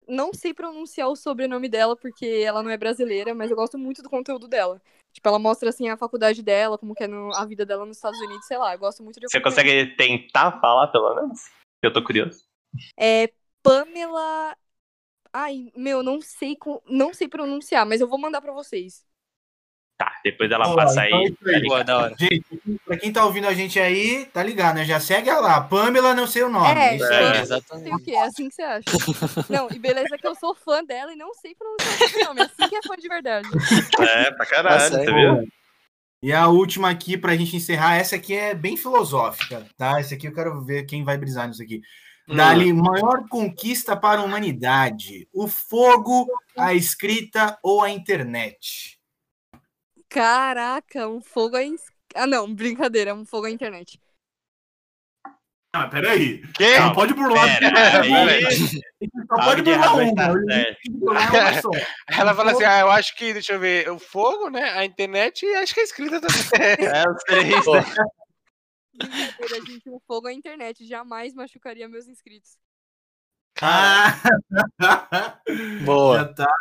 E: Não sei pronunciar o sobrenome dela porque ela não é brasileira, mas eu gosto muito do conteúdo dela. Tipo, ela mostra assim a faculdade dela, como que é no- a vida dela nos Estados Unidos, sei lá, eu gosto muito de
D: Você consegue tentar falar, pelo menos? Eu tô curioso.
E: É Pamela. Ai, meu, não sei não sei pronunciar, mas eu vou mandar pra vocês.
D: Tá, depois ela
A: Boa,
D: passa
A: então é
D: aí.
A: aí.
D: tá?
B: Boa, da hora.
A: Gente, pra quem tá ouvindo a gente aí, tá ligado, né? Já segue ela lá. Pamela, não sei o nome.
E: É,
A: Isso
D: é,
A: aí.
E: Não sei
B: exatamente.
E: o que, é assim que você acha. Não, e beleza que eu sou fã dela e não sei pronunciar o sobrenome, assim que é fã de verdade. [laughs]
D: É, pra caralho,
B: é.
D: viu?
A: E a última aqui, para a gente encerrar, essa aqui é bem filosófica, tá? Essa aqui eu quero ver quem vai brisar nisso aqui.
C: Hum.
A: Dali, maior conquista para a humanidade: o fogo, a escrita ou a internet?
E: Caraca, um fogo à ins- Ah, não, brincadeira, um fogo à internet.
A: Ah, peraí.
C: Que?
A: Não pode burlar.
D: Pera,
A: Só
D: aí,
A: pode
D: algo de
A: burlar uma. só. [laughs]
C: Ela fala assim: ah, eu acho que, deixa eu ver, o fogo, né? A internet e acho que a escrita também.
D: É, os três, né?
E: Brincadeira, gente, um fogo à internet jamais machucaria meus inscritos.
A: Ah, [laughs]
B: Boa.
A: já tá.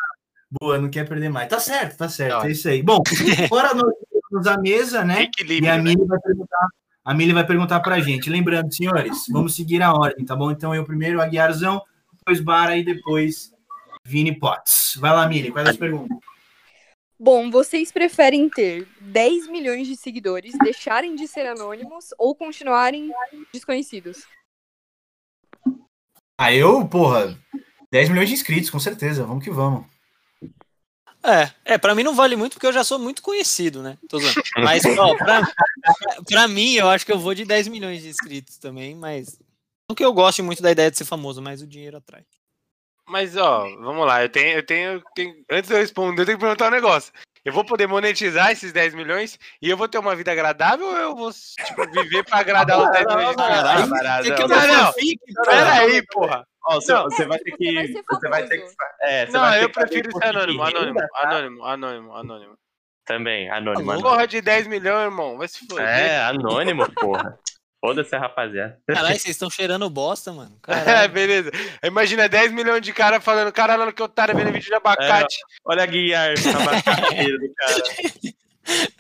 A: Boa, não quer perder mais. Tá certo, tá certo.
C: Tá.
A: É isso aí. Bom, [laughs] agora nós temos a mesa, né? E a
C: né?
A: Mili vai perguntar. A Mili vai perguntar pra gente. Lembrando, senhores, vamos seguir a ordem, tá bom? Então eu primeiro, Aguiarzão, depois Bara e depois Vini Potts. Vai lá, Mili, quais as perguntas?
E: Bom, vocês preferem ter 10 milhões de seguidores, deixarem de ser anônimos ou continuarem desconhecidos?
A: Ah, eu, porra, 10 milhões de inscritos, com certeza. Vamos que vamos.
B: É, é, pra mim não vale muito porque eu já sou muito conhecido, né? Mas, ó, pra, pra mim, eu acho que eu vou de 10 milhões de inscritos também, mas. Não que eu goste muito da ideia de ser famoso, mas o dinheiro atrai.
C: Mas, ó, vamos lá. Eu tenho, eu tenho, eu tenho- Antes de eu responder, eu tenho que perguntar um negócio. Eu vou poder monetizar esses 10 milhões e eu vou ter uma vida agradável ou eu vou, tipo, viver pra agradar os 10 milhões de
B: caralho. que eu
C: Não, não,
B: não fique,
C: Pera aí, porra.
D: Ó, você,
C: Não.
D: você vai ter
E: Você
D: que.
E: vai ser
D: Você vai ter que. É, você
C: Não,
D: vai ter
C: eu prefiro ser anônimo,
D: renda,
C: anônimo,
D: tá?
C: anônimo, anônimo, anônimo.
D: Também, anônimo.
C: Porra de 10 milhões, irmão. Vai se foder.
D: É, anônimo, porra. Foda-se, rapaziada. [laughs]
B: Caralho, vocês estão cheirando bosta, mano. [laughs]
C: É,
B: Caralho.
C: beleza. Imagina 10 milhões de caras falando, caralho, que otário vendo vídeo de abacate.
D: Olha a Guiar, a macaqueira do cara. [laughs]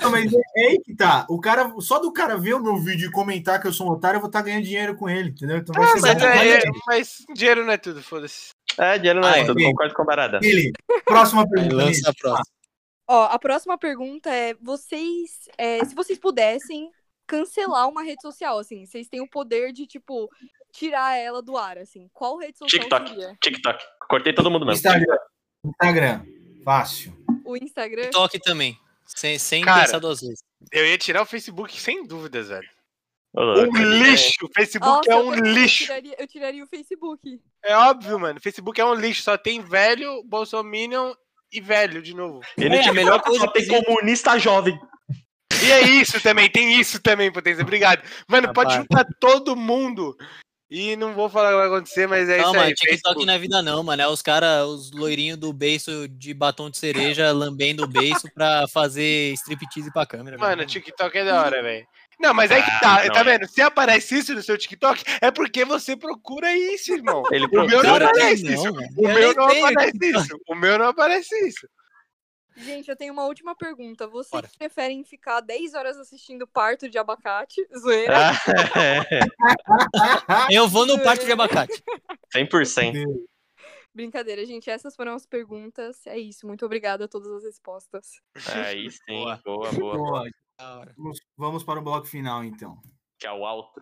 A: Não, mas é, é aí que tá. O cara, só do cara ver o meu vídeo e comentar que eu sou um otário, eu vou estar ganhando dinheiro com ele, entendeu? Então vai
C: Ah,
A: ser
C: mas,
A: bom.
C: é, é, mas dinheiro não é tudo, foda-se.
D: É, dinheiro não
B: Ah,
D: é
B: é.
D: tudo, concordo com a barada.
A: Mili, próxima pergunta.
B: Lança a próxima.
E: Ó, a próxima pergunta é: vocês, é, se vocês pudessem cancelar uma rede social, assim, vocês têm o poder de, tipo, tirar ela do ar, assim, qual rede social
D: TikTok.
E: seria?
D: TikTok. Cortei todo mundo mesmo.
A: Instagram. Instagram. Fácil.
E: O Instagram?
B: Toque também. Sem, sem
C: Cara,
B: pensar duas vezes.
C: Eu ia tirar o Facebook sem dúvidas, velho. Um lixo. O Facebook
E: Nossa,
C: é
E: eu
C: um
E: também,
C: lixo.
E: Eu tiraria, eu tiraria o Facebook.
C: É óbvio, mano. O Facebook é um lixo. Só tem velho, bolsominion e velho de novo.
D: Ele
B: É, a melhor coisa
D: só tem comunista jovem.
C: E é isso também. Tem isso também, Potência. Obrigado. Mano, pode
B: Rapaz.
C: juntar todo mundo. E não vou falar o que vai acontecer, mas é
B: não,
C: isso
B: mano,
C: aí.
B: TikTok
C: Facebook.
B: não é vida não, mano. É os caras, os loirinhos do beiço de batom de cereja lambendo o beiço pra fazer striptease pra câmera.
C: Mano,
B: velho.
C: TikTok é da hora, velho. Não, mas aí que tá,
D: Ah, não.
C: tá vendo? Se aparece isso no seu TikTok, é porque você procura isso, irmão.
D: Ele
C: O meu não aparece
B: não,
C: isso.
B: mano.
C: O
B: Eu
C: meu não aparece isso. O meu não aparece isso.
E: Gente, eu tenho uma última pergunta. Vocês
B: Bora.
E: preferem ficar 10 horas assistindo parto de abacate? Zoeira.
D: Ah, [laughs]
B: Eu vou no parque de abacate.
D: 100%.
E: Brincadeira, gente. Essas foram as perguntas. É isso. Muito obrigada a todas as respostas.
D: Aí sim,
B: Boa.
D: boa, boa. boa.
A: Vamos para o bloco final, então.
D: Que é o alto.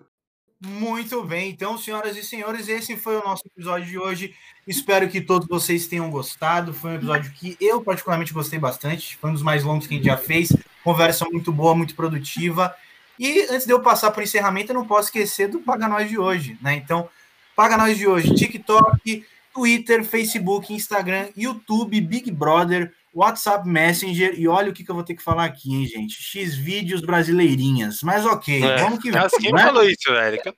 A: Muito bem, então, senhoras e senhores, esse foi o nosso episódio de hoje. Espero que todos vocês tenham gostado. Foi um episódio que eu, particularmente, gostei bastante. Foi um dos mais longos que a gente já fez. Conversa muito boa, muito produtiva. E antes de eu passar para o encerramento, eu não posso esquecer do Paga Nós de hoje, né? Então, Paga Nós de hoje: TikTok, Twitter, Facebook, Instagram, YouTube, Big Brother, WhatsApp Messenger. E olha o que, que eu vou ter que falar aqui, hein, gente? X vídeos brasileirinhas. Mas ok,
C: É.
A: vamos que
C: Nossa, quem
A: né?
C: falou isso, velho? Que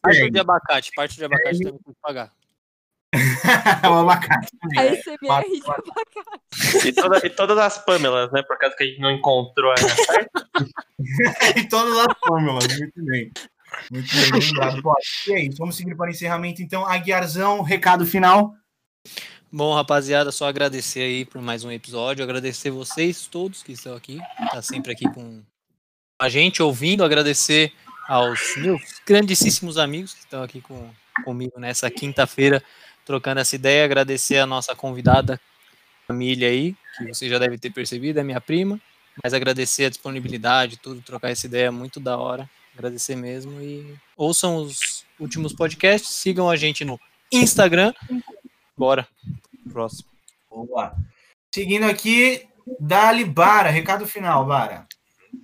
B: Parte de abacate, parte de abacate também tem que pagar. [laughs]
A: o abacate também.
E: A
A: né?
E: SMR de abacate.
D: E, toda- e todas as Pamelas, né? Por causa que a gente não encontrou a certo?
A: em todas as fórmulas. Muito bem. Muito bem. Bom, e é isso, vamos seguir para o encerramento. Então, Aguiarzão, recado final.
B: Bom, rapaziada, só agradecer aí por mais um episódio, agradecer vocês todos que estão aqui, tá sempre aqui com a gente ouvindo, agradecer aos meus grandíssimos amigos que estão aqui com, comigo nessa quinta-feira trocando essa ideia, agradecer a nossa convidada família aí, que você já deve ter percebido, é minha prima, mas agradecer a disponibilidade, tudo, trocar essa ideia muito da hora, agradecer mesmo e ouçam os últimos podcasts, sigam a gente no Instagram. Bora. Próximo.
A: Boa. Seguindo aqui, Dali Bara, recado final, Bara.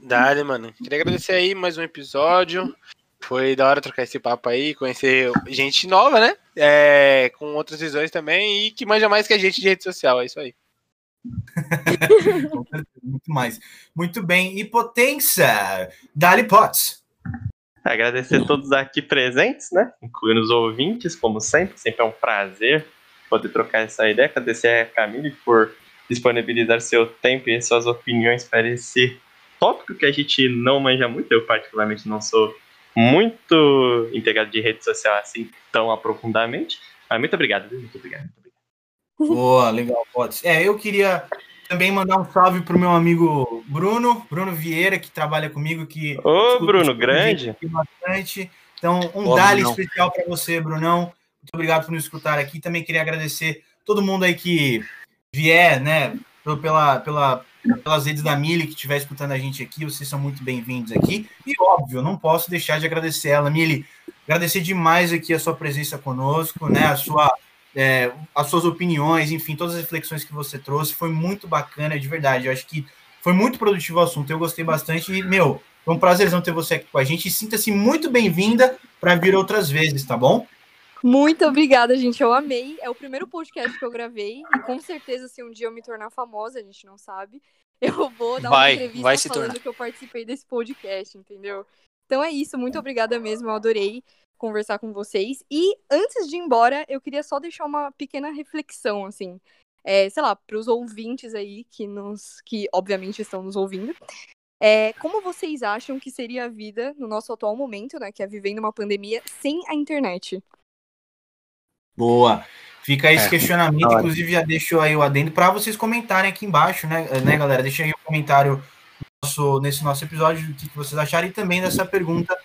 C: Dale, mano. Queria agradecer aí mais um episódio. Foi da hora trocar esse papo aí, conhecer gente nova, né? É, com outras visões também e que manja mais que a gente de rede social. É isso aí. [laughs]
A: Muito mais. Muito bem. E potência, Dali Potts.
D: Agradecer a todos aqui presentes, né? Incluindo os ouvintes, como sempre. Sempre é um prazer poder trocar essa ideia. Agradecer a Camille por disponibilizar seu tempo e suas opiniões para esse tópico que a gente não manja muito. Eu, particularmente, não sou muito integrado de rede social assim tão aprofundadamente. Mas muito obrigado, muito obrigado. Muito obrigado.
A: Boa, legal, Potts. É, eu queria também mandar um salve pro meu amigo Bruno, Bruno Vieira, que trabalha comigo. Que
D: Ô, Bruno, grande.
A: Bastante. Então, um dali especial para você, Brunão. Muito obrigado por nos escutar aqui. Também queria agradecer todo mundo aí que vier, né, pela, pela, pelas redes da Mili que estiver escutando a gente aqui. Vocês são muito bem-vindos aqui. E, óbvio, não posso deixar de agradecer ela. Mili, agradecer demais aqui a sua presença conosco, né, a sua é, as suas opiniões, enfim, todas as reflexões que você trouxe. Foi muito bacana, de verdade. Eu acho que foi muito produtivo o assunto. Eu gostei bastante e, meu, foi um prazerzão ter você aqui com a gente. Sinta-se muito bem-vinda para vir outras vezes, tá bom?
E: Muito obrigada, gente. Eu amei. É o primeiro podcast que eu gravei. E com certeza, se um dia eu me tornar famosa, a gente não sabe, [laughs] eu vou dar
B: vai,
E: uma entrevista
B: vai
E: falando
B: tornar.
E: que eu participei desse podcast, entendeu? Então é isso. Muito obrigada mesmo. Eu adorei conversar com vocês. E antes de ir embora, eu queria só deixar uma pequena reflexão, assim. É, sei lá, para os ouvintes aí que nos, que obviamente estão nos ouvindo. É, como vocês acham que seria a vida no nosso atual momento, né, que é vivendo uma pandemia sem a internet?
A: Boa. Fica aí esse
B: É,
A: questionamento,
B: hora.
A: inclusive já deixo aí o adendo para vocês comentarem aqui embaixo, né, né, galera? Deixa aí o comentário nosso- nesse nosso episódio o que que vocês acharam e também dessa pergunta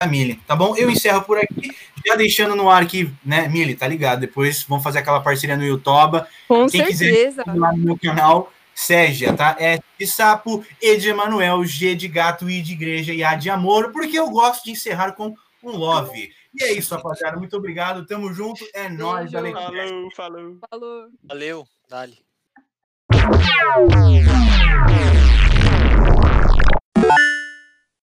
A: da Mili, tá bom? Eu encerro por aqui, já deixando no ar aqui, né, Mili, tá ligado? Depois vamos fazer aquela parceria no YouTube.
E: Com
A: Quem quiser
E: certeza.
A: lá no meu canal, Ségia, tá? É de sapo, E de Emanuel, G de gato, I de igreja e A de amor, porque eu gosto de encerrar com um love. E é isso, rapaziada. Muito obrigado. Tamo junto. É nóis, Valeu.
D: Falou, falou.
E: Falou.
B: Valeu. Dali.